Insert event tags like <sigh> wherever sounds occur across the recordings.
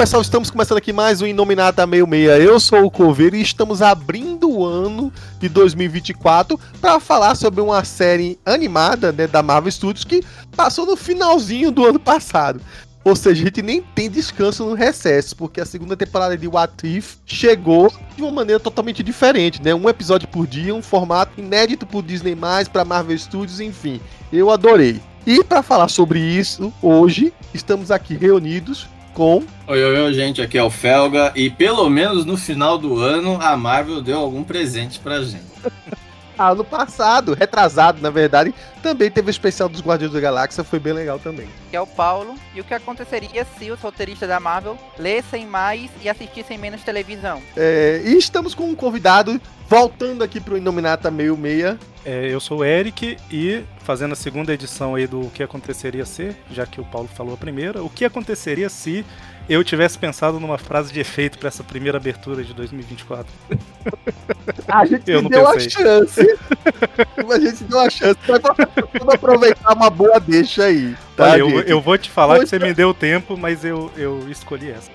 Pessoal, estamos começando aqui mais um Inominata 66. Eu sou o Coveiro e estamos abrindo o ano de 2024 para falar sobre uma série animada né, da Marvel Studios que passou no finalzinho do ano passado. Ou seja, a gente nem tem descanso no recesso, porque a segunda temporada de What If chegou de uma maneira totalmente diferente, né? Um episódio por dia, um formato inédito por Disney+, para Marvel Studios, enfim. Eu adorei. E para falar sobre isso, hoje estamos aqui reunidos com. Oi, oi, oi, gente, aqui é o Felga e pelo menos no final do ano a Marvel deu algum presente pra gente. <laughs> ano passado, retrasado, na verdade, também teve o especial dos Guardiões da Galáxia, foi bem legal também. Que é o Paulo, e o que aconteceria se os roteiristas da Marvel lessem mais e assistissem menos televisão? É, e estamos com um convidado, voltando aqui pro Inominata Meio Meia. É, eu sou o Eric e fazendo a segunda edição aí do que aconteceria se, já que o Paulo falou a primeira, o que aconteceria se eu tivesse pensado numa frase de efeito para essa primeira abertura de 2024. <laughs> A gente eu deu pensei. a chance. a gente deu a chance. Vamos aproveitar uma boa deixa aí. Tá, Olha, eu, eu, vou te falar Poxa. que você me deu tempo, mas eu, eu escolhi essa.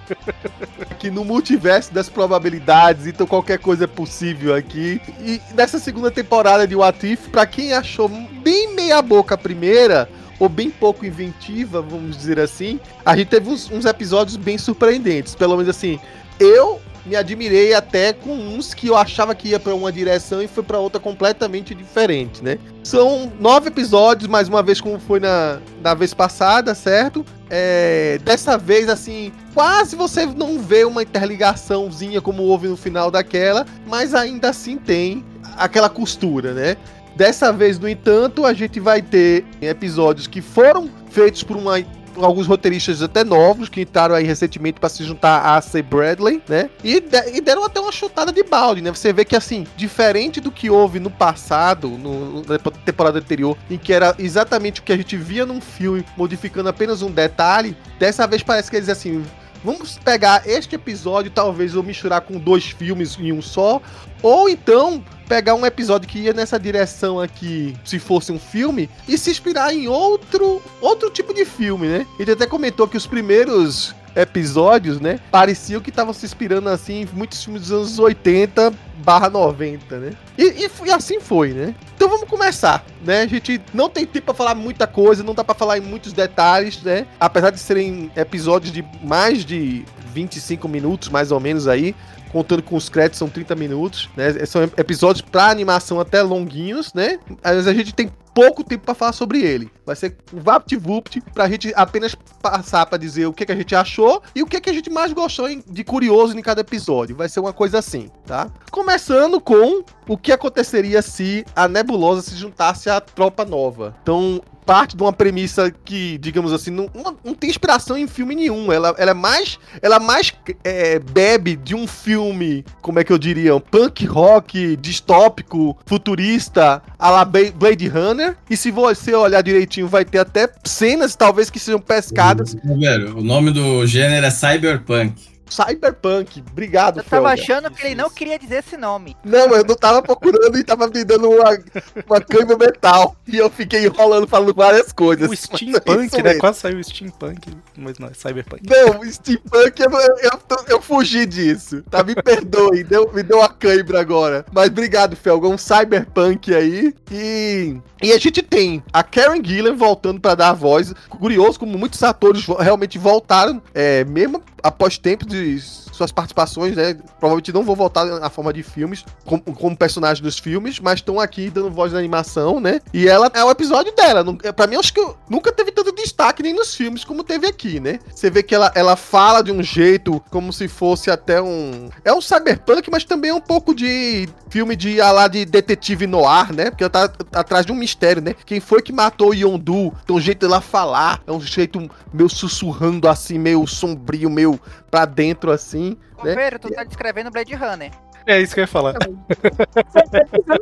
<laughs> Aqui no multiverso das probabilidades, então qualquer coisa é possível aqui. E nessa segunda temporada de What If, pra quem achou bem meia boca a primeira, ou bem pouco inventiva, vamos dizer assim, a gente teve uns, uns episódios bem surpreendentes. Pelo menos assim, eu me admirei até com uns que eu achava que ia para uma direção e foi para outra completamente diferente, né? São nove episódios, mais uma vez como foi na, na vez passada, certo? É, dessa vez, assim, quase você não vê uma interligaçãozinha como houve no final daquela, mas ainda assim tem aquela costura, né? Dessa vez, no entanto, a gente vai ter episódios que foram feitos por uma alguns roteiristas até novos que entraram aí recentemente para se juntar a C. Bradley, né? E, de, e, deram até uma chutada de balde, né? Você vê que assim, diferente do que houve no passado, no, na temporada anterior, em que era exatamente o que a gente via num filme, modificando apenas um detalhe, dessa vez parece que eles assim. Vamos pegar este episódio, talvez, ou misturar com dois filmes em um só. Ou então pegar um episódio que ia nessa direção aqui, se fosse um filme, e se inspirar em outro, outro tipo de filme, né? Ele até comentou que os primeiros episódios, né? Pareciam que estavam se inspirando assim em muitos filmes dos anos 80 barra 90, né? E, e, e, assim foi, né? Então vamos começar, né? A gente não tem tempo para falar muita coisa, não dá para falar em muitos detalhes, né? Apesar de serem episódios de mais de 25 minutos, mais ou menos aí, contando com os créditos, são 30 minutos, né? São episódios para animação até longuinhos, né? Mas a gente tem pouco tempo para falar sobre ele. Vai ser um vapt-vupt pra gente apenas passar para dizer o que, que a gente achou e o que, que a gente mais gostou de curioso em cada episódio. Vai ser uma coisa assim, tá? Começando com o que aconteceria se a Nebulosa se juntasse à tropa nova. Então, parte de uma premissa que, digamos assim, não, não tem inspiração em filme nenhum. Ela, ela é mais, ela mais é, bebe de um filme, como é que eu diria, um punk rock distópico, futurista, a la Blade Runner. E se você olhar direitinho, vai ter até cenas, talvez, que sejam pescadas. Velho, o nome do gênero é cyberpunk. Cyberpunk. Obrigado, Eu tava Felga. achando que ele não queria dizer esse nome. Não, eu não tava procurando e tava me dando uma, uma cãibra metal. E eu fiquei enrolando falando várias coisas. O steampunk, né? Quase saiu o steampunk, mas não, é cyberpunk. Não, o steampunk, eu, eu, eu, eu fugi disso. Tá? Me perdoe, deu, me deu uma cãibra agora. Mas obrigado, Felga. Um cyberpunk aí. E, e a gente tem a Karen Gillan voltando para dar a voz. Curioso como muitos atores realmente voltaram, é, mesmo após tempo de suas participações, né? Provavelmente não vão voltar na forma de filmes, como, como personagem dos filmes, mas estão aqui dando voz na animação, né? E ela é o episódio dela. É, Pra mim, acho que nunca teve tanto destaque nem nos filmes como teve aqui, né? Você vê que ela, ela fala de um jeito como se fosse até um. É um cyberpunk, mas também é um pouco de filme de lá de detetive noir, né? Porque ela tá atrás de um mistério, né? Quem foi que matou o Yondu? Tem um jeito dela falar, é um jeito meio sussurrando assim, meio sombrio, meio pra dentro assim. Ô, né? Pedro, tu tá descrevendo Blade Runner. É isso que eu ia falar.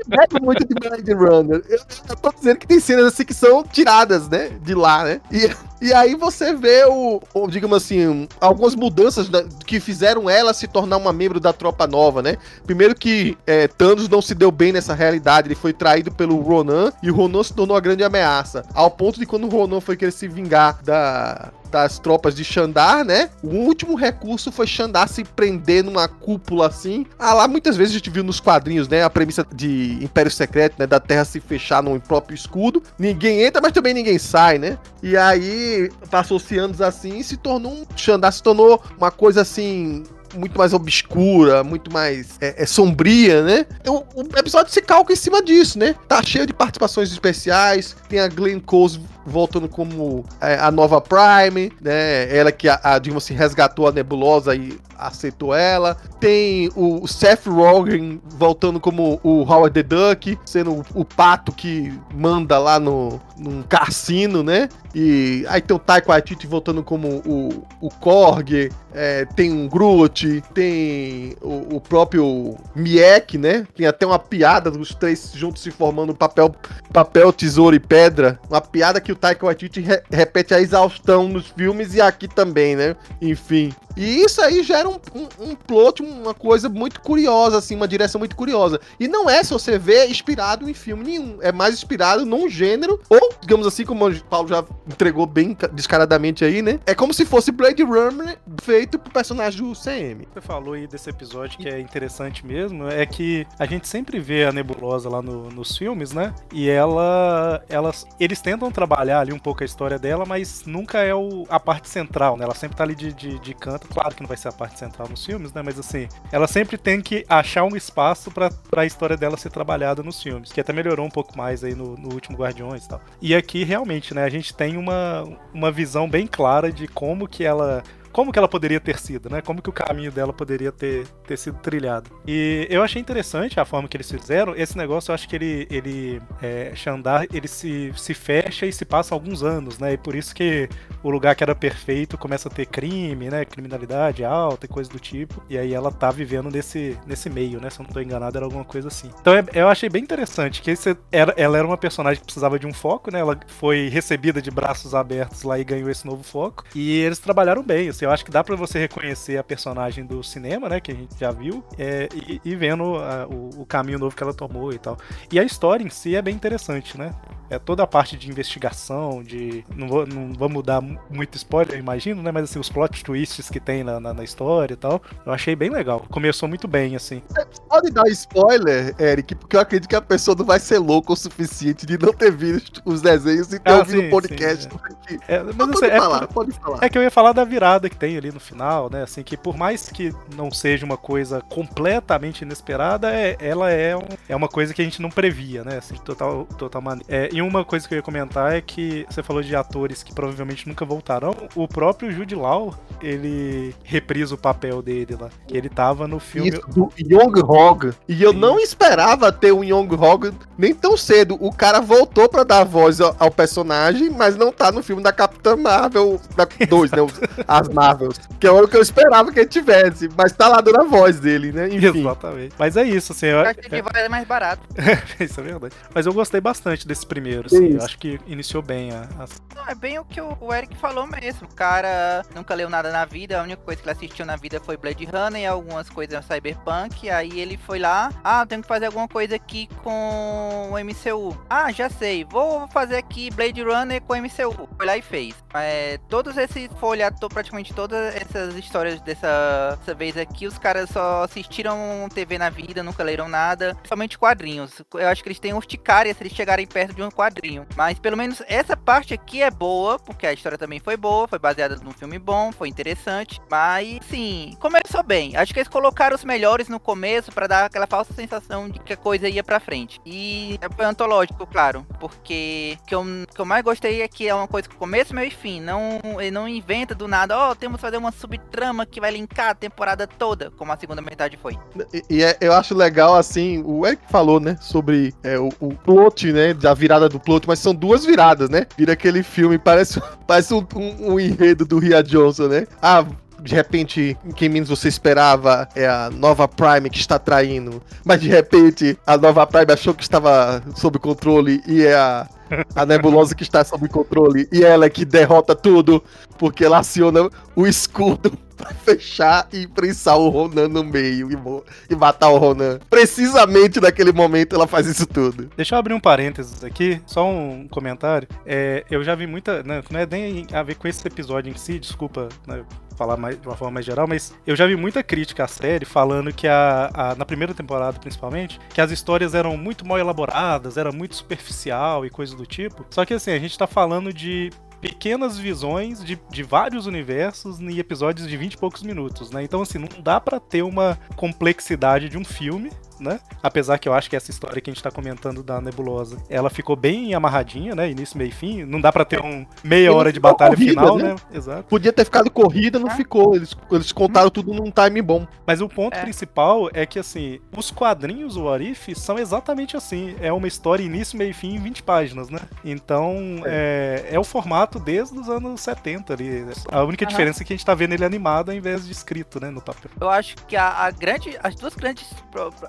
bebe muito de Blade Runner. Eu, eu tô dizendo que tem cenas assim que são tiradas, né? De lá, né? E, e aí você vê o, o, digamos assim, algumas mudanças da- que fizeram ela se tornar uma membro da tropa nova, né? Primeiro que é, Thanos não se deu bem nessa realidade, ele foi traído pelo Ronan e o Ronan se tornou uma grande ameaça. Ao ponto de quando o Ronan foi querer se vingar da, das tropas de Xandar, né? O último recurso foi Xandar se prender numa cúpula assim. Ah, lá muitas vezes a gente viu nos quadrinhos, né? A premissa de Império Secreto, né? Da Terra se fechar num próprio escudo. Ninguém entra, mas também ninguém sai, né? E aí passou-se anos assim e se tornou um. Xandar se tornou uma coisa assim muito mais obscura, muito mais é, é, sombria, né? O, o episódio se calca em cima disso, né? Tá cheio de participações especiais, tem a Glenn Close voltando como é, a nova Prime, né? Ela que, a, a, assim, resgatou a Nebulosa e aceitou ela. Tem o, o Seth Rogen voltando como o Howard the Duck, sendo o, o pato que manda lá no, num cassino, né? E aí tem o Taika Waititi voltando como o, o Korg, é, tem um Groot, tem o, o próprio Miek, né? Tem até uma piada dos três juntos se formando papel, papel, tesouro e pedra. Uma piada que o Taika Waititi re repete a exaustão nos filmes e aqui também, né? Enfim. E isso aí gera um, um, um plot, uma coisa muito curiosa, assim, uma direção muito curiosa. E não é, se você vê, inspirado em filme nenhum. É mais inspirado num gênero, ou, digamos assim, como o Paulo já entregou bem descaradamente aí, né? É como se fosse Blade Runner feito pro personagem do CM. Você falou aí desse episódio que é interessante mesmo, é que a gente sempre vê a nebulosa lá no- nos filmes, né? E ela, elas, eles tentam trabalhar ali um pouco a história dela, mas nunca é o- a parte central, né? Ela sempre tá ali de, de, de canto, claro que não vai ser a parte central nos filmes, né? Mas assim, ela sempre tem que achar um espaço pra, pra história dela ser trabalhada nos filmes, que até melhorou um pouco mais aí no, no último Guardiões e tal. E aqui realmente, né? A gente tem uma, uma visão bem clara de como que ela como que ela poderia ter sido, né? Como que o caminho dela poderia ter, ter sido trilhado. E eu achei interessante a forma que eles fizeram. Esse negócio, eu acho que ele, ele é, Xandar, ele se, se fecha e se passa alguns anos, né? E por isso que o lugar que era perfeito começa a ter crime, né? Criminalidade alta e coisa do tipo. E aí ela tá vivendo nesse, nesse meio, né? Se eu não tô enganado, era alguma coisa assim. Então é- eu achei bem interessante que esse era, ela era uma personagem que precisava de um foco, né? Ela foi recebida de braços abertos lá e ganhou esse novo foco. E eles trabalharam bem, assim, eu acho que dá pra você reconhecer a personagem do cinema, né? Que a gente já viu, é, e, e vendo a- o, o caminho novo que ela tomou e tal. E a história em si é bem interessante, né? É toda a parte de investigação, de. Não vou, não mudar mu- muito spoiler, eu imagino, né? Mas assim, os plot twists que tem na, na, na história e tal. Eu achei bem legal. Começou muito bem, assim. Pode dar spoiler, Eric, porque eu acredito que a pessoa não vai ser louca o suficiente de não ter visto os desenhos e ter Ah, ouvido o podcast sim, aqui. É, mas Mas assim, pode é falar, por- pode falar. É que eu ia falar da virada que tem ali no final, né? Assim, que por mais que não seja uma coisa completamente inesperada, é- ela é, um- é uma coisa que a gente não previa, né? Assim, de total, total maneira. É, e uma coisa que eu ia comentar é que você falou de atores que provavelmente nunca voltarão. O próprio Jude Law, ele reprisa o papel dele lá. Que ele tava no filme. Isso, do Young Hog. E eu Sim. não esperava ter um Young Hog nem tão cedo. O cara voltou pra dar voz ao, ao personagem, mas não tá no filme da Capitã Marvel, da 2, né? <laughs> As Marvels. Que é o que eu esperava que ele tivesse. Mas tá lá dando a voz dele, né? Enfim. Exatamente. Mas é isso, assim. Eu, Eu acho que voz é mais barato. <laughs> isso é verdade. Mas eu gostei bastante desse primeiro, Que assim. Eu acho que iniciou bem a, a Não, é bem o que o Eric falou mesmo. O cara nunca leu nada na vida, a única coisa que ele assistiu na vida foi Blade Runner e algumas coisas Cyberpunk. Aí ele foi lá, ah, tenho que fazer alguma coisa aqui com o MCU. Ah, já sei, vou fazer aqui Blade Runner com o MCU. Foi lá e fez. É, todos esses folha, to- praticamente todas essas histórias dessa, dessa vez aqui, os caras só assistiram TV na vida, nunca leram nada, somente quadrinhos. Eu acho que eles têm urticária se eles chegarem perto de um quadrinho. Mas pelo menos essa parte aqui é boa, porque a história também foi boa, foi baseada num filme bom, foi interessante. Mas, sim, começou bem. Acho que eles colocaram os melhores no começo para dar aquela falsa sensação de que a coisa ia pra frente. E foi antológico, claro, porque o que eu, que eu mais gostei é que é uma coisa com começo, meio e fim. Não, ele não inventa do nada, ó, oh, temos que fazer uma subtrama que vai linkar a temporada toda, como a segunda metade foi. E, e é, eu acho legal, assim, o Eric falou, né, sobre é, o, o plot, né, da virada do plot, mas são duas viradas, né? Vira aquele filme, parece, <laughs> parece um, um, um enredo do Ria Johnson, né? Ah, de repente, quem menos você esperava é a nova Prime que está traindo, mas de repente a nova Prime achou que estava sob controle e é a, a nebulosa que está sob controle e ela é que derrota tudo porque ela aciona o escudo <laughs> pra fechar e prensar o Ronan no meio e, e matar o Ronan. Precisamente naquele momento ela faz isso tudo. Deixa eu abrir um parênteses aqui, só um comentário. É, eu já vi muita. Né, não é nem a ver com esse episódio em si, desculpa né, falar mais, de uma forma mais geral, mas eu já vi muita crítica à série falando que a, a, na primeira temporada, principalmente, que as histórias eram muito mal elaboradas, era muito superficial e coisa do tipo. Só que assim, a gente tá falando de pequenas visões de, de vários universos em episódios de 20 e poucos minutos, né? Então, assim, não dá para ter uma complexidade de um filme né? Apesar que eu acho que essa história que a gente tá comentando da Nebulosa, ela ficou bem amarradinha, né? Início, meio e fim. Não dá para ter um meia hora de batalha corrida, final, né? né? Exato. Podia ter ficado corrida, não é. ficou. Eles, eles contaram tudo num time bom. Mas o ponto é. principal é que, assim, os quadrinhos do Arif são exatamente assim. É uma história início, meio e fim em 20 páginas, né? Então, é, é, é o formato desde os anos 70 ali. A única diferença é que a gente tá vendo ele animado ao invés de escrito, né? No papel. Eu acho que a, a grande. As duas grandes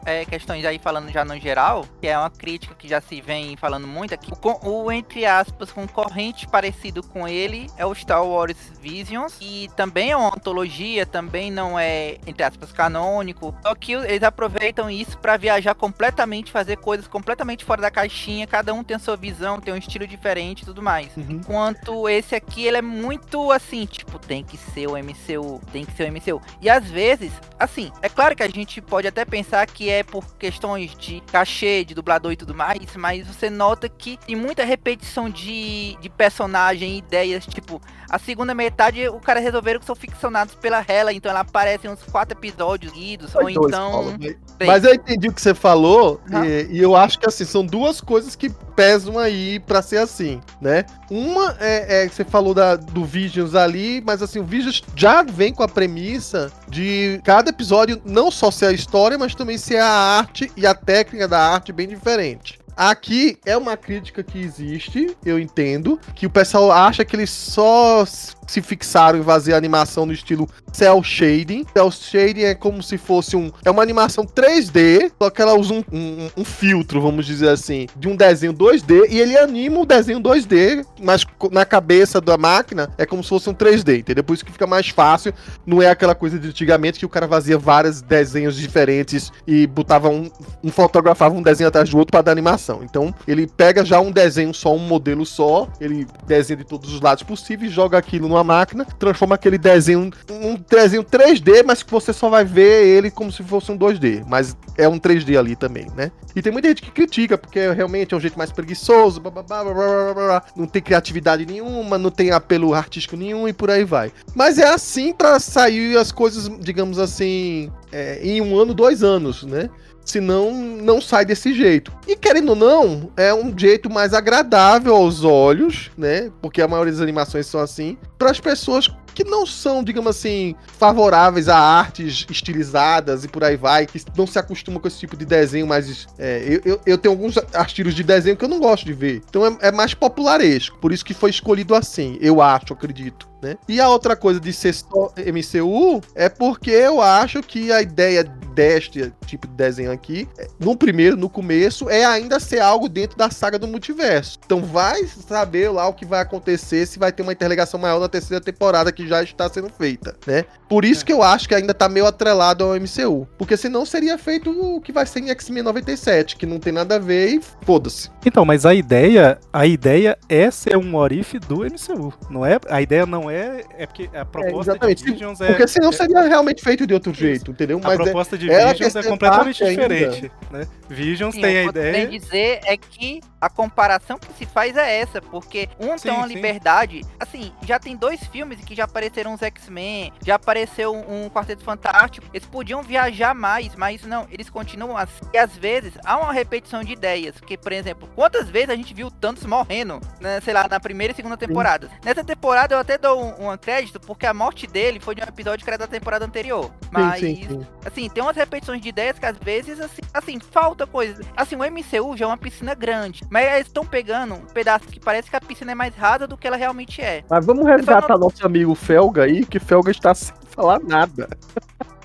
é, questões aí falando já no geral, que é uma crítica que já se vem falando muito aqui, o, o entre aspas concorrente parecido com ele é o Star Wars Visions, e também é uma antologia, também não é entre aspas canônico, só que eles aproveitam isso para viajar completamente, fazer coisas completamente fora da caixinha, cada um tem a sua visão, tem um estilo diferente e tudo mais. Uhum. Enquanto esse aqui, ele é muito assim, tipo, tem que ser o MCU, tem que ser o MCU. E às vezes, assim, é claro que a gente pode até pensar que é por questões de cachê, de dublador e tudo mais, mas você nota que tem muita repetição de, de personagem, ideias, tipo, a segunda metade o cara resolveram que são ficcionados pela Hela, então ela aparece em uns quatro episódios seguidos, ou então. Paulo, mas eu entendi o que você falou, uhum. e, e, eu acho que assim, são duas coisas que pesam aí para ser assim, né? Uma é, é você falou da, do Visions ali, mas assim, o Visions já vem com a premissa de cada episódio não só ser a história, mas também ser a arte e a técnica da arte bem diferente. Aqui é uma crítica que existe, eu entendo, que o pessoal acha que eles só se fixaram em fazer animação no estilo cel shading. Cel shading é como se fosse um. É uma animação 3D, só que ela usa um, um, um, filtro, vamos dizer assim, de um desenho 2D e ele anima o desenho 2D, mas na cabeça da máquina é como se fosse um 3D, entendeu? Por isso que fica mais fácil. Não é aquela coisa de antigamente que o cara fazia vários desenhos diferentes e botava um. um fotografava um desenho atrás do outro para dar animação. Então ele pega já um desenho só, um modelo só, ele desenha de todos os lados possíveis, joga aquilo no numa máquina, transforma aquele desenho um desenho 3D, mas que você só vai ver ele como se fosse um 2D, mas é um 3D ali também, né? E tem muita gente que critica porque realmente é um jeito mais preguiçoso, blá, blá, blá, não tem criatividade nenhuma, não tem apelo artístico nenhum e por aí vai. Mas é assim para sair as coisas, digamos assim, é, em um ano, dois anos, né? Senão, não sai desse jeito. E querendo ou não, é um jeito mais agradável aos olhos, né? Porque a maioria das animações são assim. Para as pessoas que não são, digamos assim, favoráveis a artes estilizadas e por aí vai, que não se acostumam com esse tipo de desenho mais. É, eu, eu, eu, tenho alguns estilos de desenho que eu não gosto de ver. Então é, é mais popularesco. Por isso que foi escolhido assim, eu acho, acredito né? E a outra coisa de ser só MCU é porque eu acho que a ideia deste tipo de desenho aqui, no primeiro, no começo, é ainda ser algo dentro da saga do multiverso. Então vai saber lá o que vai acontecer, se vai ter uma interligação maior na terceira temporada que já está sendo feita, né? Por isso é. que eu acho que ainda tá meio atrelado ao MCU. Porque senão seria feito o que vai ser em X-Men 97, que não tem nada a ver e foda-se. Então, mas a ideia, a ideia é ser um Orif do MCU, não é? A ideia não é é, é porque a proposta é, de Visions é. Porque senão seria realmente feito de outro jeito, entendeu? Mas a é proposta de Visions é completamente diferente. Né? Visions Sim, tem a ideia. O que dizer é que a comparação que se faz é essa, porque um Sim, tem uma sim. liberdade, assim, já tem dois filmes que já apareceram os X-Men, já apareceu um Quarteto Fantástico, eles podiam viajar mais, mas não, eles continuam assim. E às vezes há uma repetição de ideias, que, por exemplo, quantas vezes a gente viu o Thanos morrendo, né, sei lá, na primeira e segunda temporada. Nessa temporada eu até dou um, um crédito, porque a morte dele foi de um episódio que era da temporada anterior. Mas, sim, sim. assim, tem umas repetições de ideias que às vezes, assim, assim falta coisa. Assim, o MCU já é uma piscina grande, mas eles estão pegando um pedaço que parece que a piscina é mais rasa do que ela realmente é. Mas vamos resgatar nosso amigo Felga aí, que Felga está sem <laughs> falar nada.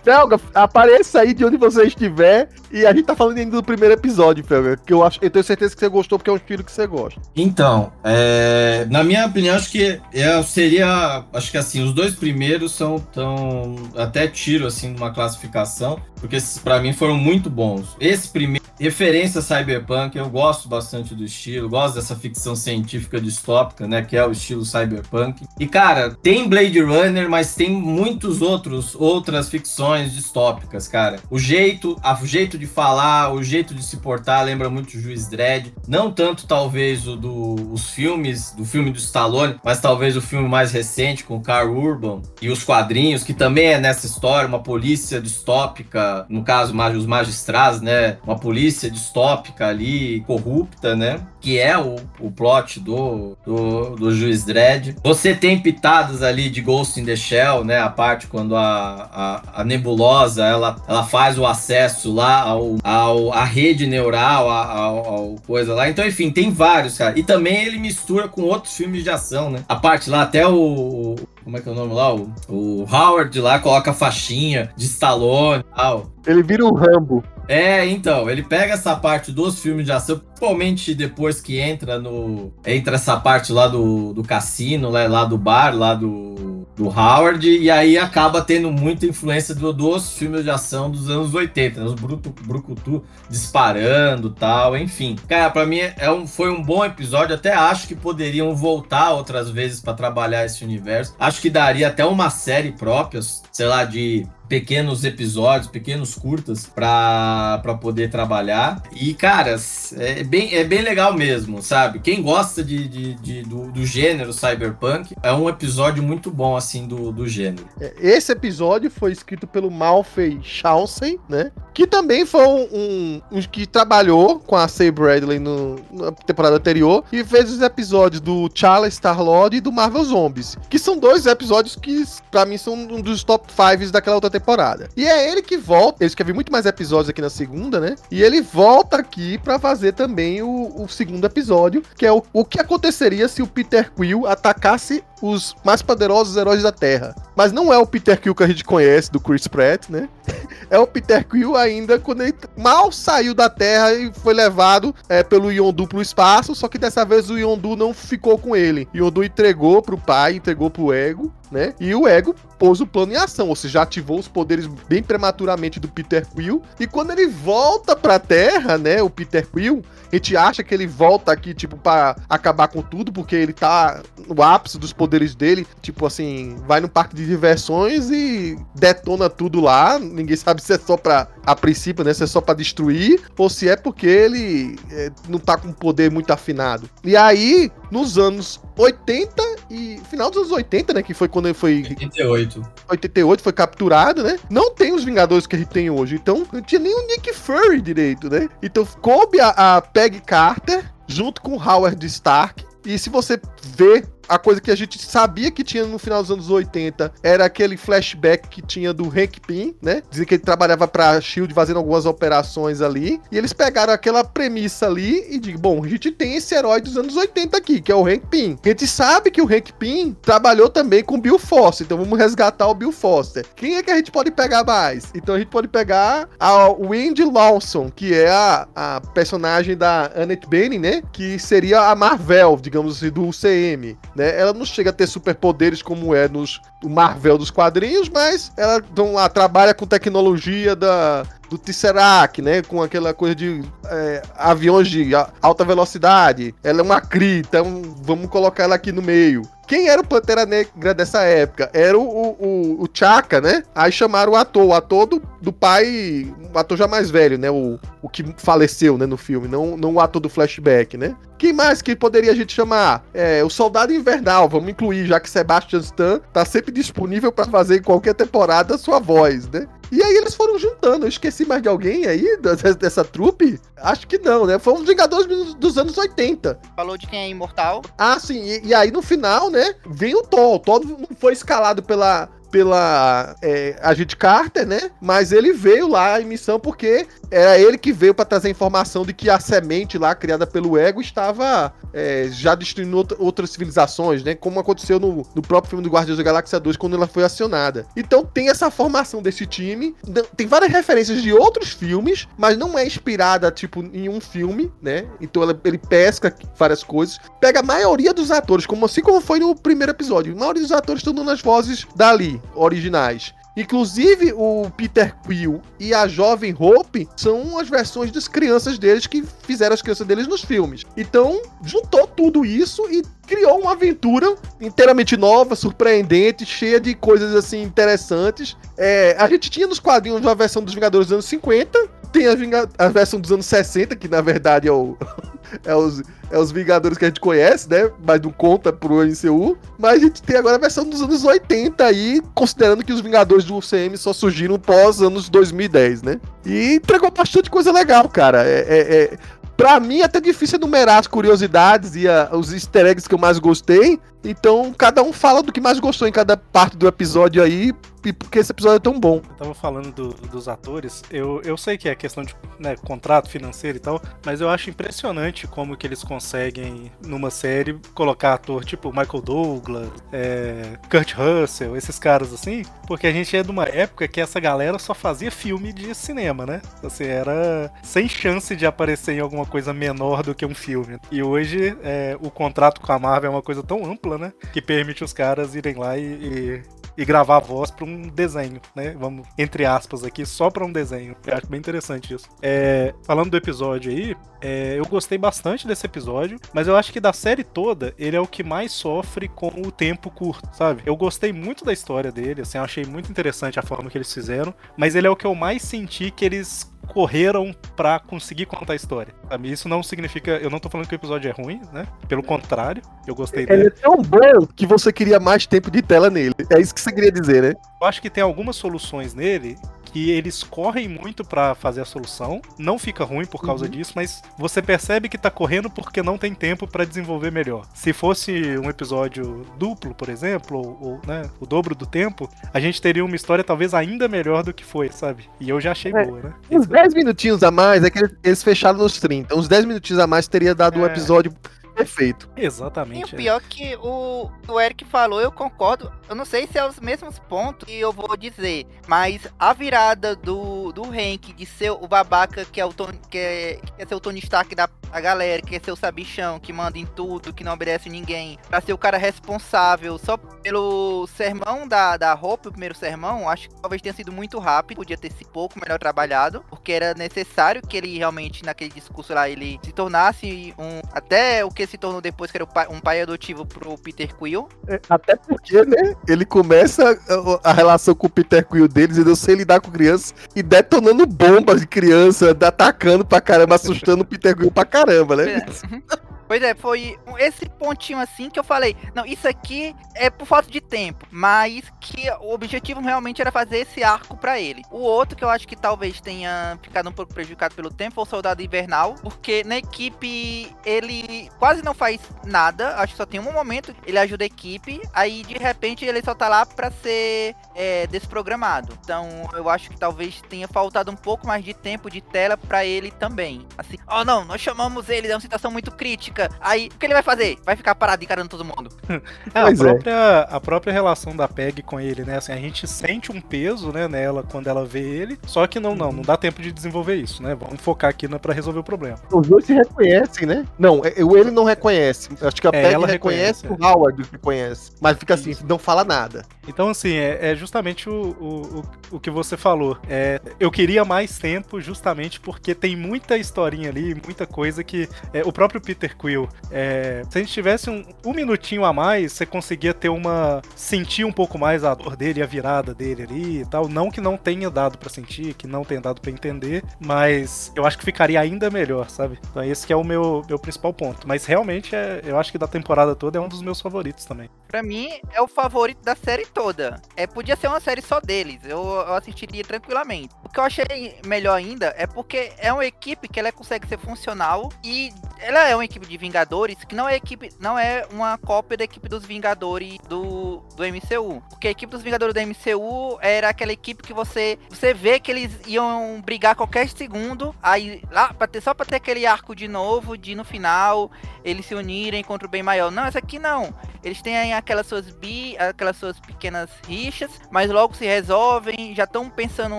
Felga, apareça aí de onde você estiver e a gente tá falando ainda do primeiro episódio, Felga, que eu acho, eu tenho certeza que você gostou porque é um estilo que você gosta. Então, é, na minha opinião, acho que é, seria. Acho que assim, os dois primeiros são tão. Até tiro assim de uma classificação, porque pra mim foram muito bons. Esse primeiro, referência cyberpunk, eu gosto bastante do estilo, gosto dessa ficção científica distópica, né? Que é o estilo cyberpunk. E, cara, tem Blade Runner, mas tem muitos outros, outras ficções distópicas, cara. O jeito, a- o jeito de falar, o jeito de se portar lembra muito o Juiz Dredd. Não tanto, talvez, o do, os filmes, do filme do Stallone, mas talvez o filme mais recente com o Carl Urban e os quadrinhos, que também é nessa história, uma polícia distópica, no caso, os magistrados, né? Uma polícia distópica ali, corrupta, né? Que é o, o plot do, do, do Juiz Dredd. Você tem pitadas ali de Ghost in the Shell, né? A parte quando a, a, a nebulosa ela, ela faz o acesso lá ao, ao a rede neural, a- ao, ao coisa lá. Então, enfim, tem vários, cara. E também ele mistura com outros filmes de ação, né? A parte lá, até o. Como é que é o nome lá? O, o Howard lá coloca a faixinha de Stallone e tal. Ele vira o Rambo. É, então, ele pega essa parte dos filmes de ação, principalmente depois que entra no. Entra essa parte lá do, do cassino, lá, lá do bar, lá do, do Howard, e aí acaba tendo muita influência do- dos filmes de ação dos anos 80, né? Os Bruto, Brucutu disparando tal, enfim. Cara, pra mim é um, foi um bom episódio, até acho que poderiam voltar outras vezes pra trabalhar esse universo. Acho que daria até uma série própria, sei lá, de pequenos episódios, pequenos curtas pra poder trabalhar. E, cara, é bem, é bem legal mesmo, sabe? Quem gosta de, de- de- do, do gênero cyberpunk, é um episódio muito bom, assim, do, do gênero. É, Esse episódio foi escrito pelo Malfei Chauncey, né? Que também foi um, um- um que trabalhou com a Say Bradley no- na temporada anterior e fez os episódios do Charles Star-Lord e do Marvel Zombies, que são dois episódios que pra mim são um dos top 5 daquela outra temporada. E é ele que volta, ele escreve muito mais episódios aqui na segunda, né? E ele volta aqui pra fazer também o, o segundo episódio, que é o, o que aconteceria se o Peter Quill atacasse os mais poderosos heróis da Terra. Mas não é o Peter Quill que a gente conhece, do Chris Pratt, né? <laughs> É o Peter Quill ainda quando ele mal saiu da Terra e foi levado é, pelo Yondu pro espaço, só que dessa vez o Yondu não ficou com ele. Yondu entregou pro pai, entregou pro Ego, né? E o Ego pôs o plano em ação, ou seja, ativou os poderes bem prematuramente do Peter Quill. E quando ele volta pra Terra, né, o Peter Quill, a gente acha que ele volta aqui, tipo, pra acabar com tudo, porque ele tá no ápice dos poderes dele. Tipo assim, vai no parque de diversões e detona tudo lá. Ninguém sabe se é só pra, a princípio, né? Se é só pra destruir, ou se é porque ele é, não tá com poder muito afinado. E aí, nos anos 80 e. Final dos anos 80, né? Que foi quando ele foi 88. 88 foi capturado, né? Não tem os Vingadores que a gente tem hoje. Então, não tinha nem o Nick Fury direito, né? Então, coube a, a Peggy Carter junto com Howard Stark. E se você vê a coisa que a gente sabia que tinha no final dos anos 80 era aquele flashback que tinha do Hank Pym, né? Dizem que ele trabalhava pra Shield fazendo algumas operações ali. E eles pegaram aquela premissa ali e digo, bom, a gente tem esse herói dos anos 80 aqui, que é o Hank Pym. A gente sabe que o Hank Pym trabalhou também com Bill Foster, então vamos resgatar o Bill Foster. Quem é que a gente pode pegar mais? Então a gente pode pegar a Wendy Lawson, que é a, a personagem da Annette Bening, né? Que seria a Marvel, digamos assim, do UCM, né? Ela não chega a ter superpoderes como é nos Marvel dos quadrinhos, mas ela então, lá, trabalha com tecnologia da, do Tesseract, né? Com aquela coisa de é, aviões de alta velocidade. Ela é uma CRI, então vamos colocar ela aqui no meio. Quem era o Pantera Negra dessa época? Era o, o, o, o Chaka, né? Aí chamaram o ator, o ator do do pai, um ator já mais velho, né? O, o que faleceu, né, no filme, não, não o ator do flashback, né? Quem mais que poderia a gente chamar? É, o Soldado Invernal, vamos incluir, já que Sebastian Stan tá sempre disponível para fazer em qualquer temporada a sua voz, né? E aí eles foram juntando. Eu esqueci mais de alguém aí <laughs> dessa trupe? Acho que não, né? Foi um Vingadores dos anos 80. Falou de quem é imortal. Ah, sim. E, e aí no final, né? Vem o Thor. O Thor não foi escalado pela, pela é, agente Carter, né? Mas ele veio lá em missão porque era ele que veio para trazer a informação de que a semente lá criada pelo ego estava é, já destruindo outra, outras civilizações, né? Como aconteceu no, no próprio filme do Guardiões da Galáxia 2 quando ela foi acionada. Então tem essa formação desse time, tem várias referências de outros filmes, mas não é inspirada tipo em um filme, né? Então ela, ele pesca várias coisas, pega a maioria dos atores, como assim como foi no primeiro episódio. A maioria dos atores estão dando as vozes dali originais. Inclusive, o Peter Quill e a jovem Hope são as versões das crianças deles que fizeram as crianças deles nos filmes. Então, juntou tudo isso e criou uma aventura inteiramente nova, surpreendente, cheia de coisas assim interessantes. É, a gente tinha nos quadrinhos uma versão dos Vingadores dos anos 50, tem a, a versão dos anos 60, que na verdade é o. <laughs> é os, é os Vingadores que a gente conhece, né? Mas não conta pro MCU. Mas a gente tem agora a versão dos anos 80 aí, considerando que os Vingadores do UCM só surgiram pós anos 2010, né? E entregou bastante coisa legal, cara. É, é, é... Pra mim é até difícil enumerar as curiosidades e a, os easter eggs que eu mais gostei. Então, cada um fala do que mais gostou em cada parte do episódio aí, porque esse episódio é tão bom. Eu tava falando do, dos atores, eu, eu sei que é questão de né, contrato financeiro e tal, mas eu acho impressionante como que eles conseguem, numa série, colocar ator tipo Michael Douglas, é, Kurt Russell, esses caras assim, porque a gente é de uma época que essa galera só fazia filme de cinema, né? Assim, era sem chance de aparecer em alguma coisa menor do que um filme. E hoje, é, o contrato com a Marvel é uma coisa tão ampla, né? Que permite os caras irem lá e, e e gravar a voz para um desenho, né? Vamos, entre aspas aqui, só para um desenho. Eu acho bem interessante isso. É, falando do episódio aí, é, eu gostei bastante desse episódio, mas eu acho que da série toda, ele é o que mais sofre com o tempo curto, sabe? Eu gostei muito da história dele, assim, eu achei muito interessante a forma que eles fizeram, mas ele é o que eu mais senti que eles correram para conseguir contar a história. Sabe? Isso não significa. Eu não tô falando que o episódio é ruim, né? Pelo contrário, eu gostei dele. Ele é tão bom que você queria mais tempo de tela nele. É isso que você queria dizer, né? Eu acho que tem algumas soluções nele que eles correm muito para fazer a solução. Não fica ruim por causa uhum. disso, mas você percebe que tá correndo porque não tem tempo para desenvolver melhor. Se fosse um episódio duplo, por exemplo, ou, ou né, o dobro do tempo, a gente teria uma história talvez ainda melhor do que foi, sabe? E eu já achei é, boa, né? Uns 10 minutinhos a mais, é que eles fecharam nos 30. Uns 10 minutinhos a mais teria dado é... um episódio perfeito. Exatamente. E o pior é. que o, o Eric falou, eu concordo. Eu não sei se é os mesmos pontos que eu vou dizer, mas a virada do, do Hank de ser o babaca que é o Tony, que, é, que quer ser o Tony Stark da a galera, que quer ser o sabichão, que manda em tudo, que não obedece ninguém, pra ser o cara responsável só pelo sermão da, da Hope, o primeiro sermão, acho que talvez tenha sido muito rápido, podia ter sido pouco melhor trabalhado, porque era necessário que ele realmente, naquele discurso lá, ele se tornasse um. Até o que se tornou depois, que era um pai adotivo pro Peter Quill. É, até porque, né? Ele começa a, a, relação com o Peter Quill deles e eu sei lidar com crianças e detonando bombas de criança, atacando pra caramba, assustando o Peter Quill pra caramba, né? É. Pois é, foi esse pontinho assim que eu falei. Não, isso aqui é por falta de tempo, mas que o objetivo realmente era fazer esse arco para ele. O outro que eu acho que talvez tenha ficado um pouco prejudicado pelo tempo foi o Soldado Invernal, porque na equipe ele quase não faz nada, acho que só tem um momento, ele ajuda a equipe, aí de repente ele só tá lá pra ser é, desprogramado. Então eu acho que talvez tenha faltado um pouco mais de tempo de tela para ele também. Assim, oh não, nós chamamos ele, é uma situação muito crítica Aí, o que ele vai fazer? Vai ficar parado encarando todo mundo. <laughs> é, a, própria, é. a própria relação da Peg com ele, né? Assim, a gente sente um peso, né, nela quando ela vê ele, só que não, não, não dá tempo de desenvolver isso, né? Vamos focar aqui né, pra resolver o problema. Os dois se reconhecem, né? Não, é, ele não reconhece. Acho que a é, Peg reconhece, reconhece, o Howard reconhece. Mas fica assim, não fala nada. Então, assim, é, é justamente o, o, o, que você falou. É, eu queria mais tempo justamente porque tem muita historinha ali, muita coisa que é, o próprio Peter Quill. É, se a gente tivesse um, um minutinho a mais, você conseguia ter uma. sentir um pouco mais a dor dele, a virada dele ali e tal. Não que não tenha dado para sentir, que não tenha dado para entender, mas eu acho que ficaria ainda melhor, sabe? Então esse que é o meu, meu principal ponto. Mas realmente é, eu acho que da temporada toda é um dos meus favoritos também. Pra mim, é o favorito da série toda. É, podia ser uma série só deles. Eu, eu assistiria tranquilamente. O que eu achei melhor ainda é porque é uma equipe que ela consegue ser funcional e ela é uma equipe de Vingadores que não é equipe, não é uma cópia da equipe dos Vingadores do, do MCU. Porque a equipe dos Vingadores do MCU era aquela equipe que você você vê que eles iam brigar qualquer segundo, aí lá para ter só para ter aquele arco de novo, de no final eles se unirem contra o bem maior. Não, essa aqui não. Eles têm aquelas suas bi, aquelas suas pequenas rixas, mas logo se resolvem, já estão pensando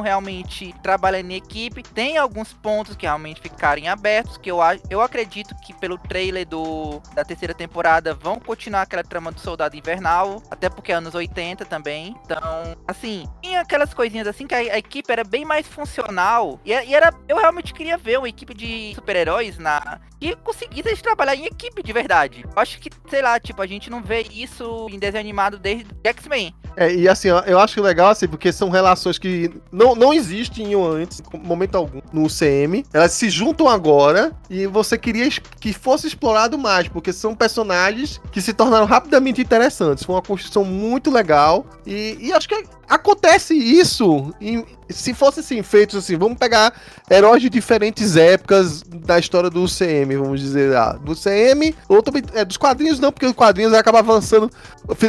realmente trabalhando em equipe. Tem alguns pontos que realmente ficarem abertos, que eu, eu acredito que pelo trailer do, da terceira temporada vão continuar aquela trama do Soldado Invernal, até porque é anos 80 também. Então, assim, tinha aquelas coisinhas assim que a, a equipe era bem mais funcional. E, e, era, eu realmente queria ver uma equipe de super-heróis na que conseguisse trabalhar em equipe de verdade. Eu acho que, sei lá, tipo, a gente não vê isso em desenho animado desde X-Men. É, e assim, eu acho legal, assim, porque são relações que não, não existiam antes, momento algum, no CM. Elas se juntam agora e você queria que fosse explorado mais, porque são personagens que se tornaram rapidamente interessantes. Foi uma construção muito legal e, e acho que acontece isso em, se fosse assim, feitos assim, vamos pegar heróis de diferentes épocas da história do CM, vamos dizer, ah, do CM, ou também, é, dos quadrinhos não, porque os quadrinhos acabam avançando,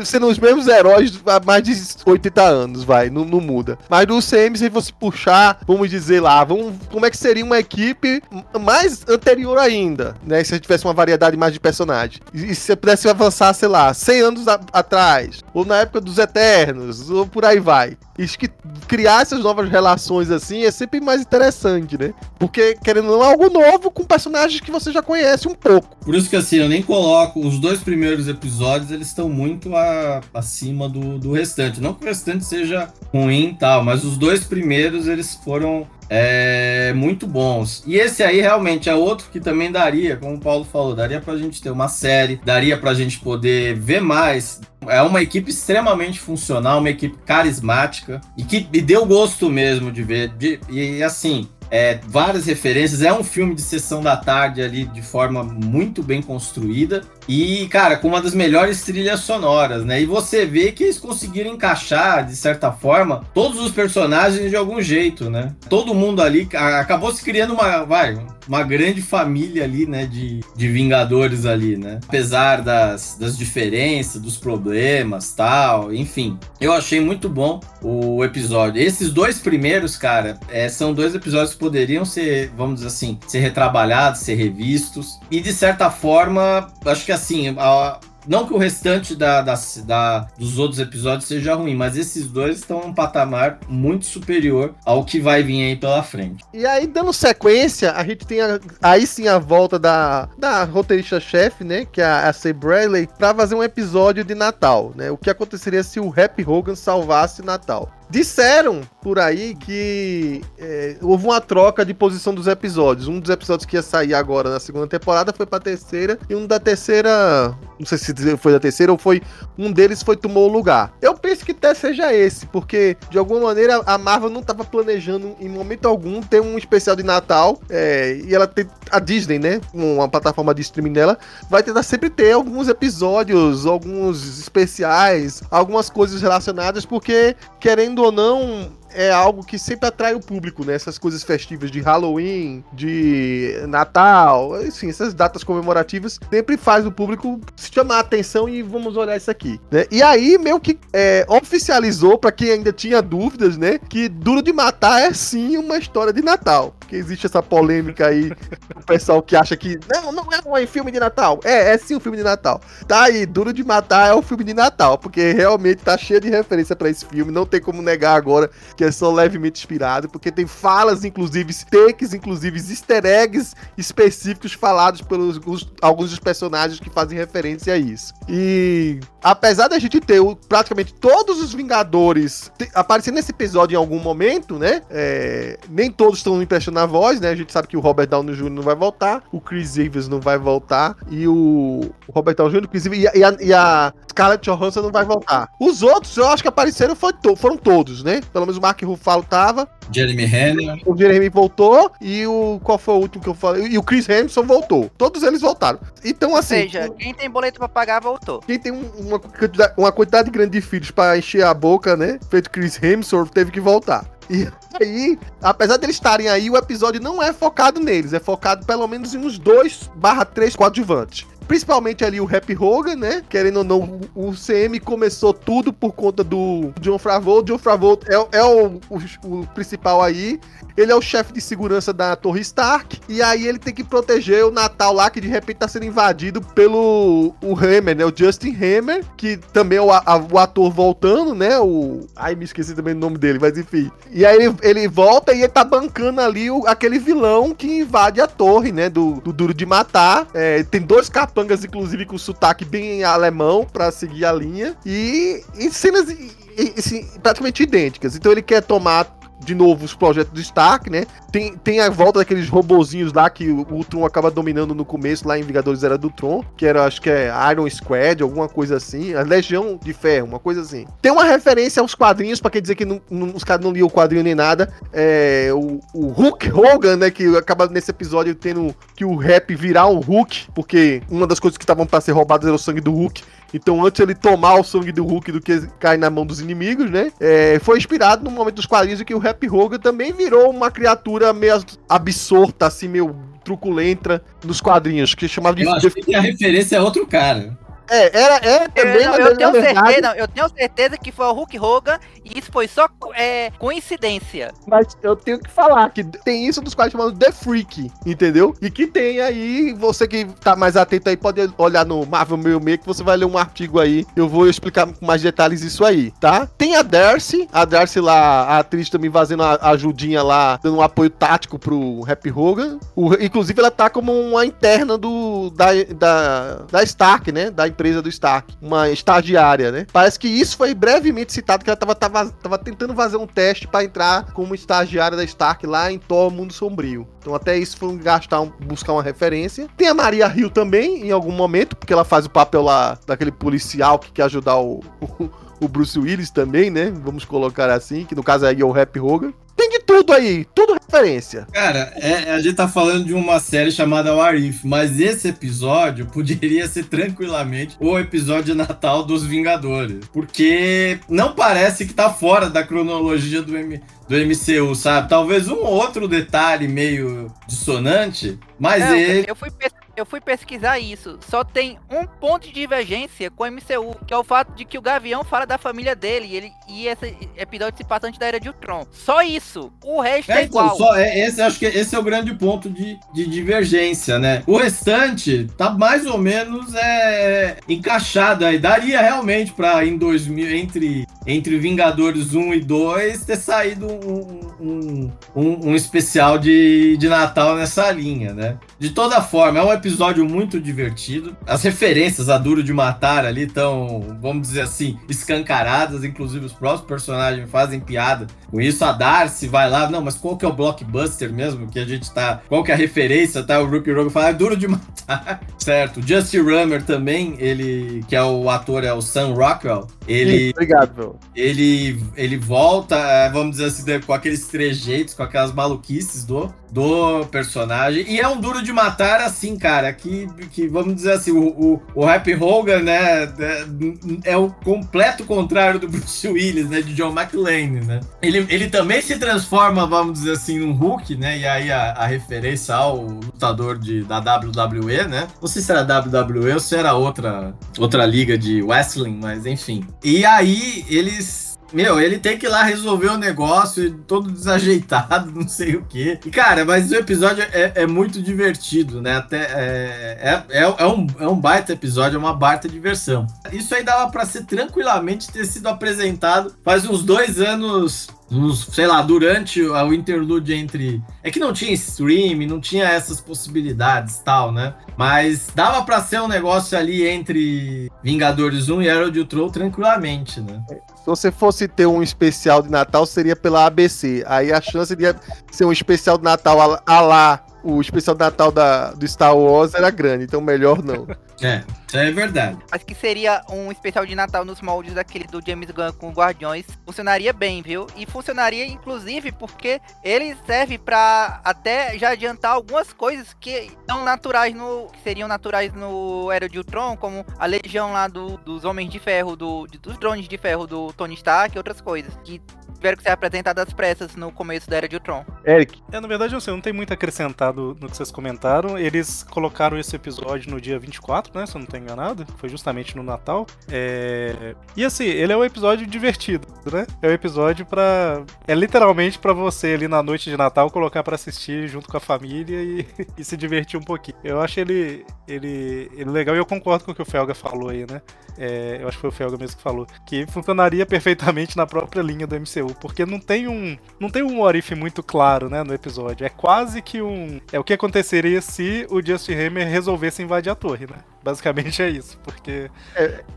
sendo os mesmos heróis há mais de 80 anos, vai, não, não muda. Mas do CM, se você puxar, vamos dizer lá, vamos, como é que seria uma equipe mais anterior ainda, né, se tivesse uma variedade mais de personagens. E, se você pudesse avançar, sei lá, 100 anos a, atrás, ou na época dos Eternos, ou por aí vai. Isso que criar essas novas relações assim é sempre mais interessante, né? Porque, querendo ou não, é algo novo com personagens que você já conhece um pouco. Por isso que assim, eu nem coloco. Os dois primeiros episódios, eles estão muito a, acima do, do restante. Não que o restante seja ruim e tal, mas os dois primeiros, eles foram é, muito bons. E esse aí realmente é outro que também daria, como o Paulo falou, daria pra gente ter uma série, daria pra gente poder ver mais. É uma equipe extremamente funcional, uma equipe carismática e que me deu gosto mesmo de ver. De, e assim, é, várias referências. É um filme de sessão da tarde ali de forma muito bem construída. E, cara, com uma das melhores trilhas sonoras, né? E você vê que eles conseguiram encaixar, de certa forma, todos os personagens de algum jeito, né? Todo mundo ali acabou se criando uma, vai, uma grande família ali, né? De, de Vingadores ali, né? Apesar das, das diferenças, dos problemas, tal, enfim. Eu achei muito bom o episódio. Esses dois primeiros, cara, é, são dois episódios poderiam ser, vamos dizer assim, ser retrabalhados, ser revistos. E, de certa forma, acho que assim, a, não que o restante da, da, da, dos outros episódios seja ruim, mas esses dois estão um patamar muito superior ao que vai vir aí pela frente. E aí, dando sequência, a gente tem a, aí sim a volta da, da roteirista-chefe, né? Que é a, a Say Bradley, pra fazer um episódio de Natal, né? O que aconteceria se o Happy Hogan salvasse Natal. Disseram por aí que é, houve uma troca de posição dos episódios. Um dos episódios que ia sair agora na segunda temporada foi pra terceira, e um da terceira. Não sei se foi da terceira ou foi. Um deles foi tomou o lugar. Eu penso que até seja esse, porque de alguma maneira a Marvel não estava planejando em momento algum ter um especial de Natal. É, e ela tem. A Disney, né? Uma plataforma de streaming dela, vai tentar sempre ter alguns episódios, alguns especiais, algumas coisas relacionadas, porque querendo ou não, é algo que sempre atrai o público, né? Essas coisas festivas de Halloween, de Natal, assim, essas datas comemorativas sempre faz o público chamar a atenção e vamos olhar isso aqui, né? E aí, meio que é, oficializou, para quem ainda tinha dúvidas, né? Que Duro de Matar é sim uma história de Natal. Que existe essa polêmica aí, o pessoal que acha que não, não é um filme de Natal. É, é sim um filme de Natal. Tá aí, Duro de Matar é um filme de Natal, porque realmente tá cheio de referência para esse filme, não tem como negar agora que que é só levemente inspirado, porque tem falas, inclusive, takes, inclusive easter eggs específicos falados pelos os, alguns dos personagens que fazem referência a isso. E apesar da gente ter o, praticamente todos os Vingadores aparecendo nesse episódio em algum momento, né? É, nem todos estão emprestando a voz, né? A gente sabe que o Robert Downey Jr. não vai voltar, o Chris Evans não vai voltar, e o, o Robert Downey Jr., Evans, e, e, a, e a Scarlett Johansson não vai voltar. Os outros, eu acho que apareceram foi to foram todos, né? Pelo menos o Mark Ruffalo tava. Jeremy Renner. O Jeremy voltou e o. Qual foi o último que eu falei? E o Chris Hemsworth voltou. Todos eles voltaram. Então, assim. Ou seja, quem tem boleto pra pagar voltou. Quem tem um, uma, quantidade, uma quantidade grande de filhos pra encher a boca, né? Feito Chris Hemsworth, teve que voltar. E <laughs> aí, apesar deles estarem aí, o episódio não é focado neles, é focado pelo menos em uns dois barra três coadjuvantes. Principalmente ali o Happy Hogan, né? Querendo ou não, o CM começou tudo por conta do John Favreau. John Favreau é, é o, o, o principal aí. Ele é o chefe de segurança da Torre Stark. E aí ele tem que proteger o Natal lá, que de repente tá sendo invadido pelo o Hammer, né? O Justin Hammer, que também é o, a, o ator voltando, né? O. Ai, me esqueci também o nome dele, mas enfim. E aí ele, ele volta e ele tá bancando ali o, aquele vilão que invade a torre, né? Do, do Duro de Matar. É, tem dois capangas, inclusive, com sotaque bem alemão pra seguir a linha. E, e cenas. E, e, assim, praticamente idênticas. Então ele quer tomar de novo os projetos do Stark, né? Tem, tem a volta daqueles robozinhos lá que o, o Tron acaba dominando no começo, lá em Vingadores Era do Tron, que era, acho que é Iron Squad, alguma coisa assim, a Legião de Ferro, uma coisa assim. Tem uma referência aos quadrinhos, pra quem dizer que não, não, os caras não liam o quadrinho nem nada, é o, o Hulk Hogan, né, que acaba nesse episódio tendo que o rap virar um Hulk, porque uma das coisas que estavam para ser roubadas era o sangue do Hulk, então, antes ele tomar o sangue do Hulk do que cair na mão dos inimigos, né? É, foi inspirado no momento dos quadrinhos em que o Happy Hogan também virou uma criatura meio absorta, assim, meio truculenta nos quadrinhos, que chamava de. Eu acho que a referência é outro cara. É, era, é também, eu, mas eu, na tenho verdade- certeza, não, eu tenho certeza que foi o Hulk Hogan e isso foi só é, coincidência. Mas eu tenho que falar que tem isso dos quadrinhos chamados The Freak, entendeu? E que tem aí, você que tá mais atento aí, pode olhar no Marvel Meio Meio, que você vai ler um artigo aí. Eu vou explicar com mais detalhes isso aí, tá? Tem a Darcy, a Darcy lá, a atriz também fazendo a ajudinha lá, dando um apoio tático pro Happy Hogan. O- inclusive, ela tá como uma interna do, da, da, da Stark, né? Da empresa do Stark. Uma estagiária, né? Parece que isso foi brevemente citado, que ela tava, tava, tava tentando fazer um teste pra entrar como estagiária da Stark lá em Thor Mundo Sombrio. Então até isso foi um gastar, um- buscar uma referência. Tem a Maria Hill também, em algum momento, porque ela faz o papel lá daquele policial que quer ajudar o, o, <laughs> o Bruce Willis também, né? Vamos colocar assim, que no caso é o Rap Hogan. Tem de tudo aí, tudo referência. Cara, é- a gente tá falando de uma série chamada What If, mas esse episódio poderia ser tranquilamente o episódio de Natal dos Vingadores. Porque não parece que tá fora da cronologia do, M- do MCU, sabe? Talvez um ou outro detalhe meio dissonante, mas Não, ele. eu, fui eu fui pesquisar isso. Só tem um ponto de divergência com o MCU, que é o fato de que o Gavião fala da família dele e, ele, e esse episódio se passa antes da Era de Ultron. Só isso. O resto é, É, então, igual. só, é, esse, acho que esse é o grande ponto de, de divergência, né? O restante tá mais ou menos é, encaixado aí. Daria realmente pra em 2000, entre, entre Vingadores 1 e 2, ter saído um, um, um, um especial de, de Natal nessa linha, né? De toda forma, é um episódio muito divertido. As referências a Duro de Matar ali estão, vamos dizer assim, escancaradas. Inclusive, os próprios personagens fazem piada com isso. A Darcy vai lá, não, mas qual que é o blockbuster mesmo que a gente tá. Qual que é a referência? Tá? O Rookie Rogue fala, é Duro de Matar. <laughs> certo. O Justin Rummer também, ele, que é o ator, é o Sam Rockwell. Ele, Isso, Obrigado, meu. ele, ele volta, é, vamos dizer assim, com aqueles trejeitos, com aquelas maluquices do, do personagem. E é um duro de matar, assim, cara, que, que vamos dizer assim, o, o, o Happy Hogan, né, é, é o completo contrário do Bruce Willis, né, de John McClane, né. Ele, ele também se transforma, vamos dizer assim, num Hulk, né, e aí a, a referência ao lutador de, da WWE, né. Não sei se era WWE ou se era outra, outra liga de wrestling, mas enfim. E aí eles. Meu, ele tem que ir lá resolver o negócio, todo desajeitado, <laughs> não sei o quê. E, cara, mas o episódio é, é muito divertido, né? Até é, é, é, é um, é um baita episódio, é uma baita diversão. Isso aí dava pra ser tranquilamente ter sido apresentado faz uns dois anos nos, sei lá, durante o interlude entre. É que não tinha stream, não tinha essas possibilidades tal, né? Mas dava pra ser um negócio ali entre Vingadores 1 e Era de Ultron tranquilamente, né? Se você fosse ter um especial de Natal, seria pela ABC. Aí a chance de ser um especial de Natal a, lá o especial de Natal da, do Star Wars era grande, então melhor não. <laughs> É, isso é verdade. Acho que seria um especial de Natal nos moldes daquele do James Gunn com Guardiões. Funcionaria bem, viu? E funcionaria inclusive porque ele serve pra até já adiantar algumas coisas que são naturais no. que seriam naturais no Era de Ultron, como a legião lá do, dos Homens de Ferro, do, dos drones de ferro do Tony Stark e outras coisas. Que tiveram que ser apresentadas às pressas no começo da Era de Ultron. Eric, É, na verdade, eu sei, não tem muito a acrescentar do- no que vocês comentaram. Eles colocaram esse episódio no dia 24, né? Se eu não tô enganado. Foi justamente no Natal. É... E assim, ele é um episódio divertido, né? É um episódio pra. É literalmente pra você ali na noite de Natal colocar pra assistir junto com a família e, <laughs> e se divertir um pouquinho. Eu acho ele, ele, ele legal e eu concordo com o que o Felga falou aí, né? É, eu acho que foi o Felga mesmo que falou. Que funcionaria <laughs> perfeitamente na própria linha do MCU. Porque não tem um. Não tem um if muito claro, né, no episódio. É quase que um. É o que aconteceria se o Justin Hammer resolvesse invadir a torre, né? Basicamente é isso. Porque.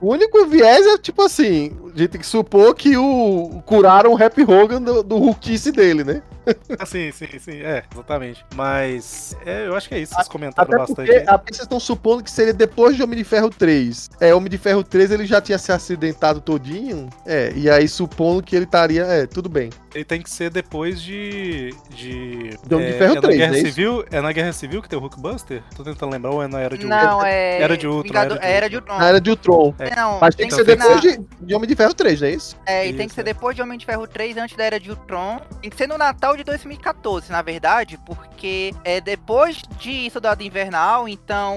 o único viés é tipo assim: a gente tem que supor que o curaram o Happy Hogan do, do Hulkice dele, né? <laughs> Ah, sim, sim, sim. É, exatamente. Mas. É, eu acho que é isso. Vocês comentaram Até bastante. vocês estão supondo que seria depois de Homem de Ferro 3. É, Homem de Ferro 3 ele já tinha se acidentado todinho. É, e aí supondo que ele estaria. É, tudo bem. Ele tem que ser depois de. De, De Homem de é, Ferro é 3, na Guerra é? Civil? É na Guerra Civil que tem o Hulkbuster? Tô tentando lembrar, ou é na Era de Não, é. Era de Ultron, Vingador- era de Era de Ultron. Na era de Ultron. É. Não, Mas tem que então ser depois de, de Homem de Ferro 3, não é isso? É, e tem que Isso, ser é. depois de Homem de Ferro 3, antes da Era de Ultron. Tem que ser no Natal de 2014, na verdade, porque é depois de Soldado Invernal, então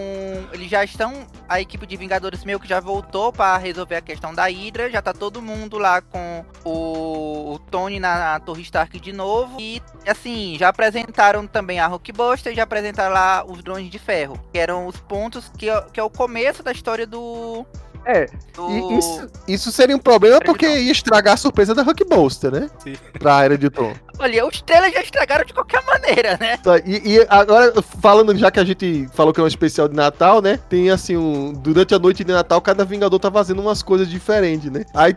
eles já estão. A equipe de Vingadores meio que já voltou pra resolver a questão da Hydra. Já tá todo mundo lá com o, o Tony na, Torre Stark de novo. E assim, já apresentaram também a Hulkbuster, já apresentaram lá os drones de ferro. Que eram os pontos que, que é o começo da história do. É, do... E isso, isso seria um problema porque ia estragar a surpresa da Hulkbuster, né? Sim. Pra era de Ultron. Olha, os trailers já estragaram de qualquer maneira, né? Tá, E, e agora, falando, já que a gente falou que é um especial de Natal, né? Tem assim, um, durante a noite de Natal, cada Vingador tá fazendo umas coisas diferentes, né? Aí,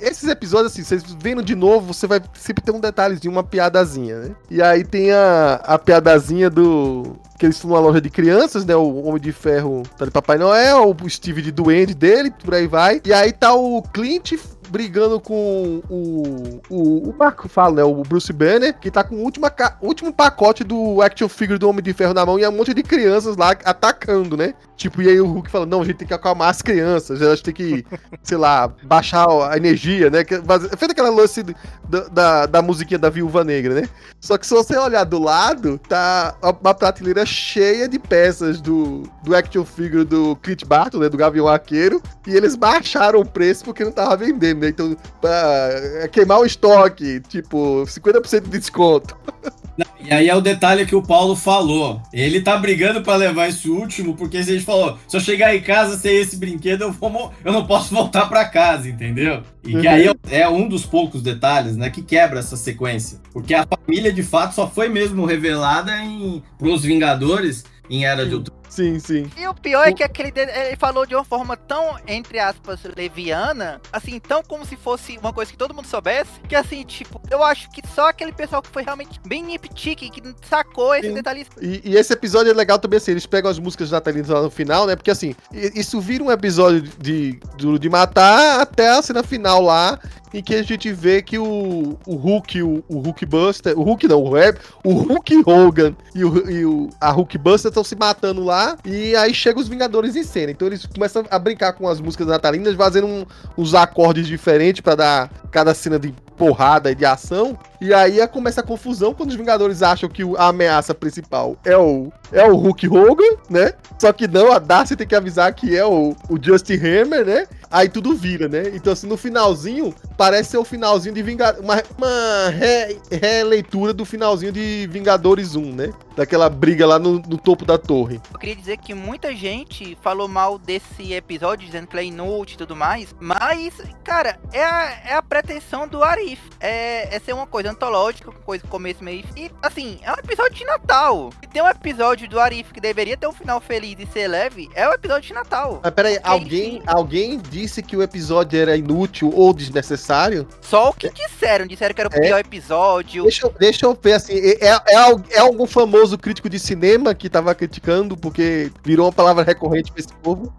esses episódios, assim, vocês vendo de novo, você vai sempre ter um detalhezinho, uma piadazinha, né? E aí tem a, a piadazinha do. Que eles estão numa loja de crianças, né? O Homem de Ferro tá de Papai Noel, o Steve de duende dele, por aí vai. E aí tá o Clint brigando com o. O, o Marco fala, né? O Bruce Banner, que tá com o último, último pacote do action figure do Homem de Ferro na mão e um monte de crianças lá atacando, né? Tipo, e aí o Hulk fala: não, a gente tem que acalmar as crianças, a gente tem que, sei lá, baixar a energia, né? Fez aquela lance da, da, da musiquinha da Viúva Negra, né? Só que se você olhar do lado, tá uma prateleira cheia de peças do, do action figure do Clint Barton, né? Do Gavião Arqueiro, e eles baixaram o preço porque não tava vendendo, Então, pra queimar o estoque, tipo, 50% de desconto. <laughs> E aí é o detalhe que o Paulo falou. Ele tá brigando pra levar esse último, porque se a gente falou, se eu chegar em casa sem esse brinquedo, eu, vou, eu não posso <laughs> voltar pra casa, entendeu? E que Uhum. aí é é um dos poucos detalhes, né, que quebra essa sequência. Porque a família, de fato, só foi mesmo revelada em, pros Vingadores em Era de Ultron. Sim, sim. E o pior é que aquele ele falou de uma forma tão, entre aspas, leviana, assim, tão como se fosse uma coisa que todo mundo soubesse, que assim, tipo, eu acho que só aquele pessoal que foi realmente bem niptic, que sacou esse detalhe. E, e esse episódio é legal também, assim, eles pegam as músicas natalinas lá no final, né? Porque, assim, isso vira um episódio de Duro de Matar até a cena final lá, em que a gente vê que o, o Hulk, o, o Hulk Buster, o Hulk não, o, Rap, o Hulk Hogan e, o, e o, a Hulk Buster estão se matando lá, e aí chegam os Vingadores em cena. Então eles começam a brincar com as músicas natalinas, fazendo um- uns acordes diferentes pra dar cada cena de porrada e de ação. E aí começa a confusão quando os Vingadores acham que a ameaça principal é o, é o Hulk Hogan, né? Só que não, a Darcy tem que avisar que é o, o Justin Hammer, né? Aí tudo vira, né? Então, assim, no finalzinho, parece ser o finalzinho de Vingadores. Uma, uma re- releitura do finalzinho de Vingadores 1, né? Daquela briga lá no, no topo da torre. Eu queria dizer que muita gente falou mal desse episódio, dizendo que ele é inútil e tudo mais. Mas, cara, é a, é a pretensão do Arif. É, é ser uma coisa antológica, coisa começo, meio e. E, assim, é um episódio de Natal. E tem um episódio do Arif que deveria ter um final feliz e ser leve. É o episódio de Natal. Mas peraí, alguém, enfim. alguém disse que o episódio era inútil ou desnecessário? Só o que disseram. Disseram que era o É. pior episódio. Deixa, eu- deixa eu ver assim, é, é, é é famoso crítico de cinema que tava criticando porque virou uma palavra recorrente pra esse povo?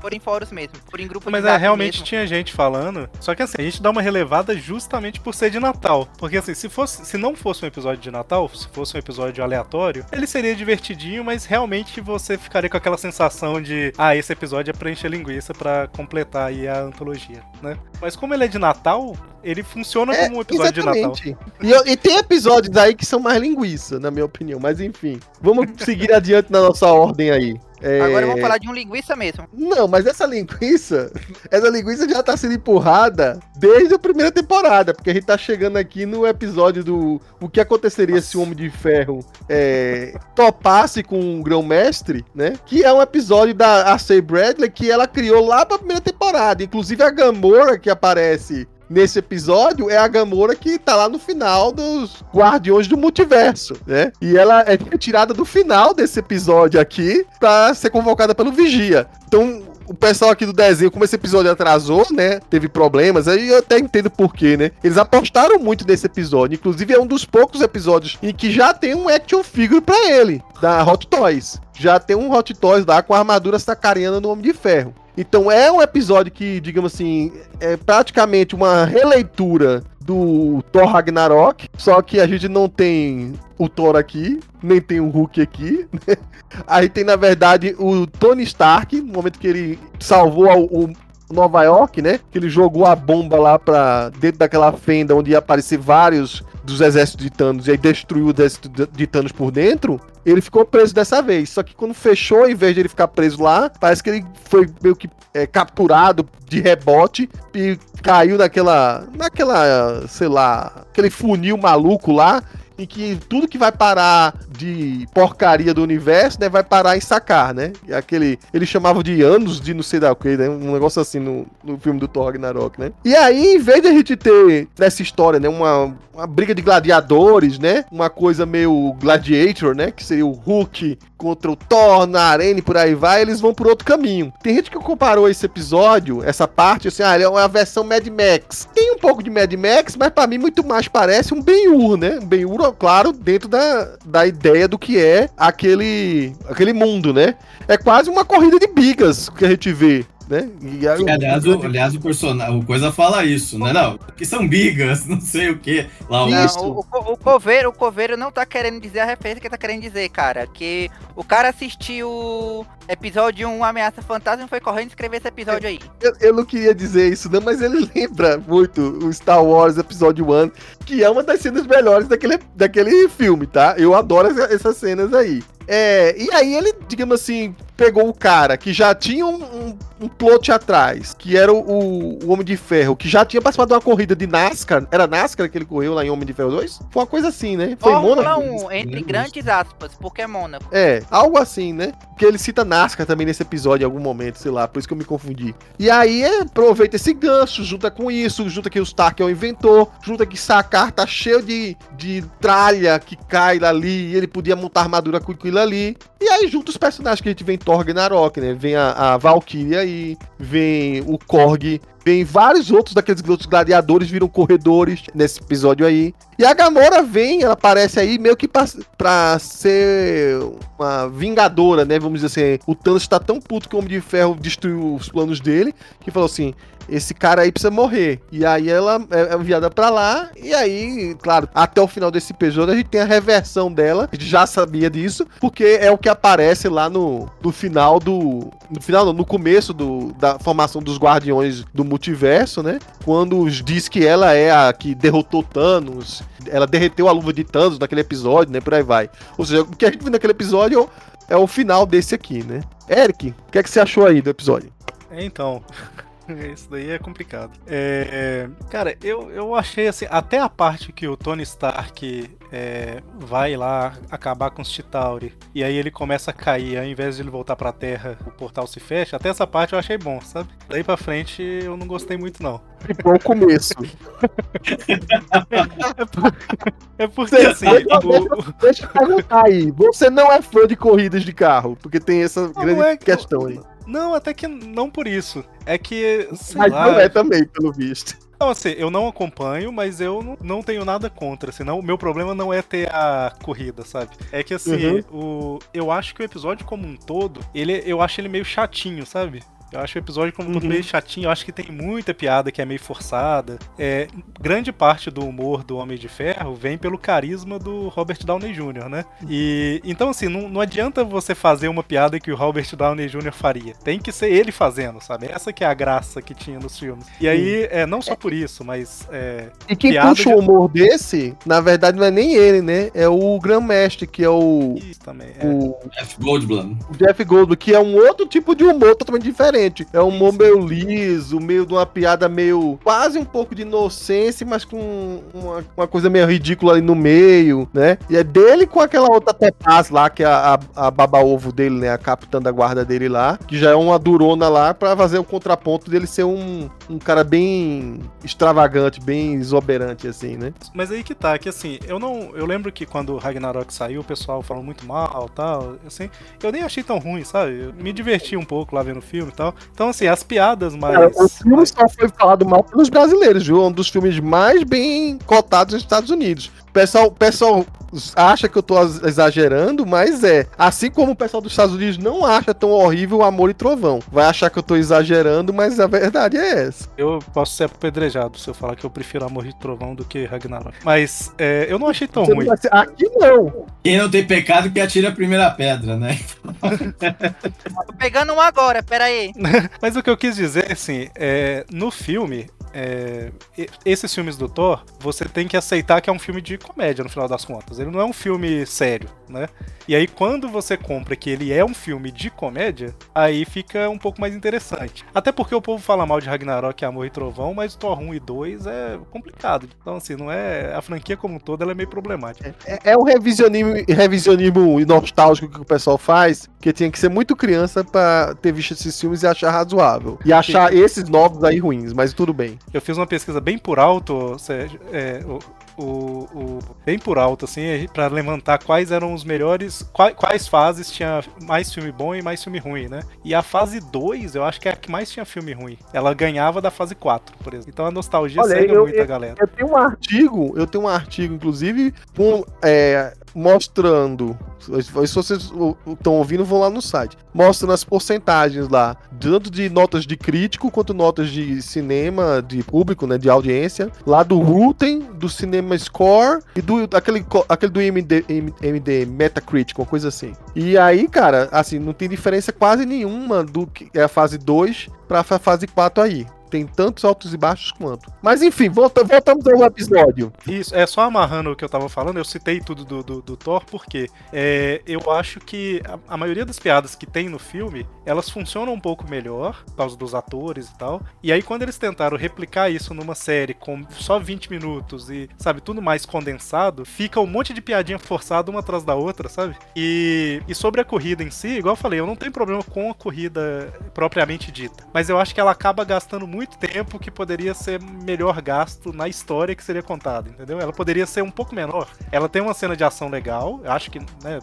Por em fóruns mesmo. Por em grupo Mas de é, realmente mesmo. tinha gente falando. Só que assim, a gente dá uma relevada justamente por ser de Natal. Porque assim, se, fosse, se não fosse um episódio de Natal, se fosse um episódio aleatório, ele seria divertidinho, mas realmente você ficaria com aquela sensação de ah, esse episódio é pra encher linguiça pra completar aí a antologia, né? Mas como ele é de Natal, ele funciona É, como um episódio de Natal. exatamente. E, eu- e tem episódios aí que são mais linguiça, na minha opinião. Mas enfim, vamos seguir <laughs> adiante na nossa ordem aí. É, Agora vamos falar de um linguiça mesmo. Não, mas essa linguiça, essa linguiça já tá sendo empurrada desde a primeira temporada, porque a gente tá chegando aqui no episódio do o que aconteceria se o Homem de Ferro é, topasse com o Grão-Mestre, né? Que é um episódio da Acey Bradley que ela criou lá pra primeira temporada. Inclusive a Gamora que aparece nesse episódio é a Gamora que tá lá no final dos Guardiões do Multiverso, né? E ela é tirada do final desse episódio aqui pra ser convocada pelo Vigia. Então, o pessoal aqui do desenho, como esse episódio atrasou, né? Teve problemas, aí eu até entendo por quê, né? Eles apostaram muito nesse episódio. Inclusive, é um dos poucos episódios em que já tem um action figure pra ele, da Hot Toys. Já tem um Hot Toys lá com a armadura sacariana do Homem de Ferro. Então é um episódio que, digamos assim, é praticamente uma releitura do Thor Ragnarok, só que a gente não tem o Thor aqui, nem tem o Hulk aqui. né? Aí tem, na verdade, o Tony Stark, no momento que ele salvou o, o Nova York, né? Que ele jogou a bomba lá pra dentro daquela fenda onde ia aparecer vários dos exércitos de Thanos e aí destruiu o exército de Thanos por dentro. Ele ficou preso dessa vez. Só que quando fechou, em vez de ele ficar preso lá, parece que ele foi meio que é, capturado de rebote e caiu naquela. naquela. sei lá. aquele funil maluco lá. Em que tudo que vai parar de porcaria do universo, né, vai parar em sacar, né? E aquele. Ele chamava de anos de não sei da que, né? Um negócio assim no, no filme do Thor Ragnarok, né? E aí, em vez de a gente ter nessa história, né, uma, uma briga de gladiadores, né? Uma coisa meio gladiator, né? Que seria o Hulk contra o Thor na arena e por aí vai, eles vão por outro caminho. Tem gente que comparou esse episódio, essa parte, assim, ah, ele é uma versão Mad Max. Tem um pouco de Mad Max, mas pra mim muito mais parece um Ben-Hur, né? Um Ben-Hur, claro, dentro da, da ideia do que é aquele, aquele mundo, né? É quase uma corrida de bigas que a gente vê. Né? E aí, Que, aliás, o, aliás, o personagem, o coisa fala isso, né? Não, que são bigas, <laughs> não sei o que. Lá, o- Não, o, o, o coveiro, o coveiro não tá querendo dizer a referência que ele tá querendo dizer, cara. Que o cara assistiu episódio 1 Ameaça Fantasma e foi correndo escrever esse episódio aí. Eu, eu não queria dizer isso, não, mas ele <laughs> lembra muito o Star Wars Episódio 1, que é uma das cenas melhores daquele, daquele filme, tá? Eu adoro essa- essas cenas aí. É, e aí ele, digamos assim, pegou o cara que já tinha um, um, um plot atrás, que era o, o, o Homem de Ferro, que já tinha participado de uma corrida de NASCAR. Era NASCAR que ele correu lá em Homem de Ferro 2? Foi uma coisa assim, né? Foi Fórmula Mônaco? 1, entre grandes aspas, porque é Mônaco. É, algo assim, né? Porque ele cita NASCAR também nesse episódio em algum momento, sei lá, por isso que eu me confundi. E aí é, aproveita esse gancho, junta com isso, junta que o Stark é o inventor, junta que Sakar tá cheio de, de tralha que cai ali, e ele podia montar armadura com aquilo ali. E aí junta os personagens que a gente em Thor Ragnarok, né? Vem a, a Valkyrie aí, vem o Korg, vem vários outros daqueles outros gladiadores viram corredores nesse episódio aí. E a Gamora vem, ela aparece aí meio que pra, pra ser uma vingadora, né? Vamos dizer assim, o Thanos tá tão puto que o Homem de Ferro destruiu os planos dele, que falou assim, esse cara aí precisa morrer. E aí ela é é enviada pra lá, e aí, claro, até o final desse episódio a gente tem a reversão dela, a gente já sabia disso, porque é o que aparece lá no, no final do... No final, não, no começo do, da formação dos Guardiões do Multiverso, né? Quando diz que ela é a que derrotou Thanos, ela derreteu a luva de Thanos naquele episódio, né? Por aí vai. Ou seja, o que a gente viu naquele episódio é o final desse aqui, né? Eric, o que, é que você achou aí do episódio? É, Então, <laughs> Isso daí é complicado. É, é, cara, eu, eu achei assim, até a parte que o Tony Stark é, vai lá acabar com os Chitauri e aí ele começa a cair, ao invés de ele voltar pra Terra, o portal se fecha. Até essa parte eu achei bom, sabe? Daí pra frente eu não gostei muito, não. Ficou o começo. <laughs> <laughs> É, por- é porque assim. o- Deixa eu perguntar aí. Você não é fã de corridas de carro? Porque tem essa Não, grande não é que- questão aí. Não, até que não por isso. É que. Sei Mas lá, não é também, pelo visto. Não, assim, eu não acompanho, mas eu não, não tenho nada contra. Senão, o meu problema não é ter a corrida, sabe? É que assim, o, eu acho que o episódio como um todo, ele, eu acho ele meio chatinho, sabe? Eu acho o episódio como um todo Uhum. meio chatinho. Eu acho que tem muita piada que é meio forçada. É, grande parte do humor do Homem de Ferro vem pelo carisma do Robert Downey Jr., né? E então assim, não, não adianta você fazer uma piada que o Robert Downey Jr. faria. Tem que ser ele fazendo, sabe? Essa que é a graça que tinha nos filmes. E aí, é, não só por isso, mas é, E quem Piada puxa de- o humor desse, na verdade, não é nem ele, né? É o Grão-Mestre, que é o, isso também. É. o Jeff Goldblum. o Jeff Goldblum, que é um outro tipo de humor totalmente diferente. É um humor meio liso, meio de uma piada meio. quase um pouco de inocência, mas com uma, uma coisa meio ridícula ali no meio, né? E é dele com aquela outra Topaz lá, que é a, a, a baba-ovo dele, né? A capitã da guarda dele lá, que já é uma durona lá pra fazer o contraponto dele ser um, um cara bem extravagante, bem exuberante, assim, né? Mas aí que tá, que assim, eu não. Eu lembro que quando o Ragnarok saiu, o pessoal falou muito mal tal. Assim, eu nem achei tão ruim, sabe? Eu me diverti um pouco lá vendo o filme e tal. Então, assim, as piadas mais. Cara, o filme só foi falado mal pelos brasileiros, viu? É um dos filmes mais bem cotados nos Estados Unidos. O pessoal, o pessoal acha que eu tô ex- exagerando, mas é. Assim como o pessoal dos Estados Unidos não acha tão horrível Amor e Trovão. Vai achar que eu tô exagerando, mas a verdade é essa. Eu posso ser apedrejado se eu falar que eu prefiro Amor de Trovão do que Ragnarok. Mas é, eu não achei tão Você não ruim. vai ser- Aqui não. Quem não tem pecado que atire a primeira pedra, né? Tô pegando um agora, pera aí. <laughs> Mas o que eu quis dizer, assim, é, no filme, é, esses filmes do Thor, você tem que aceitar que é um filme de comédia, no final das contas. Ele não é um filme sério, né? E aí, quando você compra que ele é um filme de comédia, aí fica um pouco mais interessante. Até porque o povo fala mal de Ragnarok, Amor e Trovão, mas Thor 1 e 2 é complicado. Então, assim, não é. A franquia como um todo ela é meio problemática. É, é um revisionismo, revisionismo nostálgico que o pessoal faz, que tinha que ser muito criança pra ter visto esses filmes e achar razoável. E achar esses novos aí ruins, mas tudo bem. Eu fiz uma pesquisa bem por alto, Sérgio, é, o, o- bem por alto, assim, pra levantar quais eram os melhores, quais, quais fases tinha mais filme bom e mais filme ruim, né? E a fase 2, eu acho que é a que mais tinha filme ruim. Ela ganhava da fase 4, por exemplo. Então a nostalgia Olha, cega eu- muito a galera. Eu tenho um artigo, eu tenho um artigo, inclusive, com, é, mostrando. Se vocês estão ouvindo, vão lá no site. Mostrando as porcentagens lá, tanto de notas de crítico quanto notas de cinema, de público, né? De audiência. Lá do Rotten, do Cinema Score e do aquele, aquele do MD, MD, Metacritic, uma coisa assim. E aí, cara, assim, não tem diferença quase nenhuma do que é a fase 2 pra fa- fase 4 aí. Tem tantos altos e baixos quanto. Mas enfim, volta- voltamos ao episódio. Isso, é só amarrando o que eu tava falando, eu citei tudo do, do, do Thor, porque é, eu acho que a, a maioria das piadas que tem no filme, elas funcionam um pouco melhor, por causa dos atores e tal. E aí, quando eles tentaram replicar isso numa série com só 20 minutos e, sabe, tudo mais condensado, fica um monte de piadinha forçada uma atrás da outra, sabe? E, e sobre a corrida em si, igual eu falei, eu não tenho problema com a corrida propriamente dita, mas eu acho que ela acaba gastando muito tempo que poderia ser melhor gasto na história que seria contada, entendeu? Ela poderia ser um pouco menor. Ela tem uma cena de ação legal, acho que, né,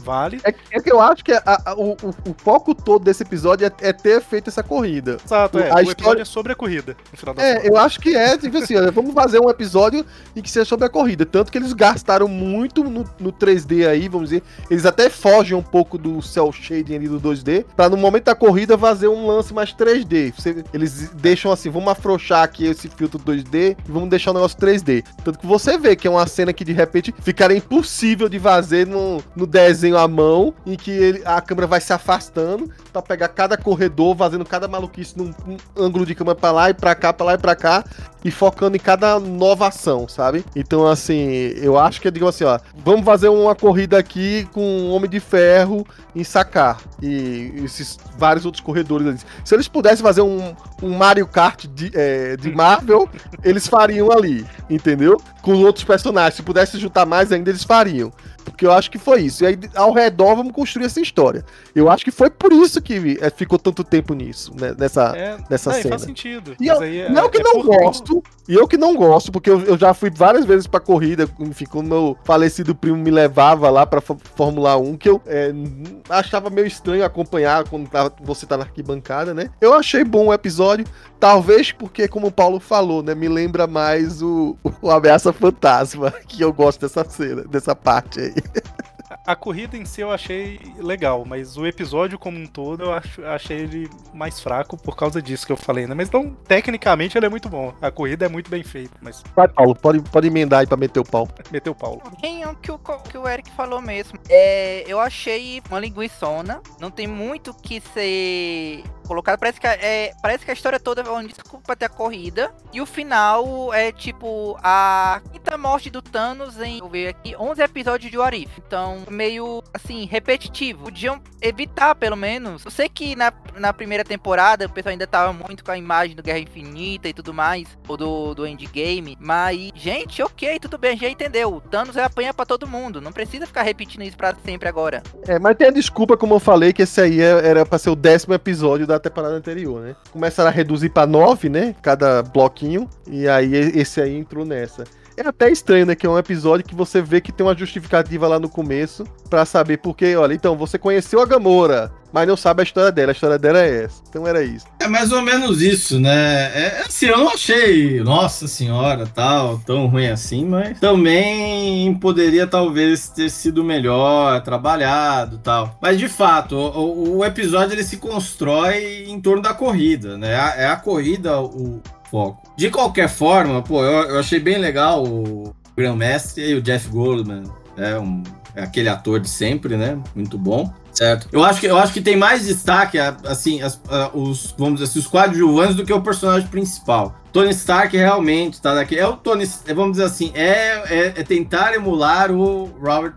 vale. É, que- é que eu acho que a- a- o, o- o foco todo desse episódio é, é ter feito essa corrida. Exato, é. A o história- episódio é sobre a corrida, no final das É, eu acho que é, tipo assim, vamos fazer um episódio em que seja sobre a corrida. Tanto que eles gastaram muito no, no 3D aí, vamos dizer. Eles até fogem um pouco do cel shading ali do 2D, pra no momento da corrida fazer um lance mais 3D. Você- eles deixam assim, vamos afrouxar aqui esse filtro 2D e vamos deixar o negócio 3D. Tanto que você vê que é uma cena que de repente ficaria impossível de fazer no, no desenho desenho à mão em que ele, a câmera vai se afastando pra pegar cada corredor, fazendo cada maluquice num, num ângulo de câmera pra lá e pra cá, pra lá e pra cá, e focando em cada nova ação, sabe? Então, assim, eu acho que, digamos assim, ó, vamos fazer uma corrida aqui com o Homem de Ferro em sacar. E esses vários outros corredores ali. Se eles pudessem fazer um, um Mario Kart de, é, de Marvel, <laughs> eles fariam ali, entendeu? Com outros personagens. Se pudesse juntar mais ainda, eles fariam. Porque eu acho que foi isso. E aí, ao redor, vamos construir essa história. Eu acho que foi por isso que é, ficou tanto tempo nisso, né, nessa, É, nessa não, cena. faz sentido. E eu, é- não que é não gosto, e eu que não gosto, porque eu, eu já fui várias vezes pra corrida, enfim, quando meu falecido primo me levava lá pra Fó- Fórmula 1, que eu é, n- achava meio estranho acompanhar quando tava- você tá na arquibancada, né? Eu achei bom o episódio, talvez porque, como o Paulo falou, né, me lembra mais o, o Ameaça Fantasma, <laughs> que eu gosto dessa cena, dessa parte aí. <laughs> A corrida em si eu achei legal, mas o episódio como um todo eu acho, achei ele mais fraco por causa disso que eu falei, né? Mas então, tecnicamente ele é muito bom. A corrida é muito bem feita, mas Vai, Paulo, pode, pode emendar aí pra meter o pau. meteu o Paulo. Tem o que o, que o Eric falou mesmo. É, eu achei uma linguiçona. Não tem muito o que ser colocado. Parece que, a- é, parece que a história toda é uma desculpa ter a corrida. E o final é tipo a quinta morte do Thanos em vou ver aqui, 11 episódios de Warif. Então, meio assim, repetitivo. Podiam evitar, pelo menos. Eu sei que na, na primeira temporada o pessoal ainda tava muito com a imagem do Guerra Infinita e tudo mais. Ou do, do Endgame. Mas, gente, ok, tudo bem, já entendeu. O Thanos vai apanhar pra todo mundo. Não precisa ficar repetindo isso pra sempre agora. É, mas tem a desculpa, como eu falei, que esse aí é- era pra ser o décimo episódio da temporada anterior, né? Começaram a reduzir pra nove, né? Cada bloquinho. E aí esse aí entrou nessa. É até estranho, né? Que é um episódio que você vê que tem uma justificativa lá no começo pra saber porque, olha, então, você conheceu a Gamora, mas não sabe a história dela. A história dela é essa. Então era isso. É mais ou menos isso, né? É assim, eu não achei, nossa senhora, tal, tão ruim assim, mas também poderia talvez ter sido melhor trabalhado, tal. Mas de fato, o, o- episódio ele se constrói em torno da corrida, né? A- É a corrida o foco. De qualquer forma, pô, eu, eu achei bem legal o Grão-Mestre e o Jeff Goldman, é um é aquele ator de sempre, né? Muito bom. Certo. Eu acho que, eu acho que tem mais destaque, assim, as- os, vamos dizer assim, os coadjuvantes do que o personagem principal. Tony Stark realmente tá daqui. É o Tony, é, vamos dizer assim, é, é, é tentar emular o Robert,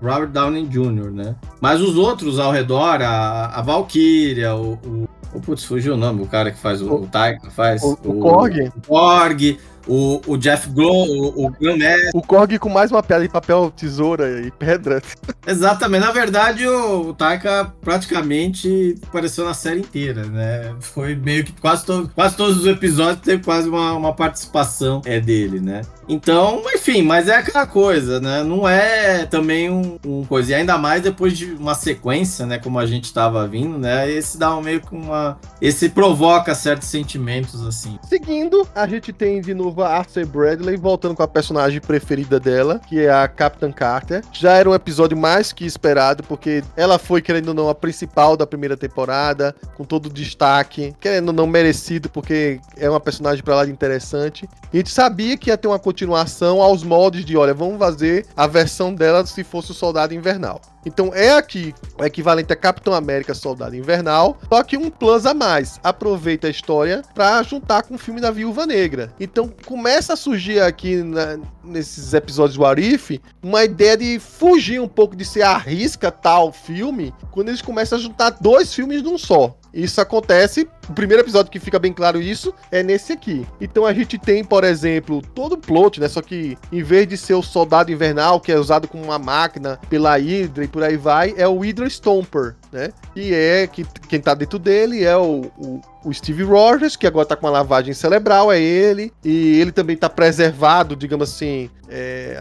Robert Downey Jr., né? Mas os outros ao redor, a, a Valkyria, o, o, o. Putz, fugiu o nome, o cara que faz o, o Taika, faz. O, o Korg, o Korg, o, o Jeff Glow, o, o Graham o Korg com mais uma piada de papel, tesoura e pedra. <laughs> Exatamente. Na verdade, o, o Taika praticamente apareceu na série inteira, né? Foi meio que quase, to quase todos os episódios teve quase uma, uma participação é dele, né? Então, enfim, mas é aquela coisa, né? Não é também um, um coisa. E ainda mais depois de uma sequência, né? Como a gente tava vindo, né? Esse dá um meio que uma. Esse provoca certos sentimentos, assim. Seguindo, a gente tem de novo a Arthur Bradley voltando com a personagem preferida dela, que é a Captain Carter. Já era um episódio mais que esperado, porque ela foi, querendo ou não, a principal da primeira temporada, com todo o destaque, querendo ou não, merecido, porque é uma personagem pra lá de interessante. E a gente sabia que ia ter uma continuação aos moldes de, olha, vamos fazer a versão dela se fosse o Soldado Invernal. Então é aqui o equivalente a Capitão América Soldado Invernal, só que um plus a mais. Aproveita a história pra juntar com o filme da Viúva Negra. Então começa a surgir aqui na- nesses episódios do Arif uma ideia de fugir um pouco de ser arrisca tal filme, quando eles começam a juntar dois filmes num só. Isso acontece, o primeiro episódio que fica bem claro isso é nesse aqui. Então a gente tem, por exemplo, todo o plot, né? Só que em vez de ser o soldado invernal, que é usado como uma máquina pela Hydra e por aí vai, é o Hydra Stomper, né? E é que quem tá dentro dele é o, o, o Steve Rogers, que agora tá com uma lavagem cerebral, é ele. E ele também tá preservado, digamos assim, é,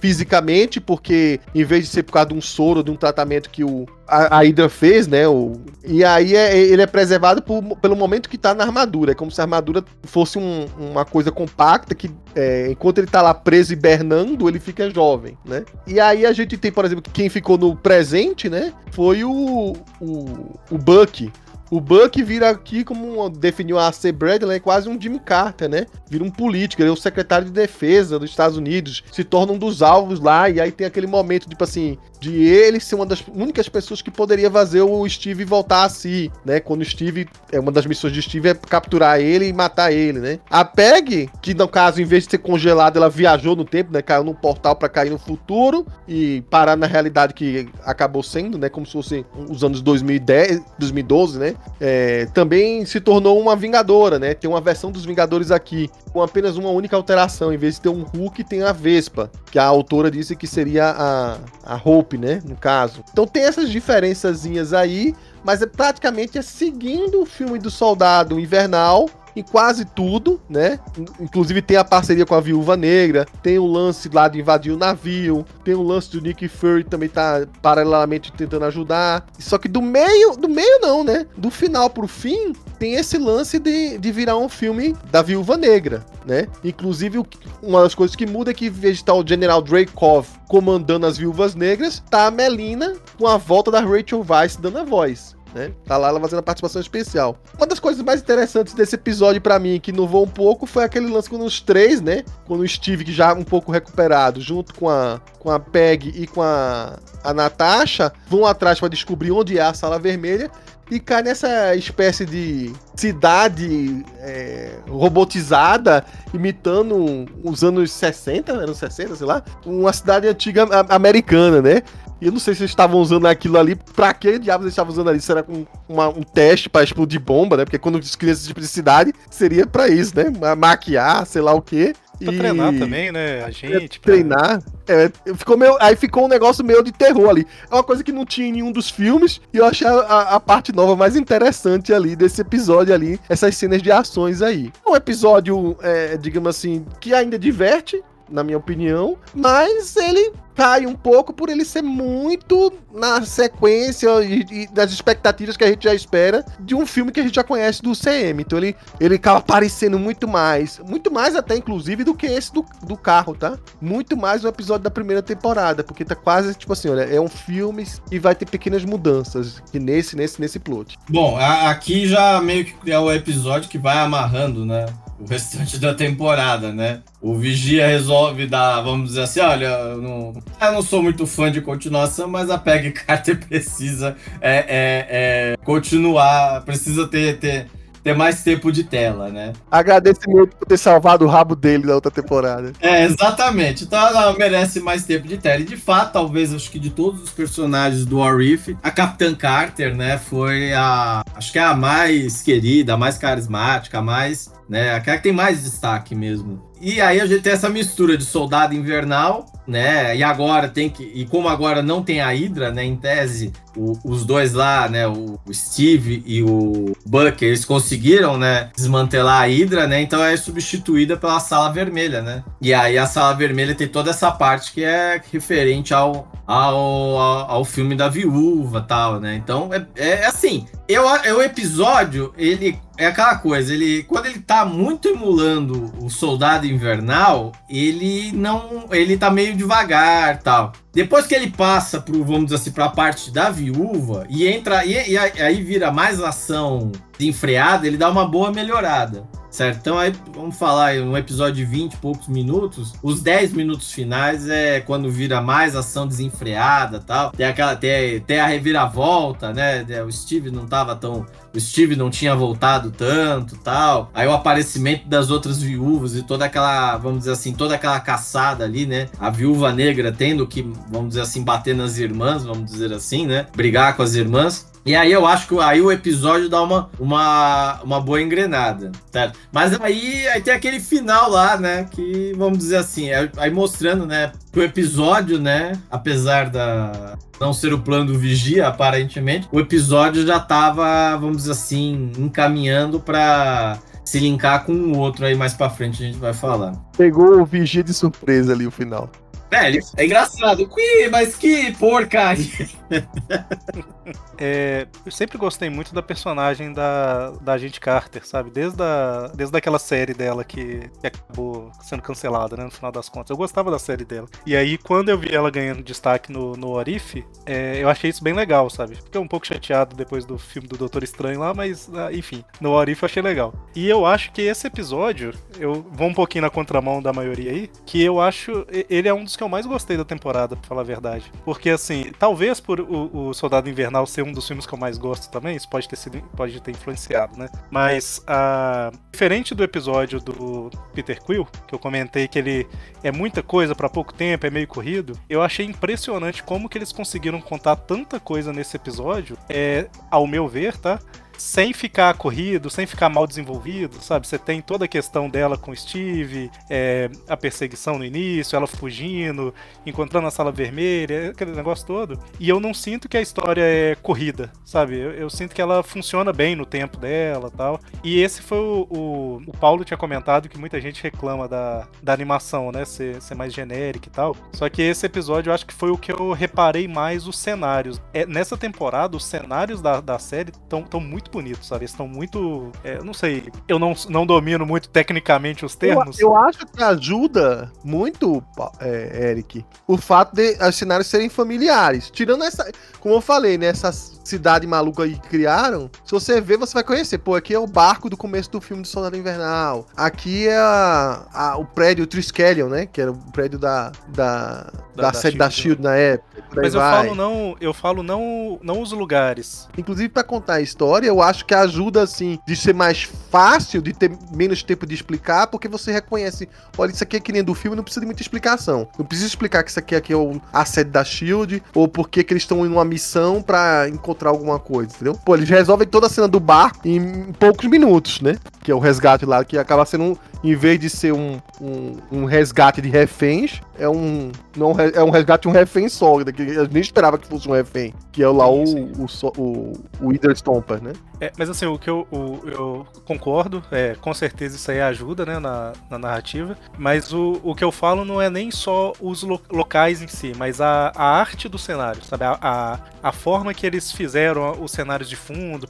fisicamente, porque em vez de ser por causa de um soro, de um tratamento que o, a, a Hydra fez, né? O, e aí é- ele é preservado por- pelo momento que tá na armadura. É como se a armadura fosse um- uma coisa compacta que, é, enquanto ele tá lá preso hibernando, ele fica jovem, né? E aí a gente tem, por exemplo, que quem ficou no presente, né? Foi o, o, o Buck. O Buck vira aqui, como definiu a C. Bradley, é quase um Jimmy Carter, né? Vira um político, ele é o secretário de defesa dos Estados Unidos, se torna um dos alvos lá, e aí tem aquele momento, tipo assim, de ele ser uma das únicas pessoas que poderia fazer o Steve voltar a si, né? Quando o Steve, é uma das missões de Steve é capturar ele e matar ele, né? A Peg, que no caso, em vez de ser congelada, ela viajou no tempo, né? Caiu num portal para cair no futuro e parar na realidade que acabou sendo, né? Como se fosse os anos 2010, 2012, né? É, também se tornou uma Vingadora, né? Tem uma versão dos Vingadores aqui com apenas uma única alteração. Em vez de ter um Hulk, tem a Vespa, que a autora disse que seria a, a Hope, né? No caso. Então tem essas diferençazinhas aí, mas é praticamente é seguindo o filme do Soldado Invernal em quase tudo, né? Inclusive tem a parceria com a Viúva Negra, tem o lance lá de invadir o navio, tem o lance do Nick Fury também tá paralelamente tentando ajudar. Só que do meio, do meio não, né? Do final pro fim, tem esse lance de, de virar um filme da Viúva Negra, né? Inclusive, uma das coisas que muda é que, em vez de estar o General Dreykov comandando as Viúvas Negras, tá a Melina com a volta da Rachel Weisz dando a voz né? Tá lá ela fazendo a participação especial. Uma das coisas mais interessantes desse episódio para mim, que inovou um pouco, foi aquele lance quando os três, né? Quando o Steve, que já um pouco recuperado, junto com a, com a Peg e com a, a Natasha, vão atrás para descobrir onde é a sala vermelha e cai nessa espécie de cidade é, robotizada, imitando os anos 60, anos 60, sei lá, uma cidade antiga americana, né? E eu não sei se eles estavam usando aquilo ali. Pra que diabos eles estavam usando ali? Será com um teste pra explodir bomba, né? Porque quando cria esse tipo de cidade, seria pra isso, né? Maquiar, sei lá o quê. Pra e... treinar também, né? A gente. Pra... Treinar. É, ficou meio, aí ficou um negócio meio de terror ali. É uma coisa que não tinha em nenhum dos filmes. E eu achei a, a parte nova mais interessante ali desse episódio ali. Essas cenas de ações aí. É um episódio, é, digamos assim, que ainda diverte na minha opinião, mas ele cai um pouco por ele ser muito na sequência e, e, das expectativas que a gente já espera de um filme que a gente já conhece do CM. Então ele, ele acaba aparecendo muito mais, muito mais até inclusive do que esse do, do carro, tá? Muito mais no episódio da primeira temporada, porque tá quase tipo assim, olha, é um filme e vai ter pequenas mudanças que nesse, nesse, nesse plot. Bom, a, aqui já meio que é o episódio que vai amarrando, né? O restante da temporada, né? O Vigia resolve dar, vamos dizer assim, olha, eu não, eu não sou muito fã de continuação, mas a Peg <laughs> Carter precisa é, é, é, continuar, precisa ter, ter, ter mais tempo de tela, né? Agradeço muito por ter salvado o rabo dele na outra temporada. É, exatamente. Então ela merece mais tempo de tela. E de fato, talvez, acho que de todos os personagens do Arif, a Capitã Carter, né, foi a. Acho que é a mais querida, a mais carismática, a mais né? Aquela que tem mais destaque mesmo. E aí a gente tem essa mistura de soldado invernal, né? E agora tem que. E como agora não tem a Hydra, né? Em tese, o, os dois lá, né? O, o, Steve e o Buck, eles conseguiram, né? Desmantelar a Hydra, né? Então é substituída pela sala vermelha, né? E aí a sala vermelha tem toda essa parte que é referente ao, ao, ao, ao filme da viúva tal, né? Então é, é assim. Eu, é o episódio, ele é aquela coisa, ele quando ele tá muito emulando o soldado invernal, ele não, ele tá meio devagar, tal. Depois que ele passa pro, vamos dizer assim, pra parte da viúva e entra e, e aí vira mais ação desenfreada, ele dá uma boa melhorada. Certo? Então aí vamos falar um episódio de 20 e poucos minutos. Os 10 minutos finais é quando vira mais ação desenfreada tal. Tem aquela. Tem, tem a reviravolta, né? O Steve não tava tão. Steve não tinha voltado tanto tal. Aí o aparecimento das outras viúvas e toda aquela, vamos dizer assim, toda aquela caçada ali, né? A viúva negra tendo que, vamos dizer assim, bater nas irmãs, vamos dizer assim, né? Brigar com as irmãs. E aí eu acho que aí o episódio dá uma, uma, uma boa engrenada, certo? Mas aí, aí tem aquele final lá, né? Que, vamos dizer assim, é, aí mostrando, né? Que o episódio, né? Apesar da não ser o plano do Vigia, aparentemente, o episódio já tava, vamos dizer assim, encaminhando para se linkar com o outro aí mais para frente a gente vai falar. Pegou o Vigia de surpresa ali o final. É, ele, é engraçado. Mas que porcaria. <laughs> <laughs> É, eu sempre gostei muito da personagem da, da Agente Carter, sabe? Desde, a, desde aquela série dela que, que acabou sendo cancelada, né? No final das contas. Eu gostava da série dela. E aí, quando eu vi ela ganhando destaque no, no Orif, é, eu achei isso bem legal, sabe? Fiquei um pouco chateado depois do filme do Doutor Estranho lá, mas ah, enfim, no Orif eu achei legal. E eu acho que esse episódio, eu vou um pouquinho na contramão da maioria aí, que eu acho. Ele é um dos que eu mais gostei da temporada, pra falar a verdade. Porque assim, talvez por o, o Soldado Invernal ser um dos filmes que eu mais gosto também, isso pode ter sido, pode ter influenciado, né? Mas a diferente do episódio do Peter Quill, que eu comentei que ele é muita coisa para pouco tempo, é meio corrido, eu achei impressionante como que eles conseguiram contar tanta coisa nesse episódio. É, ao meu ver, tá? Sem ficar corrido, sem ficar mal desenvolvido, sabe? Você tem toda a questão dela com o Steve, é, a perseguição no início, ela fugindo, encontrando a sala vermelha, aquele negócio todo. E eu não sinto que a história é corrida, sabe? Eu, eu sinto que ela funciona bem no tempo dela tal. E esse foi o, o, o, Paulo tinha comentado que muita gente reclama da, da animação, né? Ser, ser mais genérica e tal. Só que esse episódio eu acho que foi o que eu reparei mais os cenários. É, nessa temporada, os cenários da, da série estão muito muito bonitos, sabe? Eles estão muito. É, não sei, eu não, não domino muito tecnicamente os termos. Eu, eu acho que ajuda muito, é, Eric, o fato de os cenários serem familiares. Tirando essa. Como eu falei, né? Essas cidade maluca aí que criaram, se você ver, você vai conhecer. Pô, aqui é o barco do começo do filme do Soldado Invernal. Aqui é a, a, o prédio Triskelion, né? Que era o prédio da, da, da, da, da sede da Shield na época. Mas eu vai. falo não, eu falo não, não os lugares. Inclusive para contar a história, eu acho que ajuda assim de ser mais fácil, de ter menos tempo de explicar, porque você reconhece, olha, isso aqui é que nem do filme, não precisa de muita explicação. Não precisa explicar que isso aqui, aqui é o, a sede da Shield ou porque que eles estão em uma missão para encontrar alguma coisa, entendeu? Pô, eles resolvem toda a cena do barco em poucos minutos, né? Que é o resgate lá, que acaba sendo em vez de ser um, um, um, resgate de reféns, é um, não, é um resgate de um refém só, que eu nem esperava que fosse um refém, que é lá o, o, o, o Wither Stomper, né? É, mas assim, o que eu, o, eu concordo, é, com certeza isso aí ajuda, né, na, na narrativa, mas o, o que eu falo não é nem só os lo, locais em si, mas a, a arte do cenário, sabe? A, a, a, forma que eles fizeram os cenários de fundo.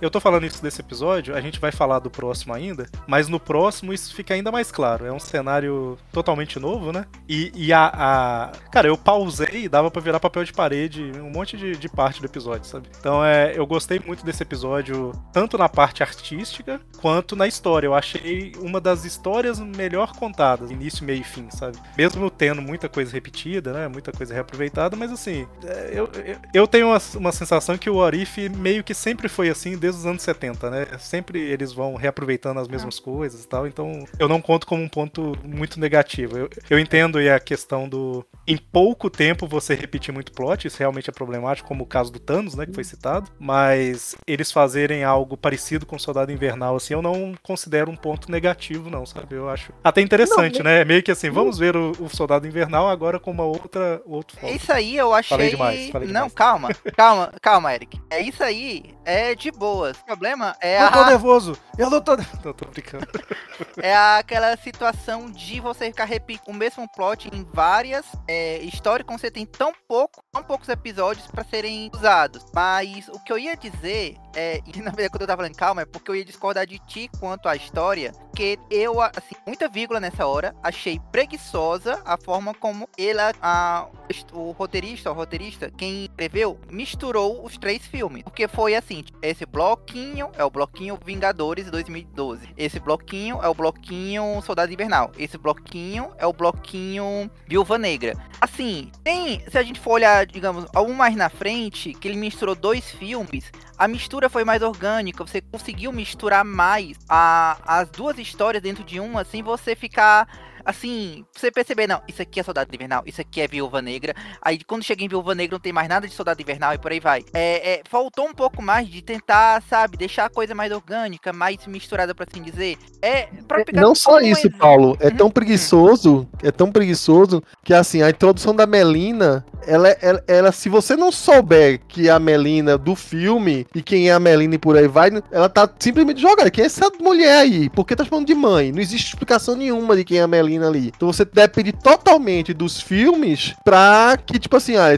Eu tô falando isso desse episódio, a gente vai falar do próximo ainda, mas no próximo isso fica ainda mais claro. É um cenário totalmente novo, né? E, e a, a, Cara, eu pausei e dava pra virar papel de parede um monte de, de parte do episódio, sabe? Então é, eu gostei muito desse episódio tanto na parte artística quanto na história. Eu achei uma das histórias melhor contadas, início, meio e fim, sabe? Mesmo tendo muita coisa repetida, né? Muita coisa reaproveitada, mas assim, é, eu, eu, eu tenho uma, uma sensação que o Orif meio que sempre foi assim desde os anos 70, né? Sempre eles vão reaproveitando as mesmas coisas e tal, então eu não conto como um ponto muito negativo. Eu, eu entendo a questão do em pouco tempo você repetir muito plot, isso realmente é problemático, como o caso do Thanos, né, que foi citado, mas eles fazerem algo parecido com Soldado Invernal, assim, eu não considero um ponto negativo, não, sabe? Eu acho até interessante, não, né? É meio que assim, vamos ver o, o, Soldado Invernal agora com uma outra outro foco. Isso aí eu achei. Falei demais, falei demais. Não, calma, <laughs> calma, calma, Eric. É isso aí, é de boas. O problema é eu a. Eu tô nervoso. Eu não tô. <laughs> Não, tô brincando. <laughs> é aquela situação de você ficar repetindo o mesmo plot em várias é, histórias, como você tem tão pouco, tão poucos episódios para serem usados. Mas o que eu ia dizer é, e <laughs> na verdade quando eu tava falando calma, é porque eu ia discordar de ti quanto à história, que eu, assim, muita vírgula nessa hora, achei preguiçosa a forma como ele, a, o roteirista, o roteirista, quem escreveu, misturou os três filmes. Porque foi assim, esse bloquinho é o bloquinho Vingadores 2012, esse bloquinho é o bloquinho Soldado Invernal, esse bloquinho é o bloquinho Viúva Negra. Assim, tem, se a gente for olhar, digamos, algum mais na frente, que ele misturou dois filmes, a mistura foi mais orgânica, você conseguiu misturar mais a, as duas histórias dentro de uma, sem você ficar assim, você perceber, não, isso aqui é Soldado Invernal, isso aqui é Viúva Negra. Aí quando chega em Viúva Negra não tem mais nada de Soldado Invernal e por aí vai. É, é, faltou um pouco mais de tentar, sabe, deixar a coisa mais orgânica, mais misturada, por assim dizer. É, é não só isso, Paulo, é tão uhum. preguiçoso, é tão preguiçoso que assim, a introdução da Melina, ela, ela, ela, se você não souber que é a Melina do filme e quem é a Melina e por aí vai, ela tá simplesmente jogando. Quem é essa mulher aí? Por que tá chamando de mãe? Não existe explicação nenhuma de quem é a Melina ali. Então você depende totalmente dos filmes pra que, tipo assim, ah,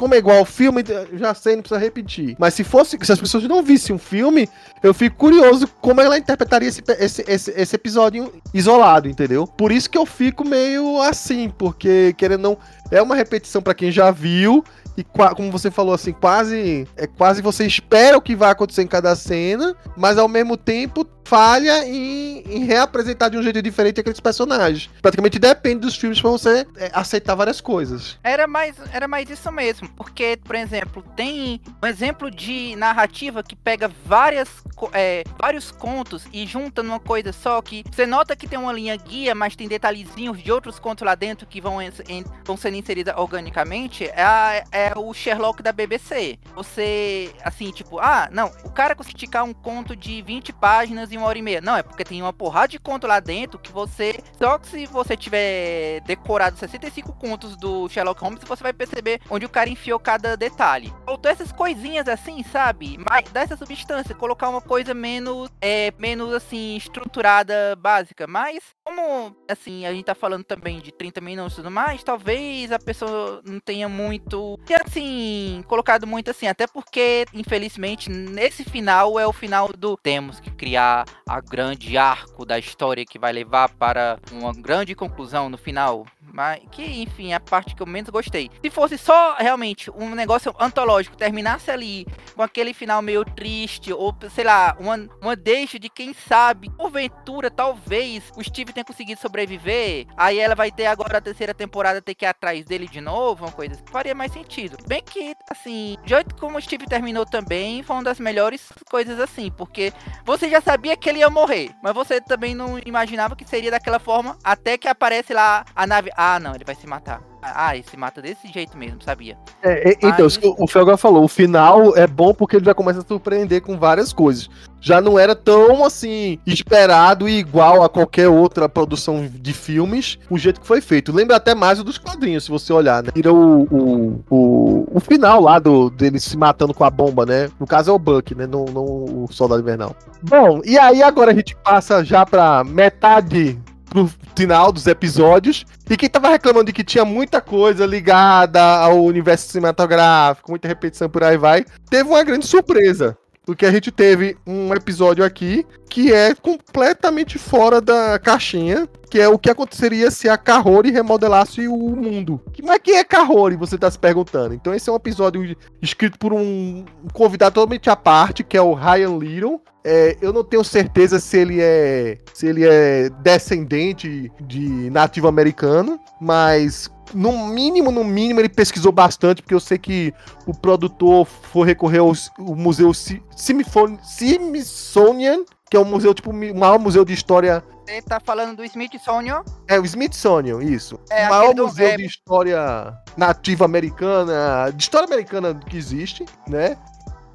como é igual ao filme, já sei, não precisa repetir. Mas se fosse, se as pessoas não vissem um filme, eu fico curioso como ela interpretaria esse, esse, esse, esse episódio isolado, entendeu? Por isso que eu fico meio assim, porque querendo não. É uma repetição para quem já viu, e como você falou assim, quase é quase você espera o que vai acontecer em cada cena, mas ao mesmo tempo falha em, em reapresentar de um jeito diferente aqueles personagens. Praticamente depende dos filmes para você é, aceitar várias coisas. Era mais era mais isso mesmo, porque por exemplo tem um exemplo de narrativa que pega várias é, vários contos e junta numa coisa só que você nota que tem uma linha guia, mas tem detalhezinhos de outros contos lá dentro que vão, vão sendo inseridos organicamente. É, é o Sherlock da BBC. Você, assim, tipo, ah, não, o cara conseguiu esticar um conto de 20 páginas em uma hora e meia. Não, é porque tem uma porrada de conto lá dentro que você. Só que se você tiver decorado 65 contos do Sherlock Holmes, você vai perceber onde o cara enfiou cada detalhe. Faltou essas coisinhas assim, sabe? Mas dessa substância, colocar uma coisa menos, é, menos assim, estruturada, básica. Mas, como, assim, a gente tá falando também de 30 minutos e tudo mais, talvez a pessoa não tenha muito assim, colocado muito assim, até porque, infelizmente, nesse final é o final do temos que criar a grande arco da história que vai levar para uma grande conclusão no final. Mas que, enfim, é a parte que eu menos gostei. Se fosse só realmente um negócio antológico, terminasse ali com aquele final meio triste, ou sei lá, uma, uma deixa de quem sabe, porventura, talvez o Steve tenha conseguido sobreviver, aí ela vai ter agora a terceira temporada ter que ir atrás dele de novo, uma coisa faria mais sentido. Bem que, assim, de jeito como o Steve terminou também, foi uma das melhores coisas assim, porque você já sabia que ele ia morrer, mas você também não imaginava que seria daquela forma, até que aparece lá a nave ah, não, ele vai se matar. Ah, ele se mata desse jeito mesmo, sabia? É, é, então, Mas... o Felga falou, o final é bom porque ele já começa a surpreender com várias coisas. Já não era tão assim esperado e igual a qualquer outra produção de filmes, o jeito que foi feito. Lembra até mais o dos quadrinhos, se você olhar, né? Tira o, o, o, o final lá do, dele se matando com a bomba, né? No caso é o Buck, né? Não, não o Soldado Invernal. Bom, e aí agora a gente passa já pra metade pro final dos episódios. E quem tava reclamando de que tinha muita coisa ligada ao universo cinematográfico, muita repetição por aí vai, teve uma grande surpresa. Porque a gente teve um episódio aqui que é completamente fora da caixinha, que é o que aconteceria se a Kahori remodelasse o mundo. Mas que é Kahori, você tá se perguntando. Então esse é um episódio escrito por um convidado totalmente à parte, que é o Ryan Little. É, eu não tenho certeza se ele é se ele é descendente de nativo americano, mas no mínimo, no mínimo, ele pesquisou bastante, porque eu sei que o produtor foi recorrer ao, museu Smithsonian, que é um museu, tipo, o maior museu de história. Você tá falando do Smithsonian? É, o Smithsonian, isso. É, o maior museu do... de história nativa americana, de história americana que existe, né?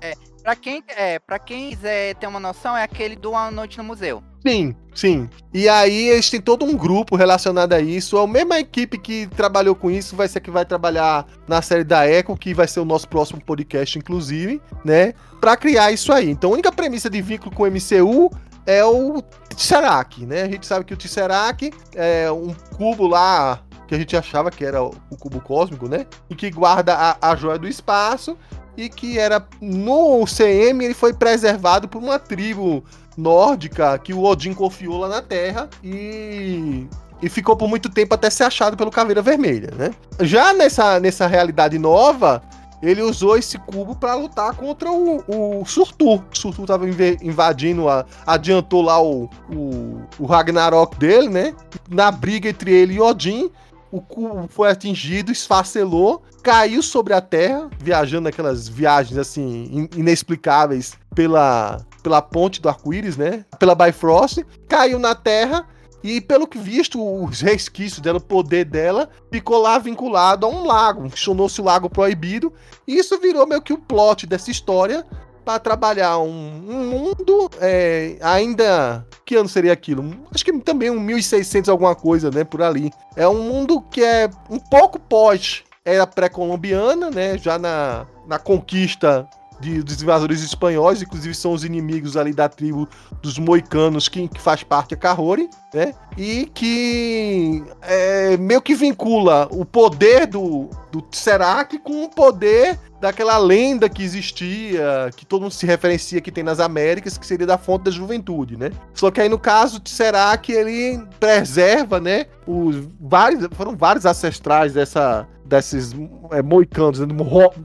É, pra quem, é, pra quem quiser ter uma noção, é aquele do Uma Noite no Museu. Sim, sim. E aí eles têm todo um grupo relacionado a isso. A mesma equipe que trabalhou com isso vai ser que vai trabalhar na série da Echo, que vai ser o nosso próximo podcast, inclusive, né? Pra criar isso aí. Então a única premissa de vínculo com o MCU é o Tesseract, né? A gente sabe que o Tesseract é um cubo lá que a gente achava que era o cubo cósmico, né? E que guarda a, a joia do espaço e que era no CM ele foi preservado por uma tribo nórdica que o Odin confiou lá na Terra e e ficou por muito tempo até ser achado pelo Caveira Vermelha, né? Já nessa, nessa realidade nova, ele usou esse cubo para lutar contra o, o Surtur. O Surtur tava invadindo, a, adiantou lá o, o, o Ragnarok dele, né? Na briga entre ele e Odin, o cubo foi atingido, esfacelou, caiu sobre a Terra, viajando aquelas viagens assim inexplicáveis pela, pela ponte do arco-íris, né? Pela Bifrost, caiu na Terra e pelo que visto, os resquícios dela, o poder dela, ficou lá vinculado a um lago, chamou-se o Lago Proibido, e isso virou meio que o plot dessa história para trabalhar um, um mundo é, ainda. Que ano seria aquilo? Acho que também um 1600 alguma coisa, né? Por ali. É um mundo que é um pouco pós era pré-colombiana, né? Já na, na conquista de, dos invasores espanhóis, inclusive são os inimigos ali da tribo dos moicanos, que, que faz parte a Kahori, né? E que é, meio que vincula o poder do, do Tesseract com o poder daquela lenda que existia, que todo mundo se referencia que tem nas Américas, que seria da fonte da juventude, né? Só que aí no caso de Serac ele preserva, né, os vários foram vários ancestrais dessa desses é, moicanos, né,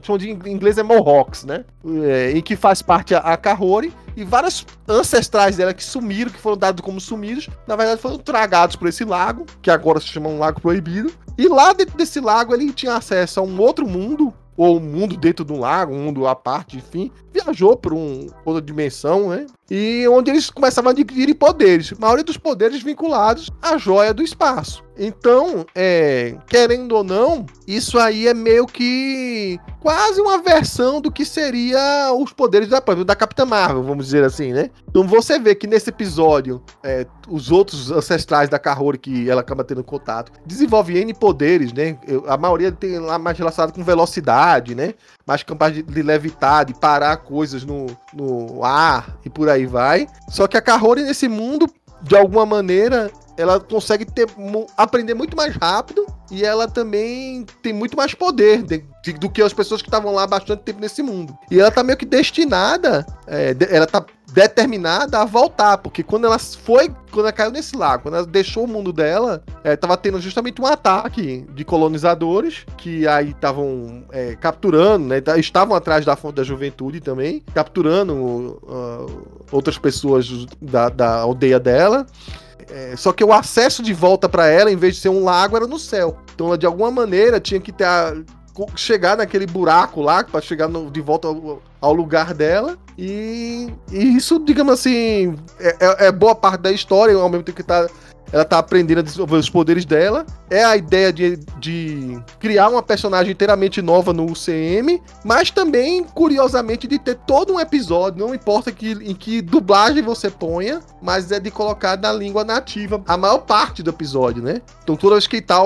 chamam de em inglês é Mohawks, né? É, em que faz parte a, a Kahori e vários ancestrais dela que sumiram, que foram dados como sumidos, na verdade foram tragados por esse lago, que agora se chama um lago proibido. E lá dentro desse lago ele tinha acesso a um outro mundo, ou um mundo dentro de um lago, um mundo à parte, enfim, viajou para um, outra dimensão, né? E onde eles começavam a adquirir poderes, a maioria dos poderes vinculados à joia do espaço. Então, é, querendo ou não, isso aí é meio que quase uma versão do que seria os poderes da, da Capitã Marvel, vamos dizer assim, né? Então você vê que nesse episódio, é, os outros ancestrais da Kahori que ela acaba tendo contato, desenvolvem N poderes, né? A maioria tem lá mais relacionado com velocidade, né? Mais capaz de, de levitar, de parar coisas no, no ar e por aí vai. Só que a Kahori nesse mundo, de alguma maneira, ela consegue ter, aprender muito mais rápido e ela também tem muito mais poder de, de, do que as pessoas que estavam lá há bastante tempo nesse mundo. E ela tá meio que destinada, é, de, ela tá determinada a voltar, porque quando ela foi, quando ela caiu nesse lago, quando ela deixou o mundo dela, é, tava tendo justamente um ataque de colonizadores que aí estavam é, capturando, né, estavam atrás da fonte da juventude também, capturando uh, outras pessoas da, da aldeia dela. É, só que o acesso de volta para ela, em vez de ser um lago, era no céu. Então ela de alguma maneira tinha que ter a, chegar naquele buraco lá para chegar no, de volta ao, ao, lugar dela. E, e isso, digamos assim, é, é, é, boa parte da história, ao mesmo tempo que tá ela tá aprendendo a desenvolver os poderes dela. É a ideia de, de criar uma personagem inteiramente nova no UCM, mas também, curiosamente, de ter todo um episódio, não importa que, em que dublagem você ponha, mas é de colocar na língua nativa a maior parte do episódio, né? Então toda vez que tá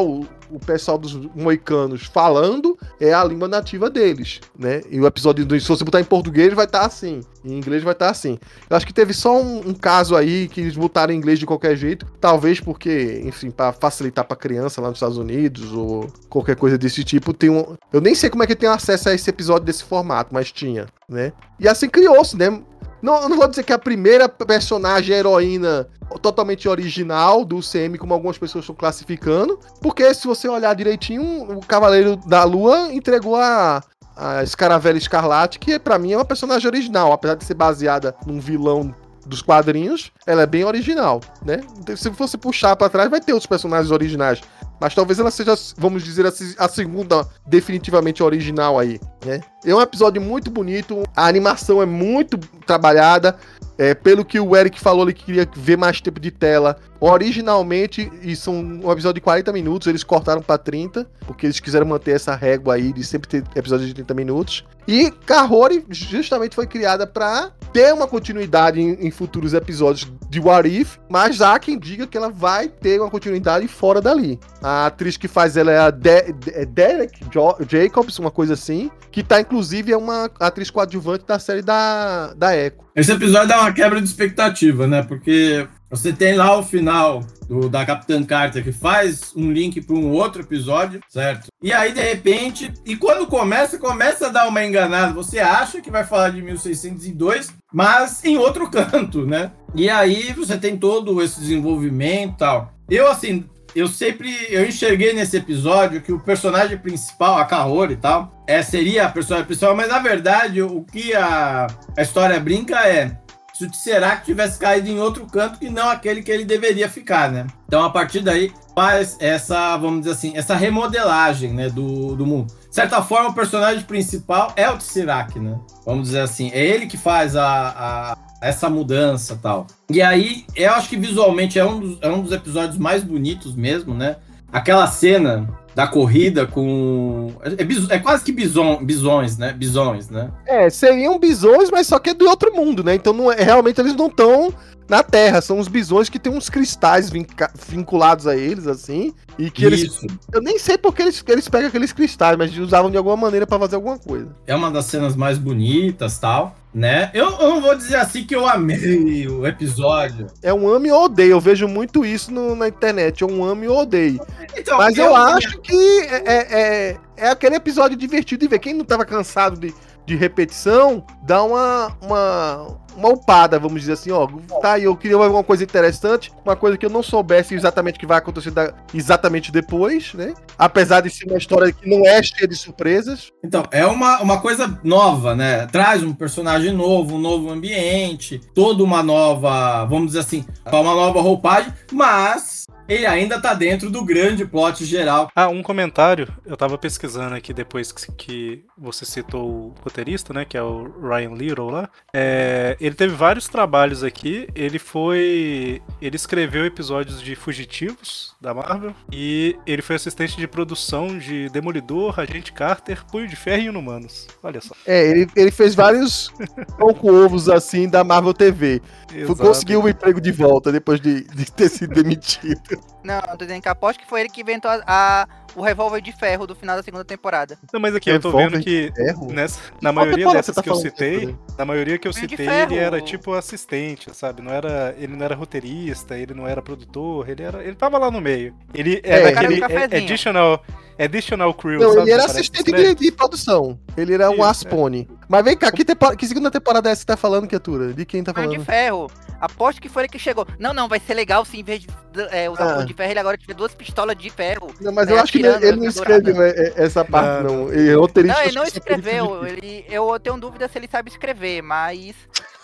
o, pessoal dos moicanos falando é a língua nativa deles, né? E o episódio, se você botar em português, vai estar tá assim. Em inglês vai estar tá assim. Eu acho que teve só um, um, caso aí que eles botaram em inglês de qualquer jeito. Talvez porque, enfim, para facilitar pra criança lá nos Estados Unidos ou qualquer coisa desse tipo. Tem um... Eu nem sei como é que tem acesso a esse episódio desse formato, mas tinha, né? E assim criou-se, né? Não, não vou dizer que a primeira personagem heroína totalmente original do CM, como algumas pessoas estão classificando, porque se você olhar direitinho, o Cavaleiro da Lua entregou a, a Escaravela Escarlate, que para mim é uma personagem original, apesar de ser baseada num vilão dos quadrinhos, ela é bem original, né? Se você puxar para trás, vai ter outros personagens originais. Mas talvez ela seja, vamos dizer assim, a segunda definitivamente original aí, né? É um episódio muito bonito, a animação é muito trabalhada. É, pelo que o Eric falou, ele queria ver mais tempo de tela. Originalmente, isso é um episódio de 40 minutos, eles cortaram para 30, porque eles quiseram manter essa régua aí de sempre ter episódios de 30 minutos. E Kahori justamente foi criada para ter uma continuidade em, em, futuros episódios de What If, mas há quem diga que ela vai ter uma continuidade fora dali. A atriz que faz ela é a De De é Derek jo Jacobs, uma coisa assim, que tá inclusive é uma atriz coadjuvante da série da, da Echo. Esse episódio dá uma quebra de expectativa, né? Porque você tem lá o final do, da Capitã Carter que faz um link para um outro episódio, certo? E aí, de repente, e quando começa, começa a dar uma enganada. Você acha que vai falar de 1602, mas em outro <laughs> canto, né? E aí você tem todo esse desenvolvimento e tal. Eu, assim, eu sempre eu enxerguei nesse episódio que o personagem principal, a Kahori e tal, é, seria a personagem principal, mas na verdade o que a, a história brinca é se o Tesseract tivesse caído em outro canto que não aquele que ele deveria ficar, né? Então a partir daí faz essa, vamos dizer assim, essa remodelagem, né, do, do mundo. De certa forma, o personagem principal é o Tesseract, né? Vamos dizer assim, é ele que faz a, a essa mudança tal. E aí, eu acho que visualmente é um dos, é um dos episódios mais bonitos mesmo, né? Aquela cena da corrida com. É, é quase que bison, bisões, né? Bisões, né? É, seriam bisões, mas só que é do outro mundo, né? Então não é, realmente eles não estão na Terra. São os bisões que tem uns cristais vinca- vinculados a eles, assim. E que eles. Isso. Eu nem sei porque eles, eles pegam aqueles cristais, mas usavam de alguma maneira pra fazer alguma coisa. É uma das cenas mais bonitas tal, né? Eu, eu não vou dizer assim que eu amei o episódio. É um ame ou odeio. Eu vejo muito isso no- na internet. É um ame ou odeio. Então, Mas eu acho que é, é, é- é aquele episódio divertido de ver. Quem não tava cansado de, de repetição, dá uma, uma, uma upada, vamos dizer assim, ó. Tá eu queria alguma coisa interessante, uma coisa que eu não soubesse exatamente que vai acontecer da- exatamente depois, né? Apesar de ser uma história que não é cheia de surpresas. Então, é uma, uma coisa nova, né? Traz um personagem novo, um novo ambiente, toda uma nova, vamos dizer assim, uma nova roupagem, mas ele ainda tá dentro do grande plot geral. Ah, um comentário. Eu tava pesquisando aqui depois que, que você citou o roteirista, né? Que é o Ryan Little lá. É, ele teve vários trabalhos aqui. Ele foi. Ele escreveu episódios de Fugitivos da Marvel. E ele foi assistente de produção de Demolidor, Agente Carter, Punho de Ferro e Inumanos. Olha só. É, ele, ele fez vários <laughs> pão com ovos assim da Marvel TV. Exato. Conseguiu o emprego de volta depois de, de ter sido demitido. Não, eu tô dizendo que aposto que foi ele que inventou a, a- o revólver de ferro do final da segunda temporada. Não, mas aqui eu tô vendo que Ferro? nessa, na Qual maioria dessas tá que eu citei? Na maioria que eu citei, ele era tipo assistente, sabe? Não era, ele não era roteirista, ele não era produtor, ele era, ele tava lá no meio. Ele É, cara aquele do cafezinho. additional, additional crew, Não, sabe? ele era parece assistente de, de produção. Ele era um Isso, é. Aspone. Mas vem cá, que, que segunda temporada é essa que tá falando, criatura? De quem tá de falando? ferro. Aposto que foi ele que chegou. Não, não, vai ser legal se em vez de é, usar Ah. de ferro, ele agora tiver duas pistolas de ferro. Não, mas É, eu acho que ele, não na escreveu é, é, essa parte, Não, não. Ele é roteirista. Não, ele escreveu. Ele, eu tenho dúvida se ele sabe escrever, mas.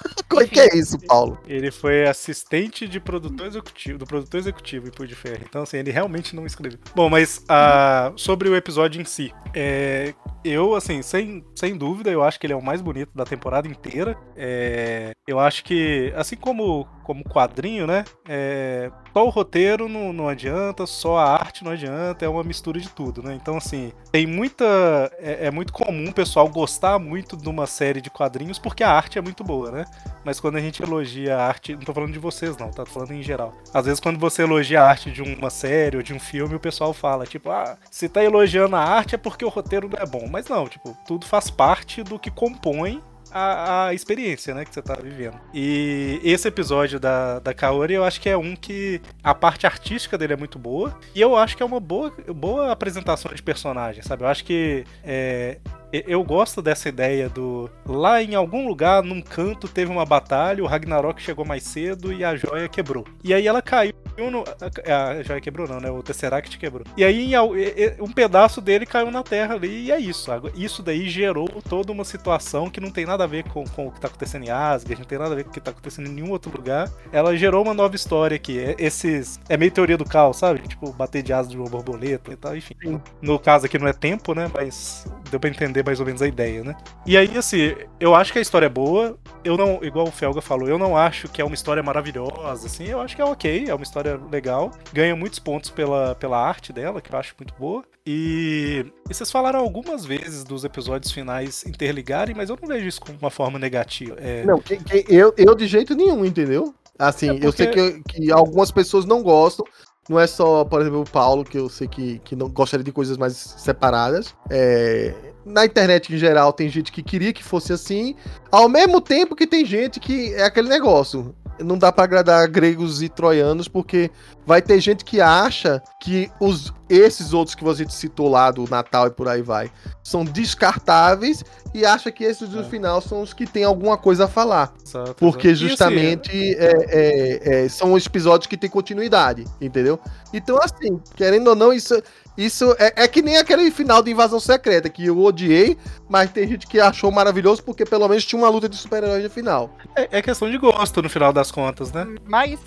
<laughs> Como é que é isso, Paulo? Ele foi assistente de produtor executivo, do produtor executivo em Punho de Ferro. Então, assim, ele realmente não escreveu. Bom, mas ah, sobre o episódio em si, é, eu, assim, sem, sem dúvida, eu acho que ele é o mais bonito da temporada inteira. É, eu acho que, assim como, como quadrinho, né? é, só o roteiro não, não adianta, só a arte não adianta, é uma mistura de tudo, né? Então, assim, tem muita. É, é muito comum o pessoal gostar muito de uma série de quadrinhos porque a arte é muito boa, né? Mas quando a gente elogia a arte, não tô falando de vocês não, tá? Tô falando em geral. Às vezes quando você elogia a arte de uma série ou de um filme, o pessoal fala, tipo, ah, se tá elogiando a arte é porque o roteiro não é bom. Mas não, tipo, tudo faz parte do que compõe a, a experiência, né, que você tá vivendo. E esse episódio da, da Kaori, eu acho que é um que a parte artística dele é muito boa. E eu acho que é uma boa, boa apresentação de personagem, sabe? Eu acho que é, Eu gosto dessa ideia do. Lá em algum lugar, num canto, teve uma batalha, o Ragnarok chegou mais cedo e a joia quebrou. E aí ela caiu no. A, a joia quebrou, não, né? O Tesseract quebrou. E aí um pedaço dele caiu na terra ali, e é isso. Isso daí gerou toda uma situação que não tem nada a ver com, com o que tá acontecendo em Asgard, não tem nada a ver com o que tá acontecendo em nenhum outro lugar. Ela gerou uma nova história aqui. É- Esses. É meio teoria do caos, sabe? Tipo, bater de asas de uma borboleta e tal, enfim. No caso aqui não é tempo, né? Mas deu pra entender mais ou menos a ideia, né? E aí, assim, eu acho que a história é boa. Eu não, igual o Felga falou, eu não acho que é uma história maravilhosa, assim. Eu acho que é ok, é uma história legal. Ganha muitos pontos pela, pela arte dela, que eu acho muito boa. E, e vocês falaram algumas vezes dos episódios finais interligarem, mas eu não vejo isso como uma forma negativa. É, Não, que- que- eu, eu de jeito nenhum, entendeu? Assim, É eu sei que, que algumas pessoas não gostam. Não é só, por exemplo, o Paulo, que eu sei que, que não gostaria de coisas mais separadas. É, na internet, em geral, tem gente que queria que fosse assim. Ao mesmo tempo que tem gente que é aquele negócio. Não dá pra agradar gregos e troianos, porque vai ter gente que acha que os, esses outros que você citou lá, do Natal e por aí vai, são descartáveis e acha que esses do É. final são os que têm alguma coisa a falar. exato, Porque exato. Assim, justamente é, é, é, são os episódios que têm continuidade, entendeu? Então, assim, querendo ou não, isso, isso é, é que nem aquele final de Invasão Secreta, que eu odiei, mas tem gente que achou maravilhoso porque pelo menos tinha uma luta de super-heróis no final. é, é questão de gosto, no final das contas, né? Mas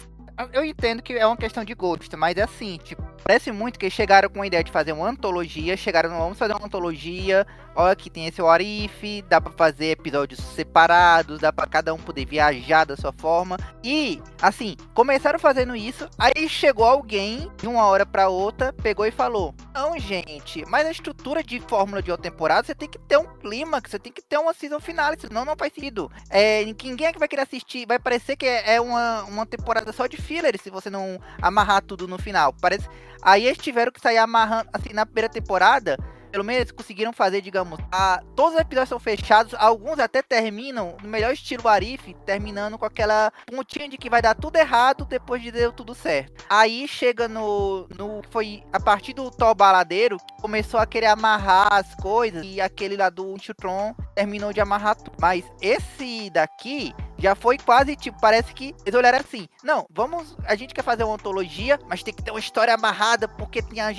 eu entendo que é uma questão de gosto, mas é assim, tipo, parece muito que chegaram com a ideia de fazer uma antologia, chegaram, vamos fazer uma antologia olha que tem esse Orif, dá pra fazer episódios separados, dá pra cada um poder viajar da sua forma. E, assim, começaram fazendo isso, aí chegou alguém de uma hora pra outra, pegou e falou: Não, gente, mas a estrutura de fórmula de outra temporada você tem que ter um clímax, você tem que ter uma season finale, senão não faz sentido. É, ninguém é que vai querer assistir, vai parecer que é uma, uma temporada só de filler se você não amarrar tudo no final. Parece. Aí eles tiveram que sair amarrando, assim, na primeira temporada pelo menos conseguiram fazer, digamos, a, todos os episódios são fechados, alguns até terminam no melhor estilo Arif, terminando com aquela pontinha de que vai dar tudo errado depois de deu tudo certo. Aí chega no, no foi a partir do Thor Baladeiro começou a querer amarrar as coisas e aquele lá do Chutron terminou de amarrar tudo. Mas esse daqui já foi quase tipo, parece que eles olharam assim: não, vamos, a gente quer fazer uma ontologia, mas tem que ter uma história amarrada, porque tem a,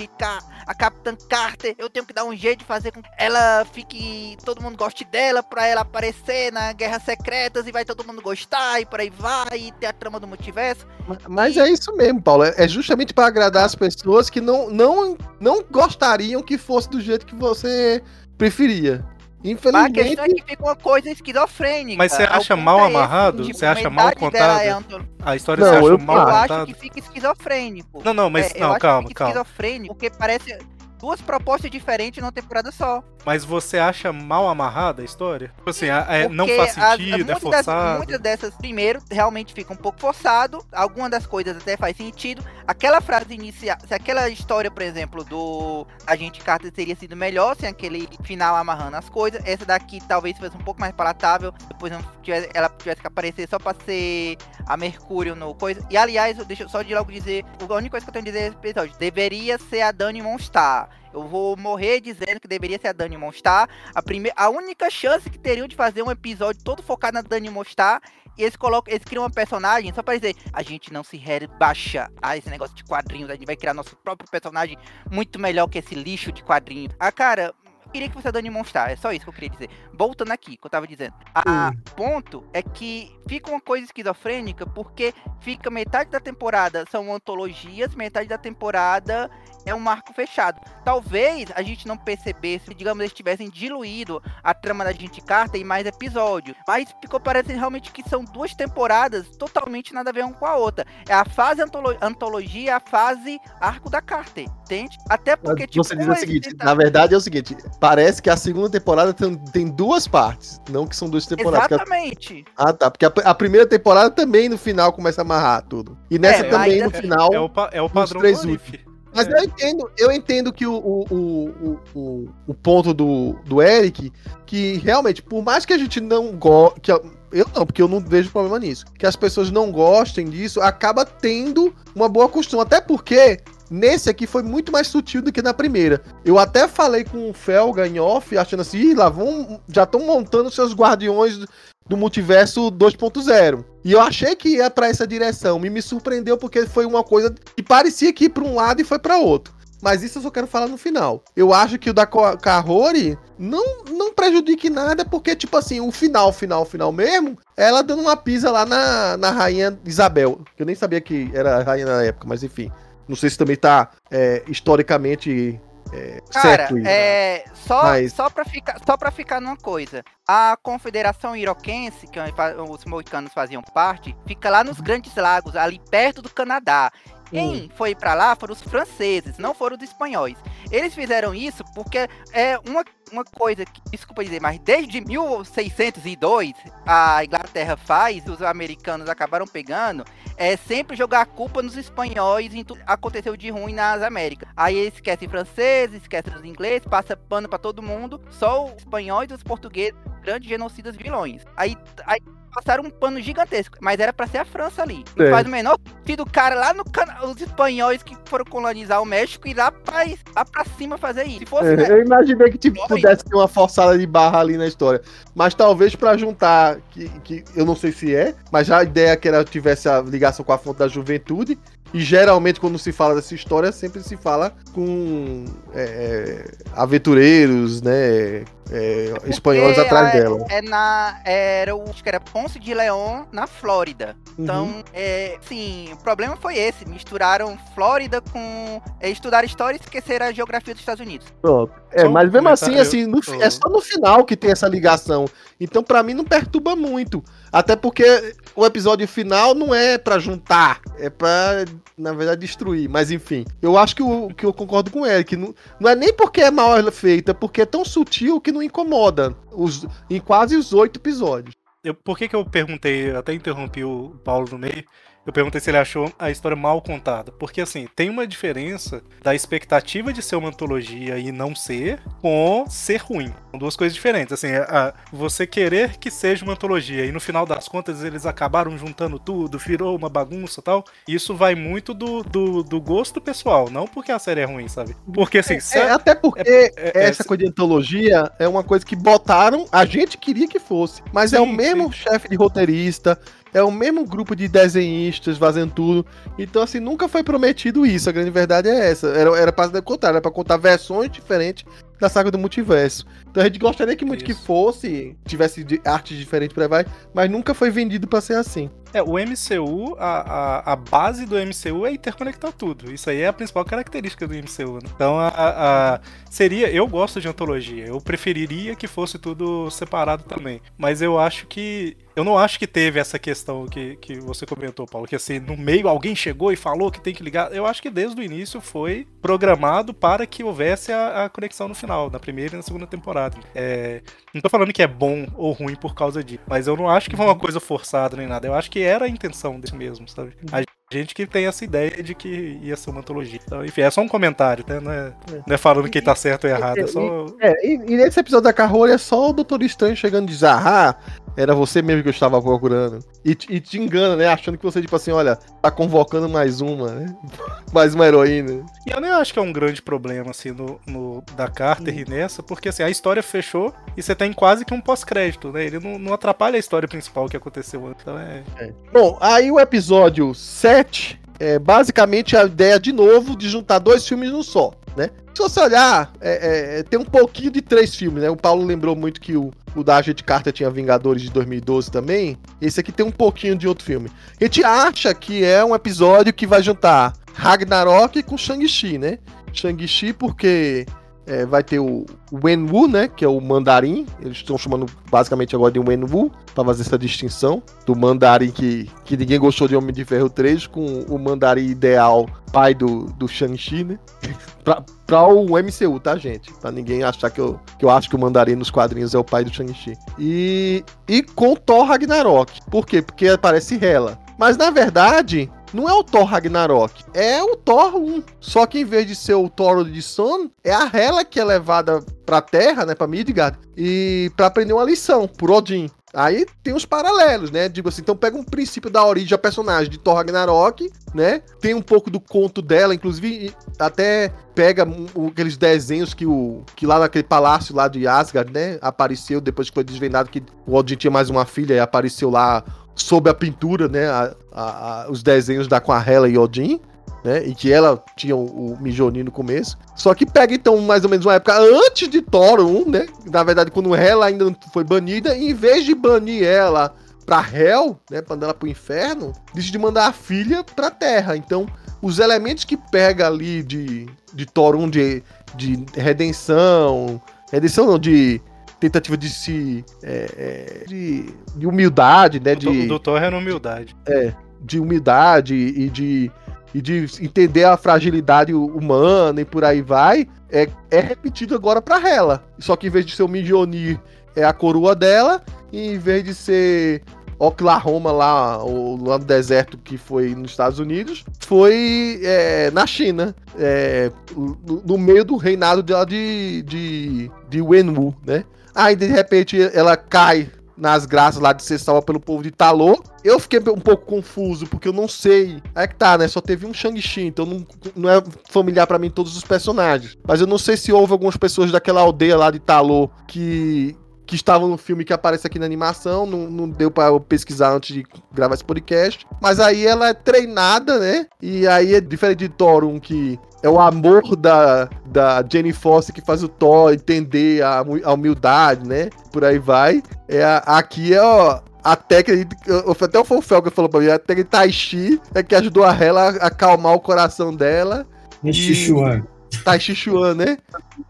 a Capitã Carter, eu tenho que dar um jeito de fazer com que ela fique, todo mundo goste dela, pra ela aparecer na Guerras Secretas e vai todo mundo gostar, e por aí vai, e ter a trama do multiverso. Mas e... é isso mesmo, Paulo, é justamente para agradar as pessoas que não, não, não gostariam que fosse do jeito que você preferia. Infelizmente. Mas a questão é que fica uma coisa esquizofrênica. Mas você acha mal é amarrado? Esse, tipo, você acha mal contado? É A história não, você acha mal eu contado? Eu acho que fica esquizofrênico. Não, não, mas é, não, calma, calma. esquizofrênico, porque parece duas propostas diferentes numa temporada só. Mas você acha mal amarrada a história? Tipo assim, é, não faz sentido, as, é forçado? Das, muitas dessas, primeiro, realmente fica um pouco forçado. Algumas das coisas até faz sentido. Aquela frase inicial, se aquela história, por exemplo, do Agente Carter teria sido melhor sem aquele final amarrando as coisas. Essa daqui talvez fosse um pouco mais palatável. Depois tivesse, ela tivesse que aparecer só pra ser a Mercúrio no coisa. E aliás, deixa eu só de logo dizer, a única coisa que eu tenho a dizer nesse episódio, deveria ser a Dani Monstar. Eu vou morrer dizendo que deveria ser a Dani Monstar. A, primeira, a única chance que teriam de fazer um episódio todo focado na Dani Monstar. E eles colocam, eles criam uma personagem só pra dizer, a gente não se rebaixa a esse negócio de quadrinhos, a gente vai criar nosso próprio personagem muito melhor que esse lixo de quadrinhos. Ah, cara, queria que a Dani Monstar, é só isso que eu queria dizer. Voltando aqui, que eu tava dizendo. A hum. ponto é que fica uma coisa esquizofrênica, porque fica metade da temporada são antologias, metade da temporada é um marco fechado. Talvez a gente não percebesse, digamos, eles tivessem diluído a trama da gente Carter em mais episódios. Mas ficou parecendo realmente que são duas temporadas totalmente nada a ver uma com a outra. É a fase antolo antologia a fase arco da Carter, entende? Até porque, Mas tipo. Você diz o seguinte, na verdade é o seguinte: parece que a segunda temporada tem, tem duas partes, não que são duas temporadas. Exatamente. A... Ah, tá. Porque a, a, primeira temporada também no final começa a amarrar tudo. E nessa é, também no final. É o, é o padrão três. Mas eu entendo, eu entendo que o, o, o, o, o ponto do, do Eric, que realmente, por mais que a gente não goste. Eu não, porque eu não vejo problema nisso. Que as pessoas não gostem disso, acaba tendo uma boa costume. Até porque Nesse aqui foi muito mais sutil do que na primeira. Eu até falei com o Felga em off, achando assim, Ih, lá vão, já estão montando seus guardiões do multiverso 2.0. E eu achei que ia para essa direção. Me, me surpreendeu porque foi uma coisa que parecia que ia para um lado e foi para outro. Mas isso eu só quero falar no final. Eu acho que o da Kahori não, não prejudique nada, porque, tipo assim, o final, final, final mesmo, ela dando uma pisa lá na, na rainha Isabel. Que eu nem sabia que era rainha na época, mas enfim. Não sei se também tá é, historicamente é, Cara, é, só, Mas... só, pra ficar, só pra ficar numa coisa. A Confederação Iroquense, que os moicanos faziam parte, fica lá nos Grandes Lagos, ali perto do Canadá. Quem foi para lá foram os franceses, não foram os espanhóis. Eles fizeram isso porque é uma, uma coisa que, desculpa dizer, mas desde 1602 a Inglaterra faz, os americanos acabaram pegando, é sempre jogar a culpa nos espanhóis em tudo aconteceu de ruim nas Américas. Aí eles esquecem franceses, esquecem os ingleses, passa pano para todo mundo, só os espanhóis e os portugueses, grandes genocidas vilões. Aí, aí passaram um pano gigantesco, mas era para ser a França ali. Não é. faz o menor sentido o cara lá no canal, os espanhóis que foram colonizar o México e lá pra, lá pra cima fazer isso. Se fosse, é, né, eu imaginei que tipo, pudesse ter uma forçada de barra ali na história. Mas talvez para juntar, que, que eu não sei se é, mas já a ideia é que ela tivesse a ligação com a fonte da juventude. E geralmente, quando se fala dessa história, sempre se fala com é, é aventureiros, né? é, espanhóis Porque atrás é- dela. É na. Era o. Acho que era Ponce de León, na Flórida. Uhum. Então, é, sim, o problema foi esse. Misturaram Flórida com. É, estudar história e esqueceram a geografia dos Estados Unidos. Pronto. É, Só mas mesmo assim, assim no é só no final que tem essa ligação. Então, pra mim, não perturba muito. Até porque o episódio final não é pra juntar, é pra, na verdade, destruir. Mas enfim, eu acho que, o, que eu concordo com o Eric. Não, não é nem porque é mal feita, é porque é tão sutil que não incomoda os, em quase os oito episódios. Eu, por que, que eu perguntei, até interrompi o Paulo no meio, eu perguntei se ele achou a história mal contada. Porque, assim, tem uma diferença da expectativa de ser uma antologia e não ser, com ser ruim. São duas coisas diferentes. Assim, a- você querer que seja uma antologia e no final das contas eles acabaram juntando tudo, virou uma bagunça e tal. Isso vai muito do, do, do gosto pessoal, não porque a série é ruim, sabe? Porque, assim, É, a- até porque é- é- essa coisa de antologia é uma coisa que botaram, a gente queria que fosse, mas é Sim, o mesmo chefe de roteirista, é o mesmo grupo de desenhistas fazendo tudo. Então, assim, nunca foi prometido isso. A grande verdade é essa. Era, era pra contar, era pra contar versões diferentes da saga do multiverso. Então a gente gostaria que muito que Isso. fosse, tivesse de artes diferentes pra vai, mas nunca foi vendido pra ser assim. É, o MCU, a, a, a base do MCU é interconectar tudo. Isso aí é a principal característica do MCU. né? Então, a, a- seria. Eu gosto de antologia. Eu preferiria que fosse tudo separado também. Mas eu acho que. Eu não acho que teve essa questão que, que você comentou, Paulo, que assim, no meio alguém chegou e falou que tem que ligar. Eu acho que desde o início foi programado para que houvesse a, a conexão no final, na primeira e na segunda temporada. É, não tô falando que é bom ou ruim por causa disso, mas eu não acho que foi uma coisa forçada nem nada. Eu acho que era a intenção desse mesmo, sabe? A gente que tem essa ideia de que ia ser uma antologia. Então, enfim, é só um comentário, né? Não é, não é falando quem tá certo ou errado, é só. É, e, e nesse episódio da Carrolha é só o Doutor Estranho chegando e diz, ah, era você mesmo que eu estava procurando. E, te- e te engana, né? Achando que você, tipo assim, olha, tá convocando mais uma, né? <laughs> mais uma heroína. E eu nem acho que é um grande problema, assim, no, no- da Carter e nessa, porque assim, a história fechou e você tem quase que um pós-crédito, né? Ele não, não atrapalha a história principal que aconteceu antes. Então é. Bom, aí o episódio 7 é basicamente a ideia, de novo, de juntar dois filmes num só, né? Se você olhar, é, é, tem um pouquinho de três filmes, né? O Paulo lembrou muito que o, o da Agente Carter tinha Vingadores de 2012 também. Esse aqui tem um pouquinho de outro filme. A gente acha que é um episódio que vai juntar Ragnarok com Shang-Chi, né? Shang-Chi porque é, vai ter o Wenwu, né? Que é o mandarim. Eles estão chamando basicamente agora de Wenwu, pra fazer essa distinção. Do mandarim que, que ninguém gostou de Homem de Ferro 3, com o mandarim ideal, pai do, do Shang-Chi, né? <laughs> pra, pra o MCU, tá, gente? Pra ninguém achar que eu, que eu acho que o mandarim nos quadrinhos é o pai do Shang-Chi. E, e com Thor Ragnarok. Por quê? Porque aparece Hela. Mas na verdade, não é o Thor Ragnarok, é o Thor 1. Só que em vez de ser o Thor de Son, é a Hela que é levada pra Terra, né, pra Midgard, e pra aprender uma lição por Odin. Aí tem os paralelos, né? Digo assim, então pega um princípio da origem da personagem de Thor Ragnarok, né? Tem um pouco do conto dela, inclusive até pega aqueles desenhos que o que lá naquele palácio lá de Asgard, né, apareceu depois que foi desvendado que o Odin tinha mais uma filha e apareceu lá sob a pintura, né, a- a- a- os desenhos da com a Hela e Odin, né, e que ela tinha o, o no começo. Só que pega então mais ou menos uma época antes de Thor 1, né, na verdade quando Hela ainda foi banida, e em vez de banir ela pra Hell, né, mandar ela pro inferno, decide mandar a filha pra Terra. Então, os elementos que pega ali de, de Thor 1 de, de redenção, redenção não, de tentativa de se é, é, de, de humildade, né, O do- O de, doutor é humildade. de humildade e de, e de entender a fragilidade hu- humana e por aí vai, é, é repetido agora pra Hela. Só que em vez de ser o Mjolnir, é a coroa dela, e em vez de ser Oklahoma lá, ou lá no deserto que foi nos Estados Unidos, foi é, na China, é, no, no meio do reinado dela de, de, de Wenwu, né? Aí de repente ela cai nas graças lá de ser salva pelo povo de Talô. Eu fiquei um pouco confuso, porque eu não sei. Aí que tá, né? Só teve um Shang-Chi, então não, não é familiar pra mim todos os personagens. Mas eu não sei se houve algumas pessoas daquela aldeia lá de Talô que que estavam no filme que aparece aqui na animação. Não, não deu pra eu pesquisar antes de gravar esse podcast. Mas aí ela é treinada, né? E aí é diferente de Thor 1, que é o amor da, da Jenny Foster que faz o Thor entender a, a humildade, né? Por aí vai. É, aqui é, ó. A técnica, até o Fofel que falou pra mim, a técnica Tai Chi é que ajudou a ela a acalmar o coração dela Um Sichuan. Tai Chi Chuan, né?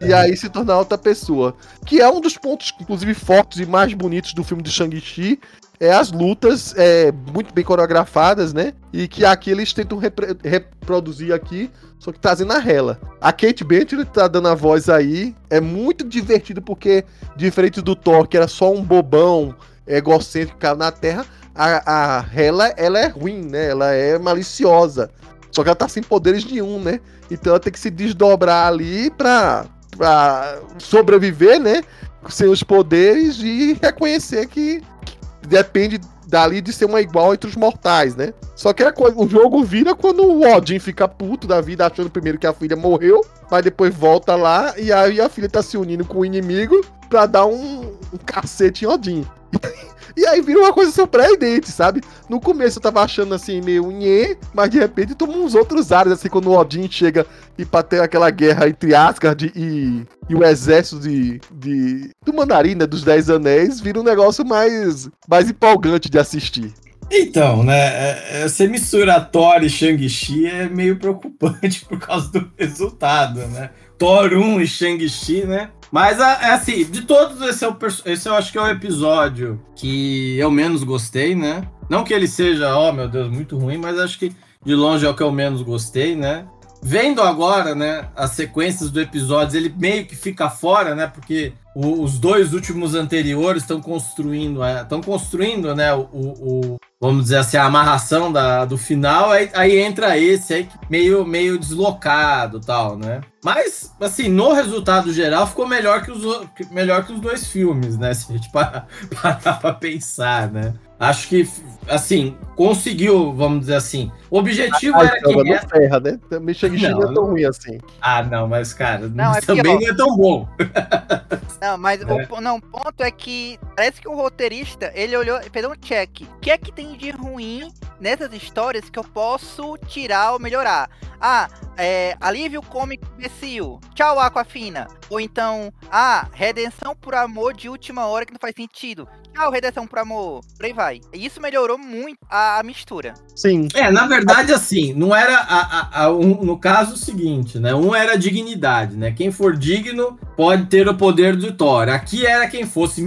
E aí se tornar outra pessoa. Que é um dos pontos, inclusive, fortes e mais bonitos do filme de Shang-Chi. É as lutas é, muito bem coreografadas, né? E que aqui eles tentam repre- reproduzir aqui, só que trazendo a rela. A Kate Blanchett tá dando a voz aí. É muito divertido porque, diferente do Thor, que era só um bobão egocêntrico que caiu na Terra, a, a Hela, ela é ruim, né? Ela é maliciosa. Só que ela tá sem poderes nenhum, né? Então ela tem que se desdobrar ali pra, pra sobreviver, né? Sem os poderes e reconhecer que, que depende dali de ser uma igual entre os mortais, né? Só que coi- o jogo vira quando o Odin fica puto da vida, achando primeiro que a filha morreu, mas depois volta lá e aí a filha tá se unindo com o inimigo pra dar um, um cacete em Odin. E aí vira uma coisa surpreendente, sabe? No começo eu tava achando assim, meio nhê, mas de repente toma uns outros ares, assim, quando o Odin chega e pra ter aquela guerra entre Asgard e, e o exército de, de do Mandarina, dos Dez Anéis, vira um negócio mais, mais empolgante de assistir. Então, né? é- é, Você mistura Thor e Shang-Chi é meio preocupante <laughs> por causa do resultado, né? Thor 1 e Shang-Chi, né? Mas, a- é assim, de todos, esse, é o, esse eu acho que é o episódio que eu menos gostei, né? Não que ele seja, oh meu Deus, muito ruim, mas acho que de longe é o que eu menos gostei, né? Vendo agora, né, as sequências do episódio, ele meio que fica fora, né? Porque o- os dois últimos anteriores estão construindo, estão construindo, né, o, o- vamos dizer assim, a amarração da, do final, aí, aí entra esse aí meio, meio deslocado tal, né? Mas, assim, no resultado geral, ficou melhor que os, melhor que os dois filmes, né? Se a gente parar <laughs> parar pra pensar, né? Acho que, assim, conseguiu, vamos dizer assim. O objetivo era Joga que. no ferra, né? Também Shang-Chi não, Não, é tão não- ruim assim. Ah, não, mas, cara, Não, é também pior. não é tão bom. <laughs> Não, mas É. o, não, ponto é que parece que o roteirista, ele olhou, fez um check. O que é que tem de ruim nessas histórias que eu posso tirar ou melhorar? Ah, é, alívio cômico imbecil. Tchau, Aquafina. Ou então, ah, redenção por amor de última hora que não faz sentido. Tchau, redenção por amor. Por aí vai. E isso melhorou muito a, a mistura. Sim. É, na verdade, assim, não era a, a- a- um- no caso o seguinte, né? Um era dignidade, né? Quem for digno pode ter o poder do Thor. Aqui era quem fosse